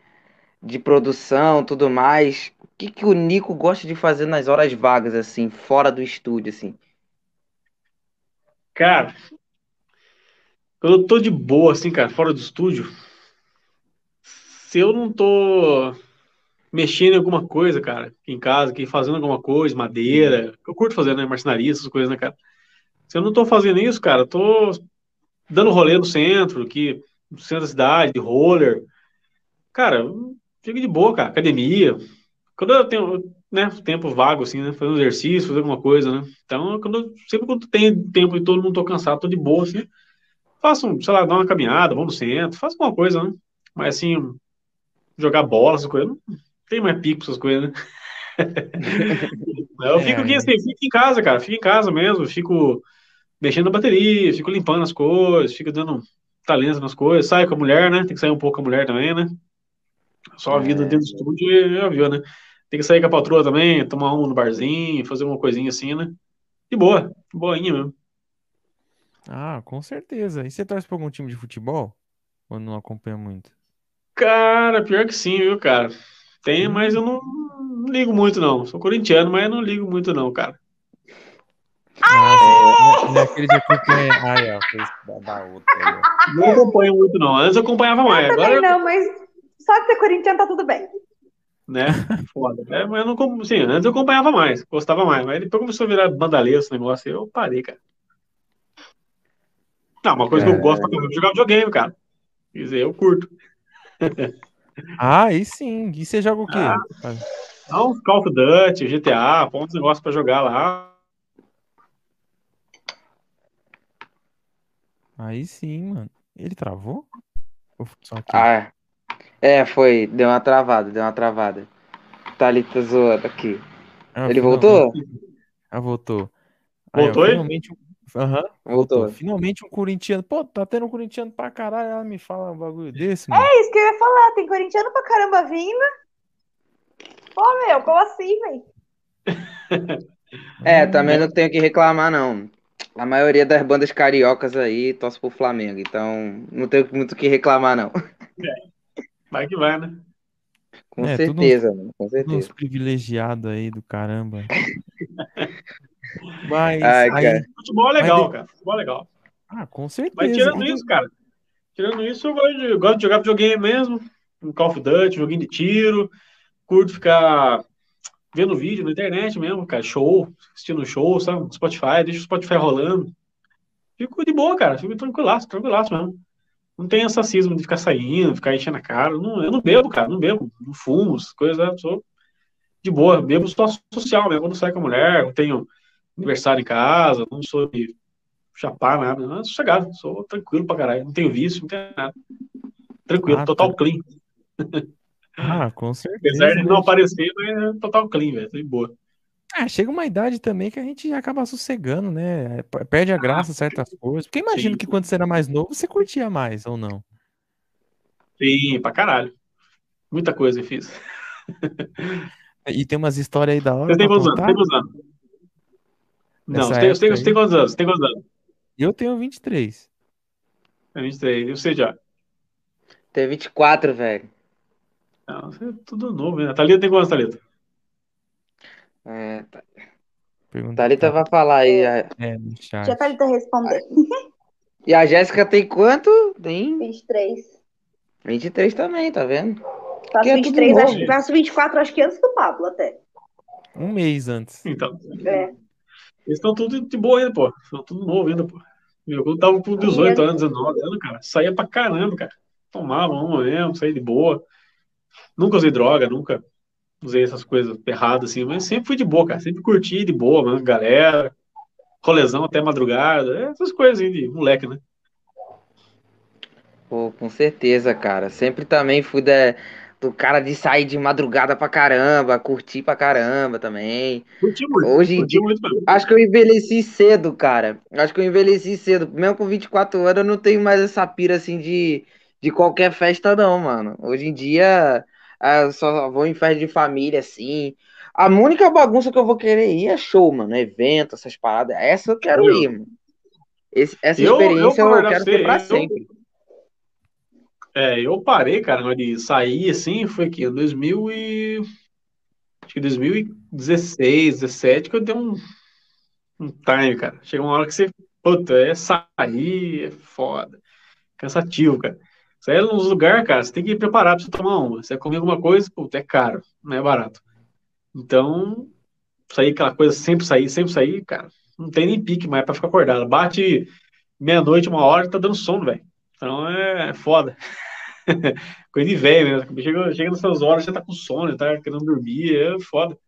de produção, tudo mais, o que, que o Nico gosta de fazer nas horas vagas, assim, fora do estúdio, assim? Cara, quando eu tô de boa, assim, cara, fora do estúdio, se eu não tô mexendo em alguma coisa, cara, aqui em casa, aqui fazendo alguma coisa, madeira, eu curto fazer, né, marcenaria, essas coisas, né, cara? Se eu não tô fazendo isso, cara, tô dando rolê no centro, aqui, no centro da cidade, de roller. Cara, eu fico de boa, cara, academia. Quando eu tenho, né, tempo vago, assim, né, fazendo exercício, fazer alguma coisa, né? Então, quando eu- sempre quando tem tempo e todo mundo tô cansado, tô de boa, assim, faço, um, sei lá, dar uma caminhada, vou no centro, faço alguma coisa, né? Mas, assim, jogar bola, essas coisas, não, tem mais pico essas coisas, né? eu fico aqui assim, fico em casa, cara, fico em casa mesmo, fico mexendo na bateria, fico limpando as coisas, fico dando talento nas coisas, saio com a mulher, né? Tem que sair um pouco com a mulher também, né? Só a vida é. dentro do estúdio já viu, né? Tem que sair com a patroa também, tomar um no barzinho, fazer uma coisinha assim, né? De boa, boinha mesmo. Ah, com certeza. E você torce pra algum time de futebol? Ou não acompanha muito? Cara, pior que sim, viu, cara? Tem, hum. mas eu não, não, ligo muito, não. Sou corintiano, mas eu não ligo muito, não, cara. Ah, é, naquele dia que eu Ai, ó, fez da outra. Não acompanho muito, não. Antes eu acompanhava mais. Eu agora não, mas só de ser corintiano tá tudo bem. Né? Foda. É, mas eu não, sim, antes eu acompanhava mais, gostava mais. Mas depois começou a virar bandalheiro esse negócio e eu parei, cara. Não, uma coisa é... que eu é. gosto é jogar videogame, cara. Quer dizer, eu curto. Ah, aí sim. E você joga o quê? Ah, não, Call of Duty, GTA, põe uns negócios pra jogar lá. Aí sim, mano. Ele travou? Ah, é, foi. Deu uma travada, deu uma travada. Thalita zoando aqui. Ah, Ele voltou? Ah, voltou. Voltou? Aí, finalmente, Aham. Voltou. Finalmente um corintiano. Pô, tá tendo um corintiano pra caralho. Ela me fala um bagulho desse, mano. É isso que eu ia falar. Tem corintiano pra caramba vindo. Pô, meu, como assim, velho? é, também não tenho que reclamar, não. A maioria das bandas cariocas aí torce pro Flamengo, então não tenho muito o que reclamar, não. É. Vai que vai, né? Com é, certeza, mano, com certeza. Uns privilegiados aí do caramba. Mas Ai, aí... futebol é legal, Mas... cara. Futebol é legal. Ah, com certeza. Mas tirando isso, cara. Tirando isso, eu gosto de, gosto de jogar videogame mesmo. Um Call of Duty, joguinho de tiro. Curto ficar vendo vídeo na internet mesmo, cara. Show, assistindo show, sabe? Spotify, deixa o Spotify rolando. Fico de boa, cara. Fico tranquilaço, tranquilaço mesmo. Não tem essa cisma de ficar saindo, ficar enchendo a cara. Não, eu não bebo, cara. Não bebo. Não fumo, coisas. Sou de boa. Bebo só social mesmo. Quando saio com a mulher, eu tenho aniversário em casa, não sou de chapar nada, não, sou sossegado, sou tranquilo pra caralho, não tenho vício, não tenho nada. Tranquilo, ah, total tá. clean. Ah, com certeza. Apesar de não aparecer, mas é total clean, velho, de boa. Ah, chega uma idade também que a gente acaba sossegando, né? Perde a ah, graça ah, certas coisas. Porque imagino sim. que quando você era mais novo, você curtia mais, ou não? Sim, pra caralho. Muita coisa eu fiz. E tem umas histórias aí da hora. Você tem quantos anos? Tem quantos anos? Não, você tem, você, tem, você tem quantos anos? Você tem quantos anos? Eu tenho 23. É 23. E você já? Tenho 24, velho. Não, você é tudo novo, né? Thalita tem quantos, Thalita? É, tá. Pergunta Thalita tá. vai falar aí. É, é no chat. Deixa a Thalita responder. E a Jéssica tem quanto? Tem? 23. 23 também, tá vendo? Faço é 23, acho, faço 24, acho que antes do Pablo até. Um mês antes. Então. É. Eles estão tudo de boa ainda, pô. Estão tudo novo ainda, pô. Eu quando tava com 18 anos, 19 anos, cara, saía pra caramba, cara. Tomava uma mesmo, saía de boa. Nunca usei droga, nunca usei essas coisas erradas, assim, mas sempre fui de boa, cara. Sempre curti de boa, mano, galera. Rolezão até madrugada, essas coisas aí de moleque, né? Pô, com certeza, cara. Sempre também fui da, do cara de sair de madrugada pra caramba, curtir pra caramba também. Curti muito. Hoje curti muito acho que eu envelheci cedo, cara. Acho que eu envelheci cedo. Mesmo com 24 anos, eu não tenho mais essa pira assim de, de qualquer festa, não, mano. Hoje em dia, ah, eu só vou em festa de família, assim. A única bagunça que eu vou querer ir é show, mano. Evento, essas paradas. Essa eu quero eu, ir, mano. Esse, essa eu, experiência eu, eu quero ter pra sempre. É, eu parei, cara, de sair assim, foi que em 2000 e... Acho que 2016, 17, que eu dei um, um time, cara. Chega uma hora que você, puta, é sair, é foda. Cansativo, cara. Sair nos lugares, cara, você tem que ir preparado pra você tomar uma. Você comer alguma coisa, puta, é caro, não é barato. Então, sair aquela coisa, sempre sair, sempre sair, cara, não tem nem pique mais pra ficar acordado. Bate meia-noite, uma hora, tá dando sono, velho. Então é foda. Coisa de velho mesmo. Chega, chega nessas horas, já tá com sono, já tá querendo dormir, é foda.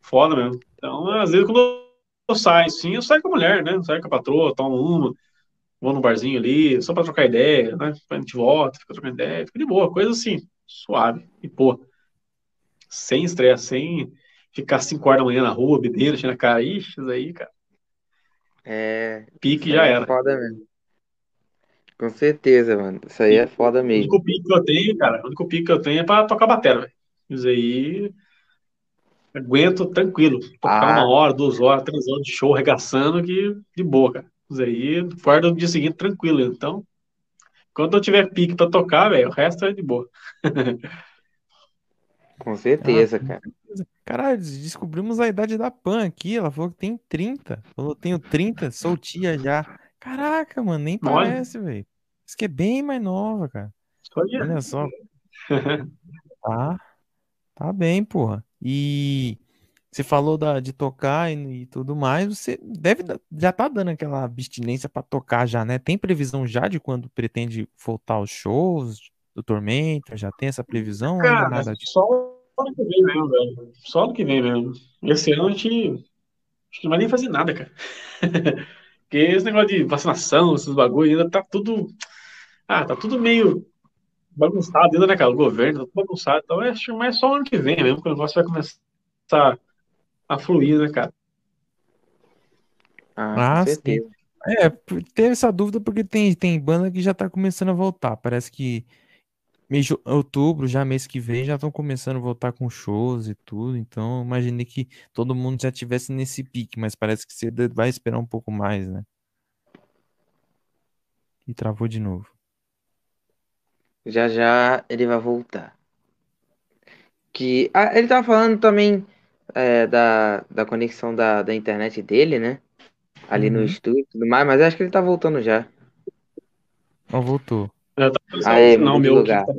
Foda mesmo. Então, às vezes, quando eu saio, sim, eu saio com a mulher, né? Saio com a patroa, tomo uma, vou no barzinho ali, só pra trocar ideia, né? A gente volta, fica trocando ideia, fica de boa, coisa assim, suave e pô. sem estresse, sem ficar 5 horas da manhã na rua, bebendo, tirando a cara. Ixi, isso aí, cara. É. Pique já é era. foda mesmo. Com certeza, mano. Isso aí é foda O mesmo. único pique que eu tenho, cara, o único pique que eu tenho é pra tocar bateria, velho. Isso aí, aguento tranquilo. Tocar Ah. uma hora, duas horas, três horas de show arregaçando que de boa, cara. Isso aí, acordo no dia seguinte tranquilo. Então, quando eu tiver pique pra tocar, velho, o resto é de boa. Com certeza, Ah, cara. Caralho, descobrimos a idade da Pan aqui. Ela falou que tem 30. Falou, tenho 30, sou tia já. Caraca, mano, nem Olha. parece, velho. Isso que é bem mais nova, cara. De- Olha só. Tá, tá bem, porra. E você falou da, de tocar e, e tudo mais. Você deve já tá dando aquela abstinência pra tocar já, né? Tem previsão já de quando pretende voltar aos shows do Tormenta? Já tem essa previsão? Cara, nada disso? só ano que vem mesmo, velho. Só ano que vem mesmo. Esse ano a gente acho que não vai nem fazer nada, cara. Porque esse negócio de vacinação, esses bagulho ainda tá tudo. Ah, tá tudo meio bagunçado ainda, né, cara? O governo tá tudo bagunçado. Então acho que mais só ano que vem mesmo que o negócio vai começar a fluir, né, cara? Ah, Ah, certeza. É, teve essa dúvida porque tem, tem banda que já tá começando a voltar. Parece que mês de outubro, já mês que vem, já estão começando a voltar com shows e tudo. Então, imaginei que todo mundo já tivesse nesse pique, mas parece que você vai esperar um pouco mais, né? E travou de novo. Já já ele vai voltar. Que ah, ele tava falando também é, da, da conexão da, da internet dele, né? Ali no Uhum. estúdio e tudo mais, mas acho que ele tá voltando já. Ó, voltou. Eu tava Aê, não, meu, que lugar. que tá?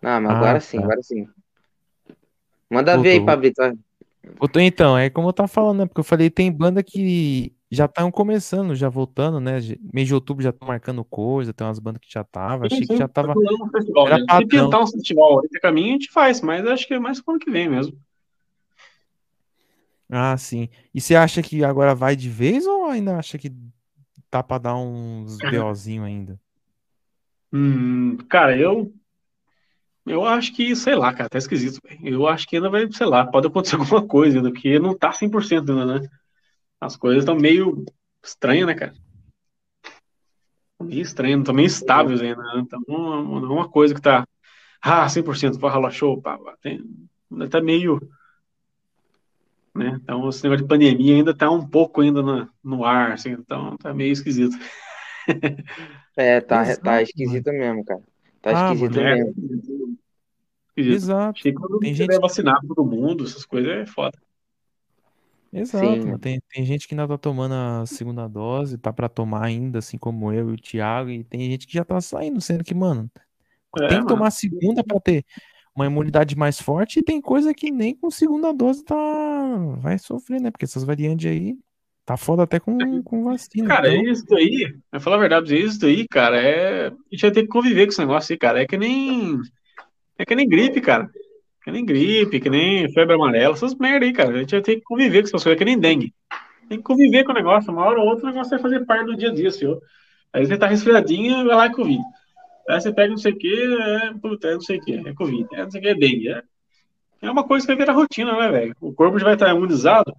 Não, mas Ah, agora sim, tá. agora sim. Manda ver aí, Pablito. voltou. Então, é como eu tava falando, né? Porque eu falei, tem banda que já estão começando, já voltando, né? Já- Mês de outubro já estão marcando coisa, tem umas bandas que já tava. Sim, Achei que sim, já tá tava. rolando um festival, Era né? Se pintar um festival aí caminho, a gente faz, mas acho que é mais pro ano que vem mesmo. Ah, sim. E você acha que agora vai de vez ou ainda acha que tá pra dar uns BOzinho ainda? Hum, cara, eu eu acho que, sei lá, cara, tá esquisito. Eu acho que ainda vai, sei lá, pode acontecer alguma coisa ainda, porque não tá 100% ainda, né? As coisas estão meio estranhas, né, cara? Meio estranhas, não estão meio estáveis ainda, né? Então, não não é uma coisa que tá, ah, 100%, vai rolar show, pá, pá. Tem, ainda tá meio, né? Então, esse negócio de pandemia ainda tá um pouco ainda no, no ar, assim, então tá meio esquisito. É, tá, Exato, tá mano. esquisito mesmo, cara. Tá Ah, esquisito mano, É, mesmo. esquisito. Exato. Quando Tem gente, vacinado todo mundo, essas coisas é foda. exato, mano. Tem, tem gente que ainda tá tomando a segunda dose, tá pra tomar ainda, assim como eu e o Thiago, e tem gente que já tá saindo, sendo que, mano, tem É, que mano. tomar a segunda pra ter uma imunidade mais forte, e tem coisa que nem com segunda dose tá vai sofrer, né? Porque essas variantes aí tá foda até com, com vacina. Cara, Então, isso daí, eu falar a verdade, isso daí, cara, é. A gente vai ter que conviver com esse negócio aí, cara. É que nem. É que nem gripe, cara. Que nem gripe, que nem febre amarela, essas merda aí, cara. A gente vai ter que conviver com essas coisas, é que nem dengue. Tem que conviver com o negócio. Uma hora ou outra o negócio vai fazer parte do dia a dia, senhor. Aí você tá resfriadinho, vai lá e Covid. Aí você pega não sei o que, é, puta, é não sei o que, é Covid. É não sei o que, é dengue. É, é uma coisa que vai virar rotina, né, velho? O corpo já vai estar imunizado,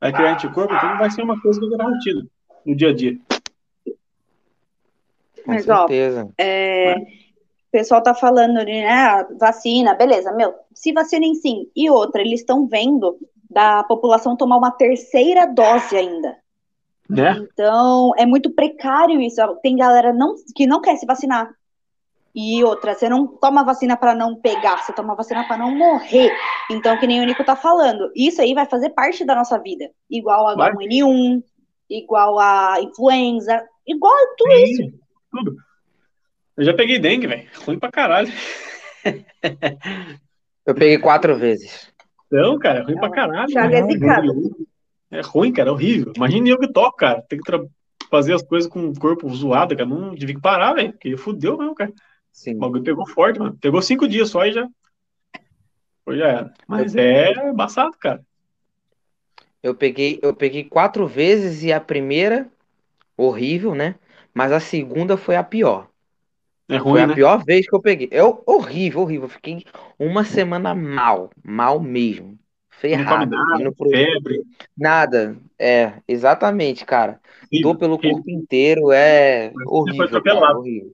vai criar anticorpo, então vai ser uma coisa que vai virar rotina no dia a dia. Com Mas, ó, certeza. É, o pessoal tá falando, né, ah, vacina, beleza, meu, se vacinem sim. E outra, eles estão vendo da população tomar uma terceira dose ainda. Né? Então, é muito precário isso. Tem galera não, que não quer se vacinar. E outra, você não toma vacina para não pegar, você toma vacina para não morrer. Então, que nem o Nico tá falando, isso aí vai fazer parte da nossa vida. Igual a Vai. H1N1, igual a influenza, igual a tudo isso. Sim, tudo. Eu já peguei dengue, velho. Ruim pra caralho. Eu peguei quatro vezes. Não, cara, é ruim pra caralho. É né? zicado. É ruim, cara, é horrível. Imagina eu que toco, cara. Tem que fazer as coisas com o corpo zoado, cara. Não que parar, velho. Porque fudeu mesmo, cara. Sim. O bagulho pegou forte, mano. Pegou cinco dias só e já. Foi já era. Mas é embaçado, cara. Eu peguei, eu peguei quatro vezes e a primeira, horrível, né? Mas a segunda foi a pior. É ruim, Foi a né? pior vez que eu peguei. É horrível, horrível. Fiquei uma semana mal, mal mesmo. Não Ferrado. nada, Indo pro... febre. Nada. É, exatamente, cara. Horrível, Dor pelo horrível. corpo inteiro é horrível, cara. Horrível.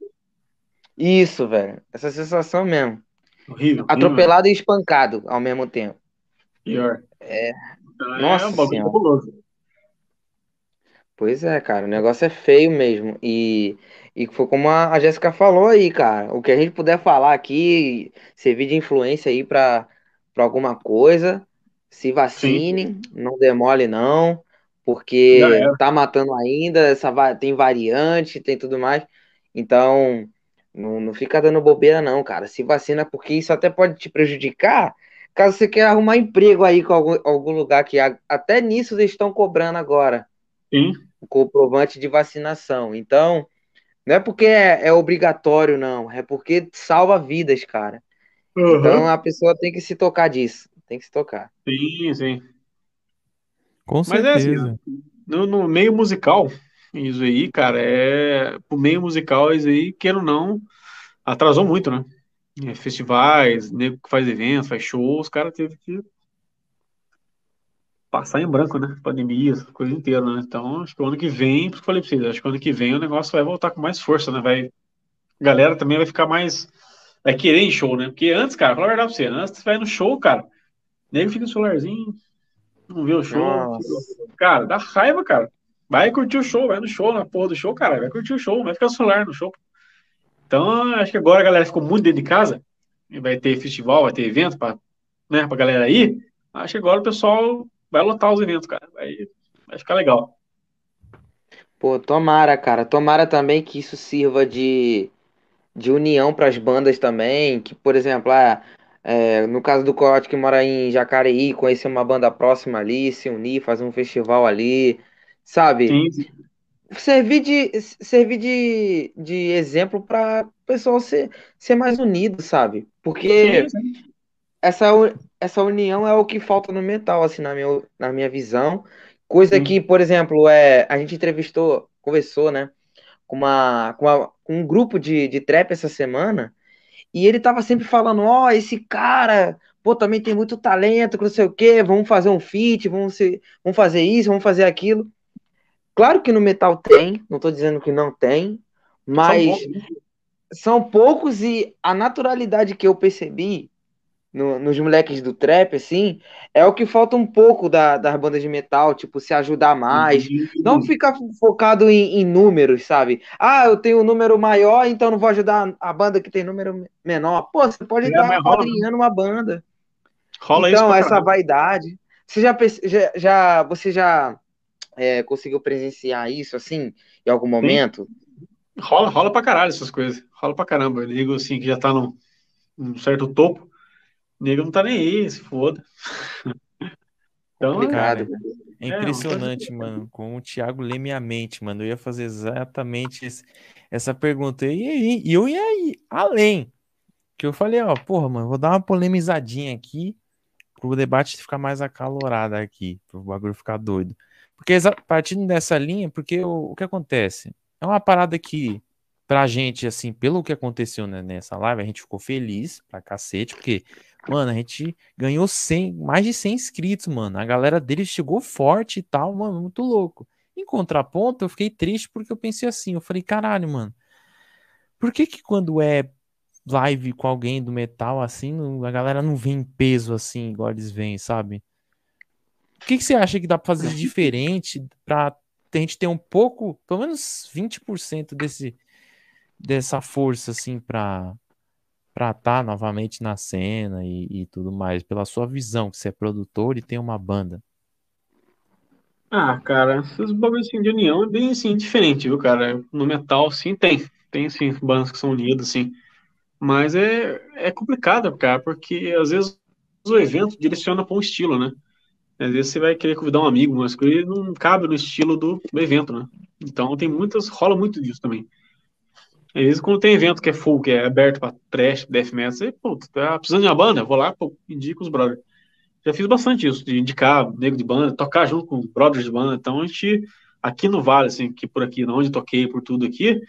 Isso, velho. Essa sensação mesmo. Horrível. horrível. Atropelado e espancado ao mesmo tempo. Pior. É. Então, Nossa é um bagulho fabuloso. Pois é, cara, o negócio é feio mesmo. E, e foi como a, Jéssica falou aí, cara. O que a gente puder falar aqui, servir de influência aí pra, pra alguma coisa, se vacinem, não demole não, porque era. tá matando ainda, essa, tem variante, tem tudo mais. Então, não, não fica dando bobeira não, cara. Se vacina, porque isso até pode te prejudicar, caso você queira arrumar emprego aí com algum, algum lugar que até nisso eles estão cobrando agora Sim. o comprovante de vacinação. Então, não é porque é, é obrigatório, não. É porque salva vidas, cara. Então Uhum. a pessoa tem que se tocar disso. Tem que se tocar. Sim, sim. Com Mas é assim, certeza. No, no meio musical, isso aí, cara, é. Pro meio musical, isso aí, queira ou não, atrasou muito, né? É, Festivais, nego que faz eventos, faz shows, os caras teve que passar em branco, né? Pandemia, essa coisa inteira, né? Então, acho que o ano que vem, por isso que eu falei pra vocês, acho que o ano que vem o negócio vai voltar com mais força, né? Vai, a galera também vai ficar mais. Vai querer em show, né? Porque antes, cara, fala a verdade pra você, antes você vai no show, cara, nego fica no celularzinho, não vê o show. Nossa. Cara, dá raiva, cara. Vai curtir o show, vai no show, na porra do show, cara. Vai curtir o show, vai ficar celular no show. Então, acho que agora a galera ficou muito dentro de casa. Vai ter festival, vai ter evento pra, né, pra galera ir. Acho que agora o pessoal vai lotar os eventos, cara. Vai, vai ficar legal. Pô, tomara, cara. Tomara também que isso sirva de, de união para as bandas também. Que, por exemplo, ah, é, no caso do Coyote que mora em Jacareí, conhecer uma banda próxima ali, se unir, fazer um festival ali, sabe? Sim. Servir de, servir de, de exemplo para o pessoal ser, ser mais unido, sabe? Porque Sim, sim. essa, essa união é o que falta no metal, assim, na minha, na minha visão. Coisa que, por exemplo, é, a gente entrevistou, conversou, né, com, uma, com, uma- com um grupo de, de trap essa semana, e ele tava sempre falando, ó, esse cara, pô, também tem muito talento, que não sei o quê, vamos fazer um feat, vamos, se, vamos fazer isso, vamos fazer aquilo. Claro que no metal tem, não tô dizendo que não tem, mas pouco, né? são poucos e a naturalidade que eu percebi no- nos moleques do trap, assim, é o que falta um pouco da, das bandas de metal, tipo, se ajudar mais. Não Uhum. ficar focado em, em números, sabe? Ah, eu tenho um número maior, então não vou ajudar a banda que tem número menor. Pô, você pode É, né? apadrinhando uma banda. Rola isso Então, essa vaidade. Você já, já, já- você já é, conseguiu presenciar isso, assim, em algum Sim. momento? Rola, rola pra caralho essas coisas. Rola pra caramba. Eu digo assim, que já tá num, num certo topo. O nego não tá nem aí, se foda. Então, Complicado. Cara, é É, uma impressionante, mano. Com o Thiago lê minha mente, mano. Eu ia fazer exatamente esse- essa pergunta. E aí, e eu ia ir além. Que eu falei, ó, porra, mano, vou dar uma polemizadinha aqui pro debate ficar mais acalorado aqui, pro bagulho ficar doido. Porque partindo dessa linha, porque o, o que acontece? É uma parada que, pra gente, assim, pelo que aconteceu né, nessa live, a gente ficou feliz pra cacete, porque, mano, a gente ganhou 100, mais de 100 inscritos, mano. A galera deles chegou forte e tal, mano, muito louco. Em contraponto, eu fiquei triste porque eu pensei assim, eu falei, caralho, mano, por que que quando é live com alguém do metal assim, a galera não vem em peso assim, igual eles vêm, sabe? O que que você acha que dá pra fazer diferente pra a gente ter um pouco, pelo menos 20% desse, dessa força assim pra pra estar novamente na cena e, e tudo mais, pela sua visão, que você é produtor e tem uma banda. Ah, cara, esses bagulhos assim, de união é bem assim, diferente, viu, cara? No metal, sim, tem. Tem, sim, bandas que são unidas, assim. Mas é, é complicado, cara, porque às vezes o evento direciona para um estilo, né? Às vezes você vai querer convidar um amigo, mas que não cabe no estilo do, do evento, né? Então tem muitas, rola muito disso também. Às vezes quando tem evento que é full, que é aberto pra trash, death metal, você, pô, tá precisando de uma banda? Vou lá, pô, indico os brothers. Já fiz bastante isso, de indicar nego de banda, tocar junto com brothers de banda. Então a gente, aqui no Vale, assim, que por aqui, onde toquei, por tudo aqui,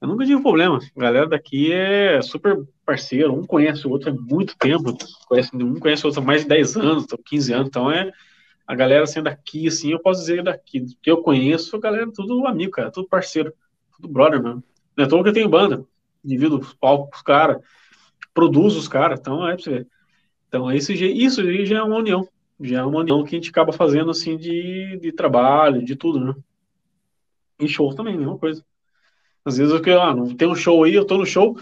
Eu nunca tive problema. A galera daqui é super parceiro, um conhece o outro há muito tempo, conhece, um conhece o outro há mais de 10 anos, 15 anos, então é a galera sendo daqui, assim, eu posso dizer daqui, que eu conheço, a galera tudo amigo, cara, tudo parceiro, tudo brother, mano. Não é todo que eu tenho banda, divido os palcos caras, produzo os caras, então é pra você ver. Então isso aí já é uma união, já é uma união que a gente acaba fazendo, assim, de, de trabalho, de tudo, né? E show também, mesma coisa. Às vezes eu ah, não tem um show aí, eu tô no show,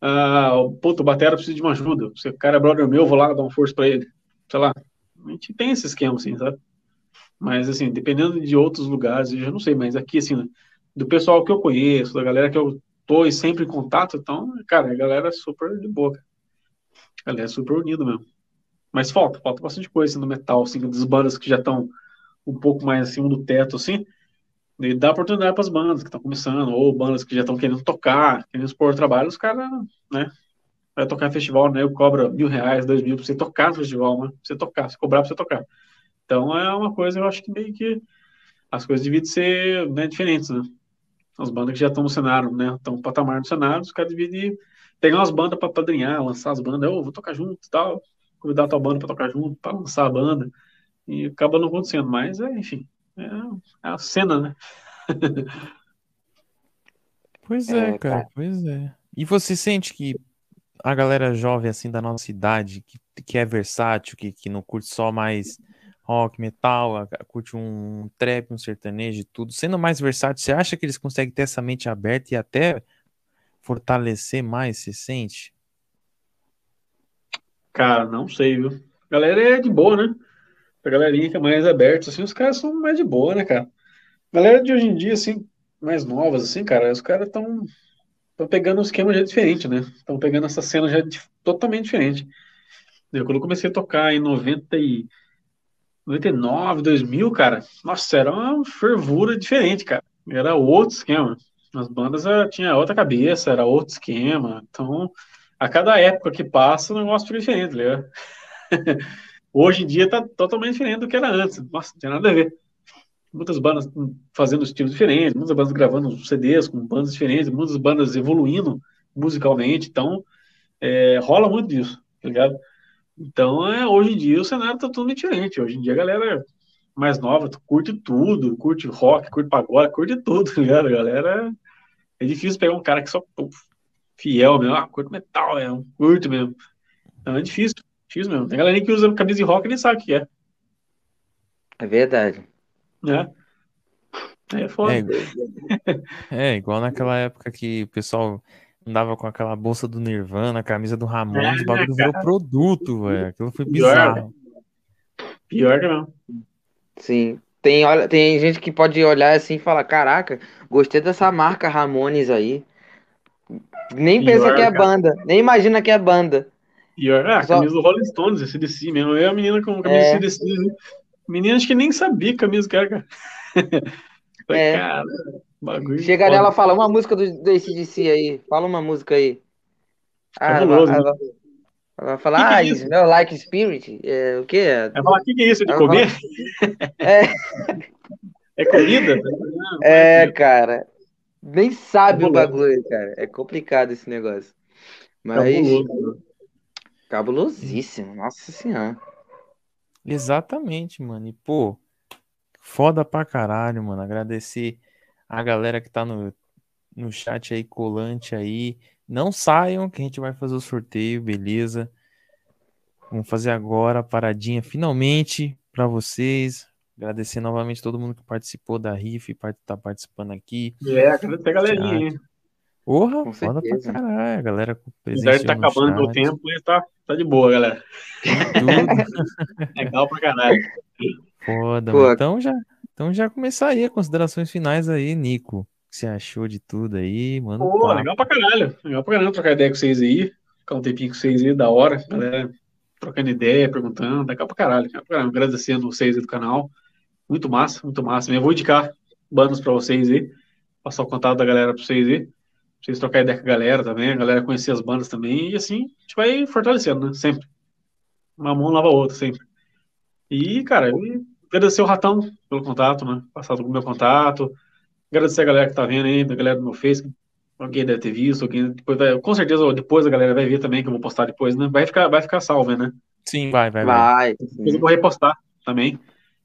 ah, puto, o batera precisa de uma ajuda, o cara é brother meu, eu vou lá dar uma força pra ele, sei lá. A gente tem esse esquema, assim, sabe? Mas, assim, dependendo de outros lugares, eu já não sei, mas aqui, assim, do pessoal que eu conheço, da galera que eu tô sempre em contato, então, cara, a galera é super de boa, A galera é super unida mesmo. Mas falta, falta bastante coisa assim, no metal, assim, das bandas que já estão um pouco mais acima do teto, assim, e dá oportunidade para as bandas que estão começando, ou bandas que já estão querendo tocar, querendo expor trabalho, os caras, né? Vai tocar em festival, né? Eu cobro mil reais, dois mil para você tocar no festival, né? Pra você tocar, você cobrar para você tocar. Então é uma coisa, eu acho que meio que as coisas devem ser né, diferentes, né? As bandas que já estão no cenário, né? Estão no patamar do cenário, os caras devem pegar umas bandas para padrinhar, lançar as bandas, eu oh, vou tocar junto e tal, convidar a tua banda para tocar junto, para lançar a banda. E acaba não acontecendo, mas é, enfim, é, é a cena, né? pois é, é cara, pois é. E você sente que a galera jovem, assim, da nossa idade, que, que é versátil, que, que não curte só mais rock, metal, curte um trap, um sertanejo e tudo, sendo mais versátil, você acha que eles conseguem ter essa mente aberta e até fortalecer mais, você sente? Cara, não sei, viu? A galera é de boa, né? A galerinha que é mais aberta, assim, os caras são mais de boa, né, cara? galera de hoje em dia, assim, mais novas, assim, cara, os caras estão estão pegando um esquema já diferente, né? Estão pegando essa cena já de, totalmente diferente. Eu, quando eu comecei a tocar em 90 e, 99, 2000, cara, nossa, era uma fervura diferente, cara. Era outro esquema. As bandas eh, tinha outra cabeça, era outro esquema. Então, a cada época que passa, o negócio fica diferente, né? Hoje em dia tá totalmente diferente do que era antes. Nossa, não tem nada a ver muitas bandas fazendo estilos diferentes, muitas bandas gravando CDs com bandas diferentes, muitas bandas evoluindo musicalmente, então é, rola muito disso, tá ligado? Então, é, hoje em dia o cenário tá tudo diferente. Hoje em dia a galera mais nova curte tudo, curte rock, curte pagode, curte tudo, tá ligado? A galera é difícil pegar um cara que só fiel mesmo, ah, curte metal, é, curte mesmo. Então é difícil, difícil mesmo. Tem galera que usa camisa de rock e nem sabe o que é. É verdade né? É foda. É, é, igual naquela época que o pessoal andava com aquela bolsa do Nirvana, a camisa do Ramones, é, o bagulho virou produto, velho. Aquilo foi bizarro. Pior que não. Sim. Tem, olha, tem gente que pode olhar assim e falar: Caraca, gostei dessa marca Ramones aí. Nem Pior, pensa que é cara. banda, nem imagina que é banda. Pior, ah, a Só... camisa do Rolling Stones, esse DC mesmo. Eu a menina com camisa é... CDC, Menina, acho que nem sabia que a camisa que era, cara. é. cara, bagulho. Chega nela e fala uma música do, do ACDC aí. Fala uma música aí. Ah, ela, ela, ela, vai falar, que que é ah, é smell like spirit. É, o quê? Ela fala, o que, que é isso de comer? É. é comida? é, cara. Nem sabe o bagulho, cara. É complicado esse negócio. Mas. Cabuloso. Cabulosíssimo, nossa senhora. Exatamente, mano. E, pô, foda pra caralho, mano. Agradecer a galera que tá no, no chat aí, colante aí. Não saiam, que a gente vai fazer o sorteio, beleza? Vamos fazer agora a paradinha finalmente para vocês. Agradecer novamente todo mundo que participou da RIF, tá participando aqui. É, agradecer a galerinha. Porra, foda pra caralho, a galera presente. tá acabando o tempo, mas tá, tá de boa, galera. Legal pra caralho. Foda, Pô. Então já, então já começar aí as considerações finais aí, Nico. O que você achou de tudo aí, mano? Pô, legal pra caralho. Legal pra caralho trocar ideia com vocês aí. Ficar um tempinho com vocês aí, da hora. Galera trocando ideia, perguntando. Legal pra caralho. Legal pra caralho. Agradecendo vocês aí do canal. Muito massa, muito massa. Eu vou indicar bandas pra vocês aí. Passar o contato da galera pra vocês aí vocês trocar ideia com a galera também, a galera conhecer as bandas também, e assim, a gente vai fortalecendo, né? Sempre. Uma mão lava a outra, sempre. E, cara, eu agradecer o Ratão pelo contato, né? Passado o meu contato. Agradecer a galera que tá vendo aí, a galera do meu Facebook. Alguém deve ter visto, alguém depois vai, com certeza depois a galera vai ver também, que eu vou postar depois, né? Vai ficar, vai ficar salvo, né? Sim, vai, vai, vai. Vai. Depois eu vou repostar também.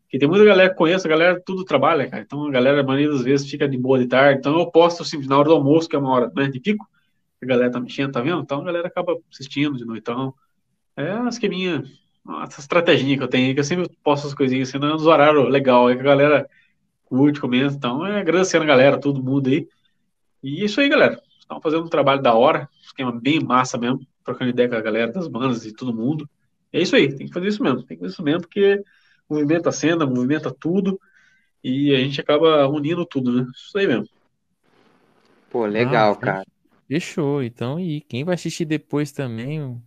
Porque tem muita galera que conhece, a galera tudo trabalha, cara. Então a galera, a maioria das vezes, fica de boa de tarde. Então eu posto assim, na hora do almoço, que é uma hora né, de pico, a galera tá mexendo, tá vendo? Então a galera acaba assistindo de noitão. É uma esqueminha, essa estratégia que eu tenho, que eu sempre posto as coisinhas assim, nos horários legal, aí que a galera curte, comenta. Então é agradecendo a galera, todo mundo aí. E é isso aí, galera. Estão fazendo um trabalho da hora, esquema bem massa mesmo, trocando ideia com a galera das bandas e todo mundo. É isso aí, tem que fazer isso mesmo, tem que fazer isso mesmo, porque movimenta a cena, movimenta tudo, e a gente acaba unindo tudo, né? Isso aí mesmo. Pô, legal, Ah, cara. Fechou. Então, e quem vai assistir depois também,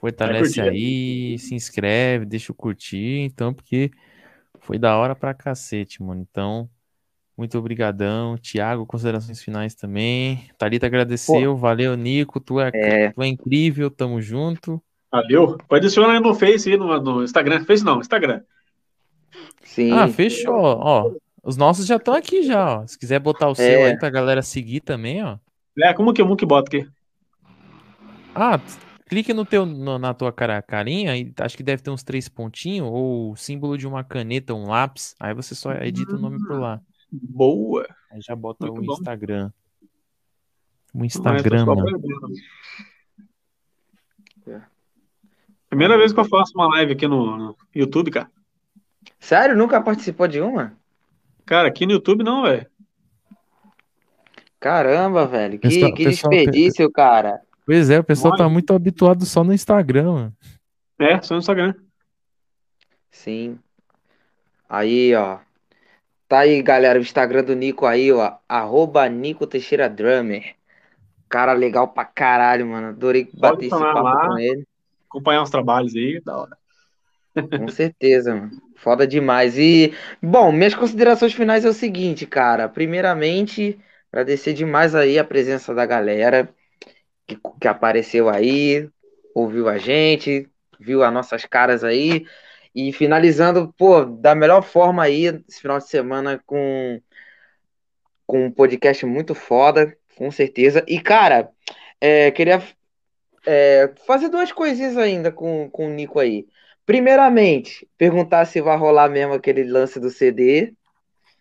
fortalece curtir. aí, se inscreve, deixa eu curtir, então, porque foi da hora pra cacete, mano. Então, muito obrigadão. Tiago, considerações finais também. Thalita agradeceu, valeu, Nico, tu é, É. tu é incrível, tamo junto. Valeu. Pode adicionar aí no Face e no, no Instagram. Face não, Instagram. Sim. Ah, fechou, ó. Os nossos já estão aqui já, ó. Se quiser botar o seu É. aí pra galera seguir também, ó. É, como que, como que bota aqui? Ah, clique no teu, no- na tua cara, carinha e acho que deve ter uns três pontinhos ou o símbolo de uma caneta, um lápis. Aí você só edita o nome por lá. Boa. Aí já bota Muito o bom. Instagram. O Mas, Instagram, mano. aprendendo. Primeira vez que eu faço uma live aqui no, no YouTube, cara. Sério? Nunca participou de uma? Cara, aqui no YouTube não, velho. Caramba, velho. Que, Pessoal- que pessoal, desperdício, cara. Pois é, o pessoal tá muito habituado só no Instagram, mano. É, só no Instagram. Sim. Aí, ó. Tá aí, galera, o Instagram do Nico aí, ó. Arroba Nico Teixeira Drummer. Cara legal pra caralho, mano. Adorei bater esse papo lá. com ele. Acompanhar os trabalhos aí, da hora. Com certeza, mano. Foda demais. E, bom, minhas considerações finais é o seguinte, cara. Primeiramente, agradecer demais aí a presença da galera que, que apareceu aí, ouviu a gente, viu as nossas caras aí. E finalizando, pô, da melhor forma aí, esse final de semana com, com um podcast muito foda, com certeza. E, cara, é, queria é, fazer duas coisinhas ainda com, com o Nico aí. Primeiramente, perguntar se vai rolar mesmo aquele lance do CD.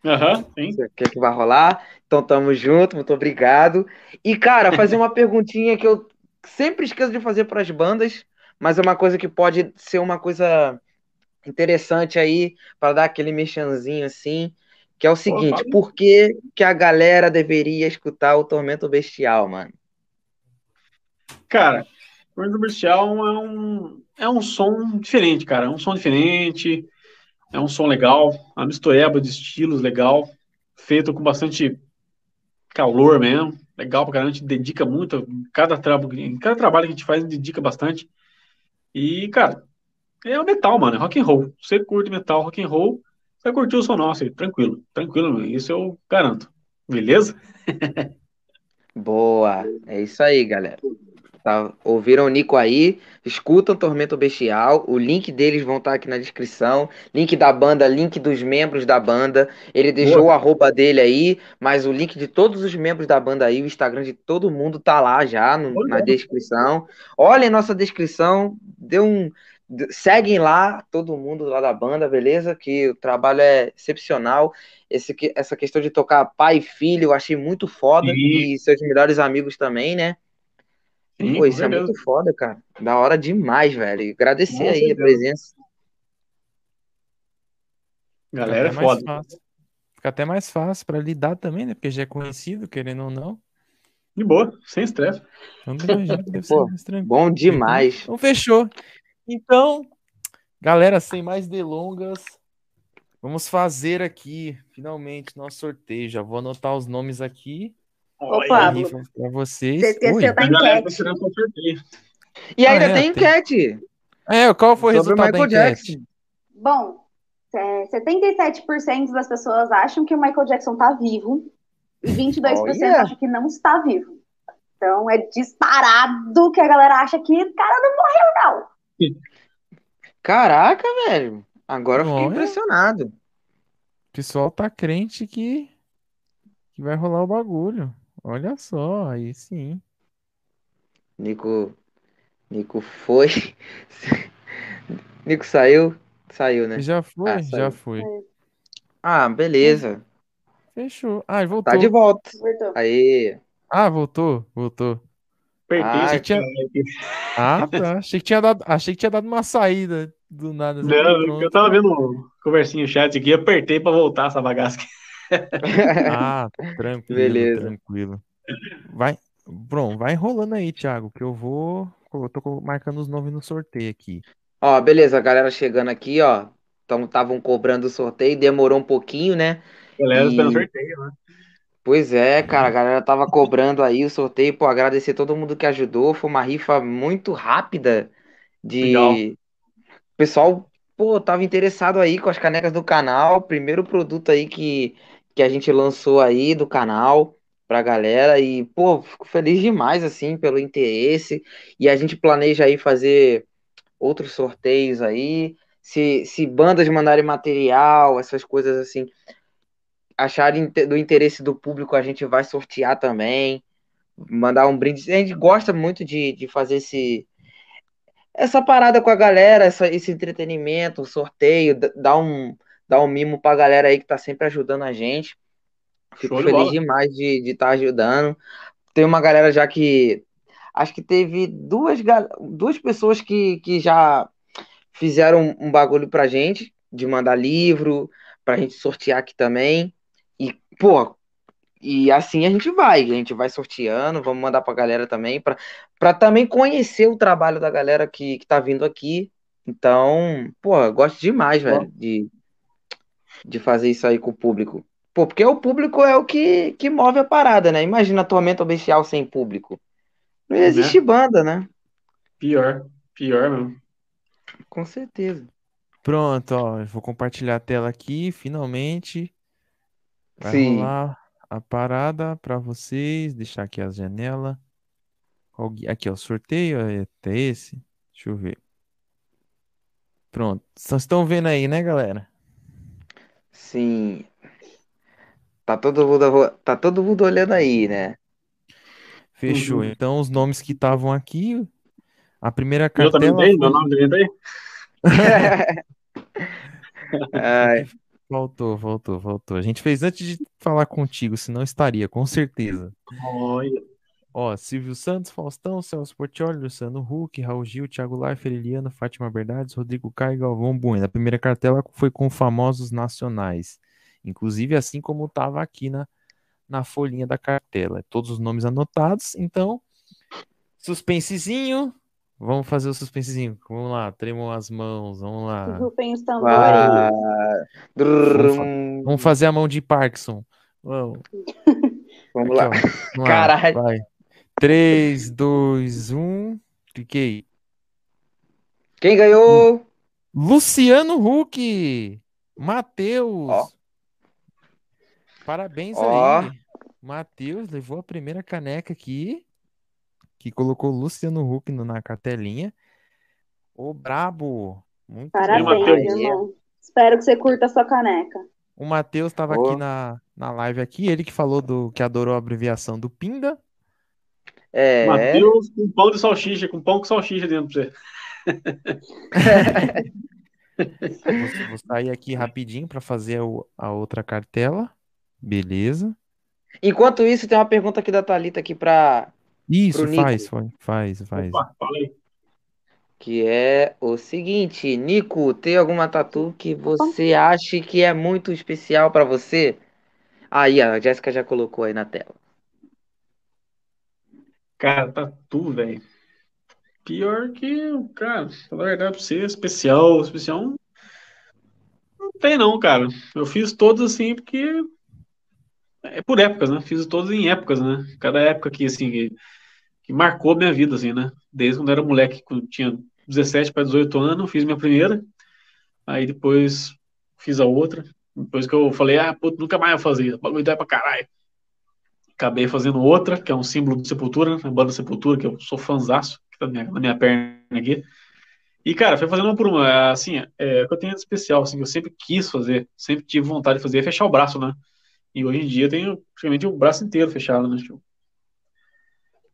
Aham, sim. O que é que vai rolar? Então tamo junto, muito obrigado. E, cara, fazer uma perguntinha que eu sempre esqueço de fazer para as bandas, mas é uma coisa que pode ser uma coisa interessante aí para dar aquele mexanzinho assim, que é o seguinte, por que que a galera deveria escutar o Tormento Bestial, mano? Cara, Tormento Bestial é um, é um som diferente, cara. É um som diferente, é um som legal, uma mistureba de estilos legal, feito com bastante calor mesmo. Legal pra caramba, a gente dedica muito. Cada, em cada trabalho que a gente faz, a gente dedica bastante. E, cara, é o metal, mano, é rock and roll. Você curte metal, rock and roll, você vai curtir o som nosso aí, tranquilo, tranquilo, meu. isso eu garanto. Beleza? Boa, é isso aí, galera. Tá, ouviram o Nico aí? Escutam Tormento Bestial. O link deles vão estar aqui na descrição. Link da banda, link dos membros da banda. Ele deixou o arroba dele aí, mas o link de todos os membros da banda aí, o Instagram de todo mundo tá lá já no- na descrição. Olhem nossa descrição, dê um, seguem lá todo mundo lá da banda, beleza? Que o trabalho é excepcional. Esse, que- essa questão de tocar pai e filho, eu achei muito foda. Sim. E seus melhores amigos também, né? Sim, Pô, isso é muito foda, cara. Da hora demais, velho. Agradecer Com aí a presença. Galera, é até mais foda. fácil. Fica até mais fácil pra lidar também, né? Porque já é conhecido, querendo ou não. De boa, sem estresse. Então Pô. Bom demais. Então fechou. Então, galera, sem mais delongas, vamos fazer aqui, finalmente, nosso sorteio. Já vou anotar os nomes aqui. Ô, Pablo. pra vocês. Você esqueceu da tá enquete. E ainda Ah, é, tem enquete É, qual foi o sobre resultado da enquete? Jackson. Bom, é, 77% das pessoas acham que o Michael Jackson tá vivo e 22% Olha. acham que não está vivo. Então é disparado que a galera acha que o cara não morreu, não. Caraca, velho. Agora eu fiquei Olha. impressionado. O pessoal tá crente que, que vai rolar o bagulho. Olha só, aí sim. Nico, Nico foi. Nico saiu? Saiu, né? Já foi? Ah, Já saiu. foi. Ah, beleza. Fechou. Ah, Tá voltou. de volta. Voltou. Aí. Ah, voltou, voltou. Apertei Ah, esse que tinha-. Ah, tá. Achei que tinha dado, achei que tinha dado uma saída do nada. assim, Não, pronto. eu tava vendo conversinha no chat aqui, apertei pra voltar essa bagaça aqui. Ah, tranquilo, Beleza. tranquilo. Vai, pronto, vai enrolando aí, Thiago, que eu vou. Eu tô marcando os nomes no sorteio aqui. Ó, beleza, a galera chegando aqui, ó. Então estavam cobrando o sorteio, demorou um pouquinho, né? Galera, E- esperando sorteio, né? Pois é, cara, a galera tava cobrando aí o sorteio, pô, agradecer todo mundo que ajudou, foi uma rifa muito rápida de Legal. o pessoal, pô, tava interessado aí com as canecas do canal, primeiro produto aí que, que a gente lançou aí do canal pra galera e, pô, fico feliz demais assim pelo interesse e a gente planeja aí fazer outros sorteios aí, se, se bandas mandarem material, essas coisas assim, acharem do interesse do público, a gente vai sortear também, mandar um brinde. A gente gosta muito de, de fazer esse, essa parada com a galera, essa, esse entretenimento, sorteio, dar um, dar um mimo pra galera aí que tá sempre ajudando a gente. Fico Show de feliz bola. demais de estar ajudando. Tem uma galera já que. Acho que teve duas, duas pessoas que, que já fizeram um bagulho pra gente, de mandar livro, pra gente sortear aqui também. E, pô, e assim a gente vai, a gente vai sorteando, vamos mandar pra galera também, pra, pra também conhecer o trabalho da galera que, que tá vindo aqui. Então, pô, gosto demais, velho, de, de fazer isso aí com o público. Pô, porque o público é o que, que move a parada, né? Imagina Tormenta Bestial sem público. Não ia Né? existir banda, né? Pior, pior mesmo. Com certeza. Pronto, ó, eu vou compartilhar a tela aqui, finalmente. Vai Sim. rolar a parada pra vocês, deixar aqui as janelas. Aqui, ó, sorteio, é até esse. Deixa eu ver. Pronto, vocês estão vendo aí, né, galera? Sim. Tá todo mundo, tá todo mundo olhando aí, né? Fechou. Uhum. Então, os nomes que estavam aqui, a primeira Meu também cartela tem? Meu foi- nome também Voltou, voltou, voltou. A gente fez antes de falar contigo, senão estaria, com certeza. Olha. Ó, Silvio Santos, Faustão, Celso Portiolli, Luciano Huck, Raul Gil, Thiago Leifert, Eliana, Fátima Bernardes, Rodrigo Caio e Galvão Bueno. A primeira cartela foi com famosos nacionais. Inclusive, assim como estava aqui na, na folhinha da cartela. Todos os nomes anotados. Então, suspensezinho. Vamos fazer o suspensezinho. Vamos lá, tremam as mãos. Vamos lá. Rufem os tambores. vai. Vamos fa-. Vamos fazer a mão de Parkinson. Vamos. Vamos Aqui, lá. ó. Vamos lá, Caralho. Vai. 3, 2, 1. Cliquei. Quem ganhou? Luciano Huck. Matheus. Ó. Parabéns Ó. aí. Matheus levou a primeira caneca aqui. Que colocou Luciano Huck na cartelinha. Ô, brabo. Muito Parabéns, irmão. Espero que você curta a sua caneca. O Matheus estava aqui na, na live aqui. Ele que falou do que adorou a abreviação do Pinda. É. Matheus com pão de salsicha, com pão com salsicha dentro pra você. Vou, vou sair aqui rapidinho para fazer o- a outra cartela. Beleza. Enquanto isso, tem uma pergunta aqui da Thalita aqui pra. Isso, faz, faz, faz. Opa, fala aí. Que é o seguinte, Nico, tem alguma tatu que você acha que é muito especial pra você? Aí, a Jéssica já colocou aí na tela. Cara, tatu, velho. Pior que, cara, falar a verdade pra você, especial, especial não tem não, cara. Eu fiz todos assim porque é por épocas, né? Fiz todos em épocas, né? Cada época que, assim, que, que marcou minha vida, assim, né? Desde quando eu era moleque, quando eu tinha 17 para 18 anos, fiz minha primeira. Aí depois fiz a outra. Depois que eu falei, ah, puto, nunca mais vou fazer. O bagulho dói pra caralho. Acabei fazendo outra, que é um símbolo do Sepultura, né? banda Sepultura, que eu sou fanzaço, que tá na minha, na minha perna aqui. E, cara, foi fazendo uma por uma. Assim, é, o que eu tenho de especial, assim, que eu sempre quis fazer, sempre tive vontade de fazer, é fechar o braço, né? E hoje em dia eu tenho praticamente o braço inteiro fechado, né? Tipo,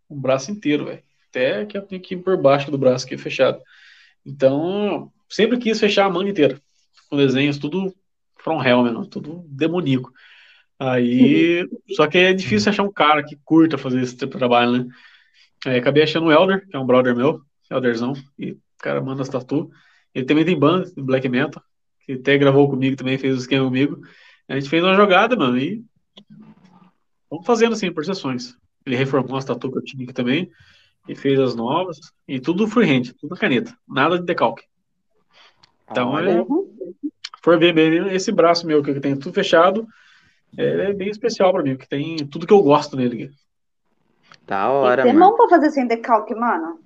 o braço inteiro, velho. Até que eu tenho que ir por baixo do braço aqui fechado. Então, sempre quis fechar a manga inteira. Com desenhos tudo from hell, mesmo, tudo demoníaco. Aí, só que é difícil achar um cara que curta fazer esse tipo de trabalho, né? Aí, acabei achando o Elder, que é um brother meu, Elderzão, e o cara manda as tatu. Ele também tem banda de black metal, que até gravou comigo também, fez o esquema comigo. A gente fez uma jogada, mano, e vamos fazendo assim, por sessões. Ele reformou as tatu que eu tinha aqui também, e fez as novas, e tudo freehand, tudo na caneta, nada de decalque. Então, Olha. é, for ver bem, esse braço meu que eu tenho tudo fechado, é bem especial pra mim, porque tem tudo que eu gosto nele. Da Tem hora, que ser mano. bom pra fazer sem decalque, mano.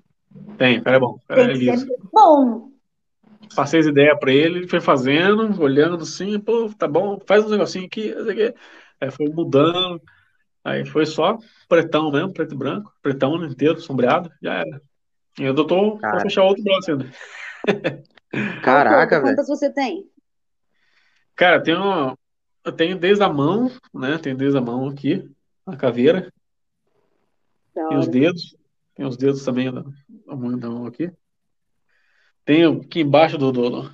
Tem, cara é bom, cara Tem é que liso. ser bom. Passei as ideias pra ele, ele foi fazendo, olhando assim, pô, tá bom, faz um negocinho aqui, isso aqui. Aí foi mudando, aí foi só pretão mesmo, preto e branco, pretão inteiro, sombreado, já era. E eu tô pra Cara. fechar outro braço ainda. Caraca, Quantas velho. Quantas você tem? Cara, eu tenho, eu tenho desde a mão, né? Tenho desde a mão aqui, a caveira, Da tem os dedos, tem os dedos também da, da mão da mão aqui. Tenho aqui embaixo do, do,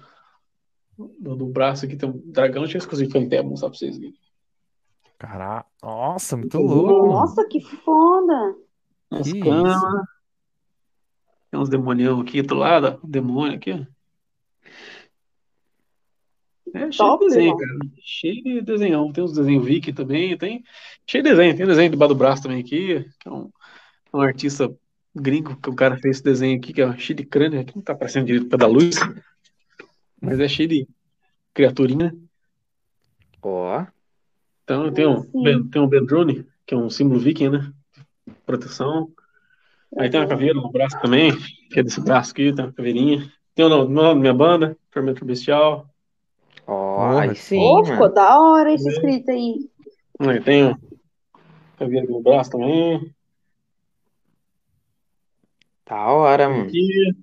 do, do braço aqui tem um dragão, deixa eu esconder foi até mostrar pra vocês aqui. Caraca, nossa, muito louco, mano. Nossa, que foda. As Que camas. Tem uns demonião aqui do lado, demônio aqui. É cheio de desenho, cara. Cheio de desenhão. Tem uns desenhos Viki também, tem cheio de desenho. Tem desenho do braço também aqui, que é um, um artista gringo que o cara fez esse desenho aqui, que é cheio de crânio, aqui não tá aparecendo direito por causa da luz, mas é cheio de criaturinha. Ó. Então tem um, tem um Bendrune, que é um símbolo viking, né? Proteção. Aí tem uma caveira no braço também, que é desse braço aqui, tem uma caveirinha. Tem o nome da minha banda, Fermento Bestial. Ó, Porra, aí sim, Ô, ficou da hora esse É. escrito aí. Aí tem caveira aqui no braço também. Da hora, mano. Aqui.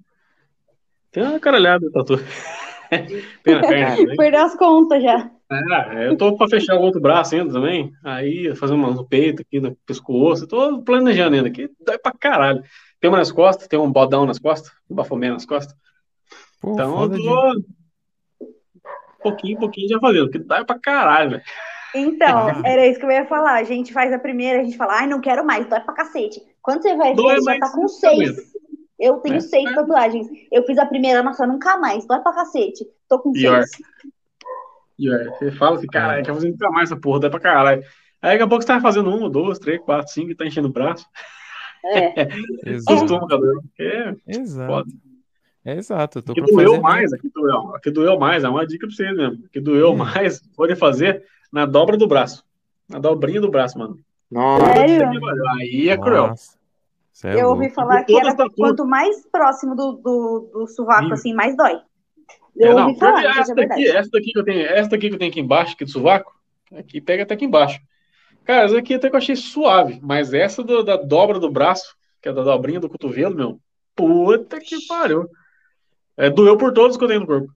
Tem uma caralhada tatu. tem na perna. Perdeu as contas já. Ah, eu tô pra fechar o outro braço ainda também. Aí, fazer uma no peito aqui, no pescoço. Tô planejando ainda aqui. Dói pra caralho. Tem uma nas costas, tem um bodão nas costas, um bafomé nas costas. Pô, Então eu foda de... pouquinho, pouquinho já fazendo, porque dói pra caralho, velho. Então, era isso que eu ia falar. A gente faz a primeira, a gente fala, ai, não quero mais, dói pra cacete. Quando você vai ver, já tá com seis. Eu tenho É. seis tatuagens. Eu fiz a primeira, nossa, nunca mais, dói pra cacete. Tô com Pior. seis. E aí, você fala assim, caralho, quer fazer nunca mais essa porra, dói pra caralho. Aí daqui a pouco você tá fazendo uma, duas, três, quatro, cinco e tá enchendo o braço. É. Exato. É, Exato. É exato, eu tô que pra doeu fazer mais, aqui doeu, aqui doeu mais, é uma dica pra vocês mesmo. Que doeu Hum. mais, pode fazer na dobra do braço. Na dobrinha do braço, mano. Nossa. Sério? Aí é cruel. Nossa, é Eu ouvi falar que era quanto mais próximo do, do, do sovaco, Sim. assim, mais dói. É, Eu não, ouvi falar, essa é verdade. daqui, essa daqui que eu tenho, essa daqui que eu tenho aqui embaixo, aqui do sovaco, aqui pega até aqui embaixo. Cara, essa aqui até que eu achei suave, mas essa do- da dobra do braço, que é da dobrinha do cotovelo, meu, puta que pariu. É, doeu por todos que eu tenho no corpo.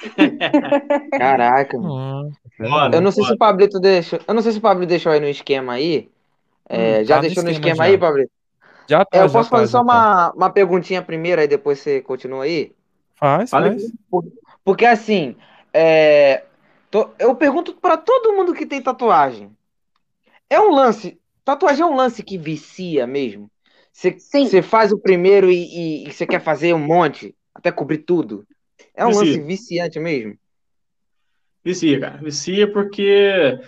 Caraca, mano. Foda. louco. Eu não sei se o Pablito deixou. Eu não sei se o Pablito deixou aí no esquema aí. É, Hum, já tá deixou no esquema esquema já. aí, Pablito? Já tá, É, eu já posso tá, fazer já só tá. uma, uma perguntinha primeiro, aí depois você continua aí? Faz, Fala faz. Porque assim, é, tô- eu pergunto pra todo mundo que tem tatuagem. É um lance. Tatuagem é um lance que vicia mesmo. Você faz o primeiro e você quer fazer um monte, até cobrir tudo. É um Vicia. lance viciante mesmo. Vicia, cara. Vicia porque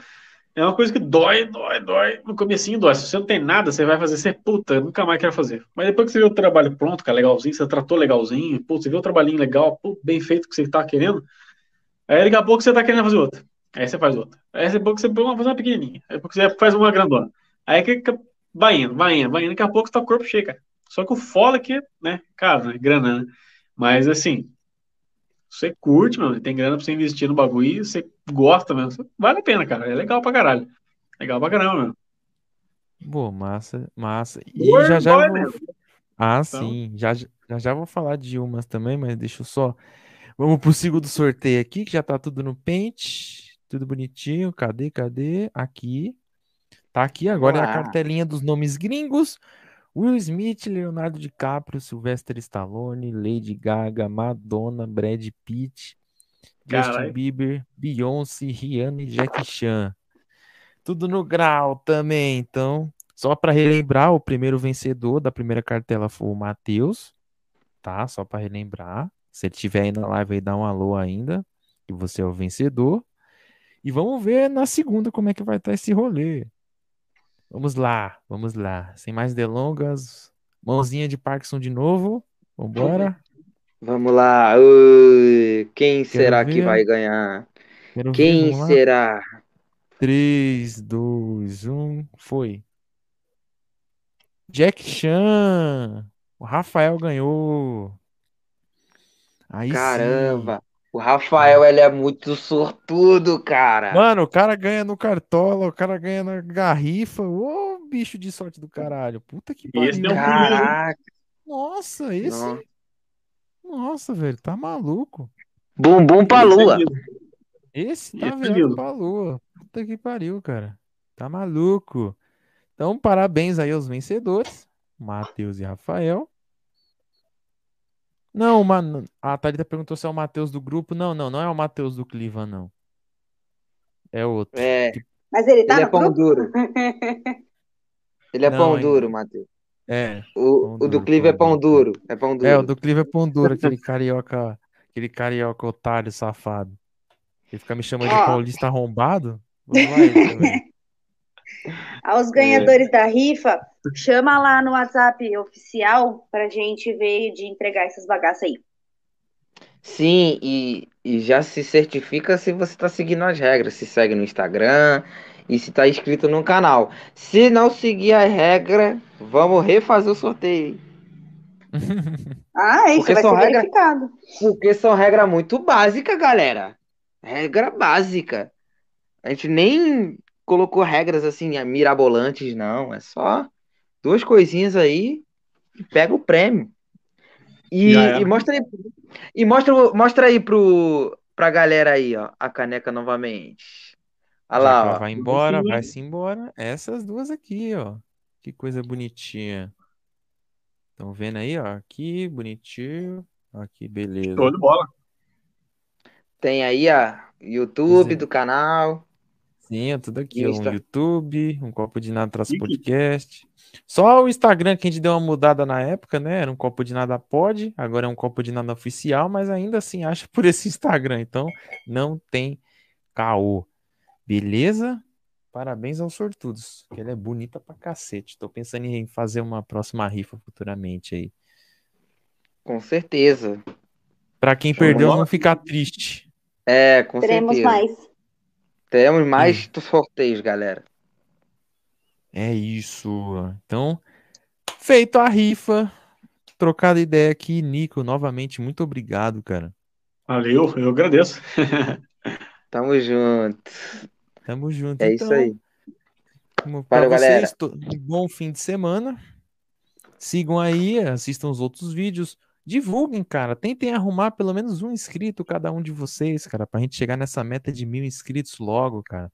é uma coisa que dói, dói, dói. No comecinho dói. Se você não tem nada, você vai fazer, você, puta, nunca mais quero fazer. Mas depois que você vê o trabalho pronto, cara, legalzinho, você tratou legalzinho, pô, você vê o trabalhinho legal, pô, bem feito que você tá querendo, aí daqui a pouco você tá querendo fazer outra. Aí você faz outra. Aí daqui a pouco você vai fazer uma pequenininha. Aí depois você faz uma grandona. Aí que que- vai indo, vai indo, vai indo. Daqui a pouco você tá com o corpo cheio, cara. Só que o foda é que, né, cara, né, grana, né? Mas assim, você curte, mano, tem grana pra você investir no bagulho, e você gosta mesmo, vale a pena, cara. É legal pra caralho. Legal pra caramba, meu. Pô, massa, massa. E Dor, já já vou... mesmo. Ah, Então. sim. Já, já já vou falar de umas também, mas deixa eu só. Vamos pro segundo sorteio aqui, que já tá tudo no pente. Tudo bonitinho. Cadê, cadê? Aqui. Tá aqui agora é a cartelinha dos nomes gringos. Will Smith, Leonardo DiCaprio, Sylvester Stallone, Lady Gaga, Madonna, Brad Pitt, Justin Carai. Bieber, Beyoncé, Rihanna e Jackie Chan. Tudo no grau também, então. Só para relembrar, o primeiro vencedor da primeira cartela foi o Matheus, tá? Só para relembrar. Se ele estiver aí na live aí, dá um alô ainda, que você é o vencedor. E vamos ver na segunda como é que vai estar esse rolê. Vamos lá, vamos lá. Sem mais delongas, mãozinha de Parkinson de novo. Vambora. Vamos lá. Ui, quem Quero será que ver. vai ganhar? Quero ver, Quem lá. será? 3, 2, 1, foi. Jack Chan. O Rafael ganhou. Aí. Caramba. O Rafael, ele é muito sortudo, cara. Mano, o cara ganha no cartola, o cara ganha na garrifa. Ô, bicho de sorte do caralho. Puta que esse pariu. um pulinho, hein? Caraca. Nossa, esse. Não. Nossa, velho, tá maluco. Bumbum pra Esse é lua. Esse tá Esse é virando lindo. pra lua. Puta que pariu, cara. Tá maluco. Então, parabéns aí aos vencedores, Matheus e Rafael. Não, mano. A Thalita perguntou se é o Matheus do grupo. Não, não, não é o Matheus do Cliva, não. É outro. É, Mas ele tá ele é no pão grupo? duro. Ele é Não, pão hein? duro, Matheus. É, O, o do duro, Clive é pão duro. duro. É pão é, o duro. do Cliva é pão duro, aquele carioca, aquele carioca otário safado. Ele fica me chamando de paulista arrombado. Vamos lá, também. Aos ganhadores da rifa, chama lá no WhatsApp oficial pra gente ver de entregar essas bagaças aí. Sim, e, e já se certifica se você está seguindo as regras. Se segue no Instagram e se está inscrito no canal. Se não seguir a regra, vamos refazer o sorteio. Ah, isso Porque vai são ser regras- verificado. Porque são regras muito básicas, galera. Regra básica. A gente nem colocou regras assim mirabolantes, não. É só duas coisinhas aí e pega o prêmio. E, e mostra aí, e mostra, mostra aí pro, pra galera aí, ó, a caneca novamente. Olha lá, ó. vai embora, Bonitinha. vai-se embora. Essas duas aqui, ó. Que coisa bonitinha. Estão vendo aí, ó? Aqui, bonitinho. Aqui, beleza. Show de bola. Tem aí a YouTube Dizer- do canal. Sim, é tudo aqui, ó. Um. YouTube, um copo de nada traz Chique. podcast. Só o Instagram que a gente deu uma mudada na época, né? Era um copo de nada pode, agora é um copo de nada oficial, mas ainda assim acha por esse Instagram. Então, não tem caô. Beleza? Parabéns aos sortudos, que ela é bonita pra cacete. Tô pensando em fazer uma próxima rifa futuramente aí. Com certeza. Pra quem de perdeu, não ficar triste. É, com Teremos certeza. mais. Teremos mais sorteios, galera. É isso. Então, feito a rifa, trocada ideia aqui, Nico, novamente, muito obrigado, cara. Valeu, eu agradeço. Tamo junto. Tamo junto. É então, isso aí. galera. vocês, to- um bom fim de semana. Sigam aí, assistam os outros vídeos. Divulguem, cara. Tentem arrumar pelo menos um inscrito cada um de vocês, cara, pra gente chegar nessa meta de mil inscritos logo, cara.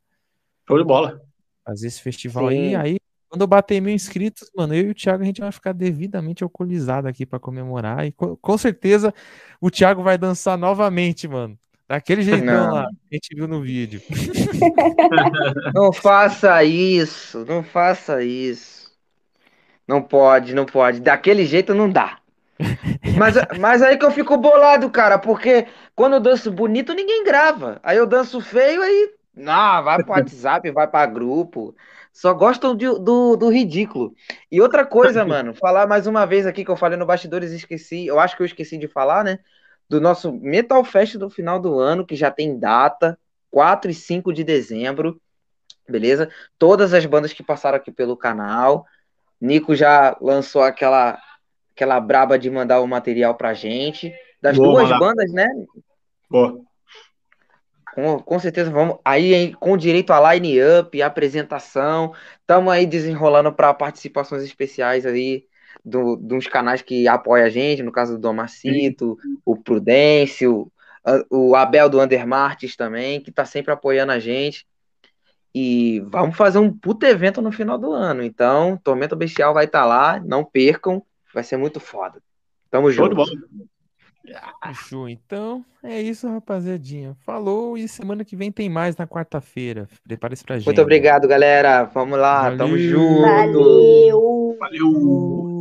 Show de bola. Fazer esse festival aí. Sim. Aí, quando eu bater mil inscritos, mano, eu e o Thiago, a gente vai ficar devidamente alcoolizado aqui pra comemorar. E co- com certeza o Thiago vai dançar novamente, mano. Daquele jeitão Não. lá, que a gente viu no vídeo. Não faça isso, não faça isso. Não pode, não pode. Daquele jeito não dá. Mas, mas aí que eu fico bolado, cara, porque quando eu danço bonito, ninguém grava. Aí eu danço feio, aí. Não, vai pro WhatsApp, vai pra grupo. Só gostam de- do, do ridículo. E outra coisa, mano, falar mais uma vez aqui que eu falei no bastidores e esqueci. Eu acho que eu esqueci de falar, né? Do nosso Metal Fest do final do ano, que já tem data, 4 e 5 de dezembro. Beleza? Todas as bandas que passaram aqui pelo canal. Nico já lançou aquela aquela braba de mandar o material pra gente. Das Vou duas mandar. bandas, né? Boa. Com, com certeza vamos. Aí, com direito a line-up, apresentação. Estamos aí desenrolando para participações especiais aí do, de uns canais que apoiam a gente, no caso do Domacito, o Prudêncio, o Abel do Undermartes também, que está sempre apoiando a gente. E vamos fazer um puta evento no final do ano. Então, Tormenta Bestial vai estar lá, não percam, vai ser muito foda. Tamo Show de junto. Fechou. Então, é isso, rapaziadinha. Falou e semana que vem tem mais na quarta-feira. Prepare-se pra gente. Muito obrigado, galera. Vamos lá, tamo Valeu. junto. Valeu! Valeu!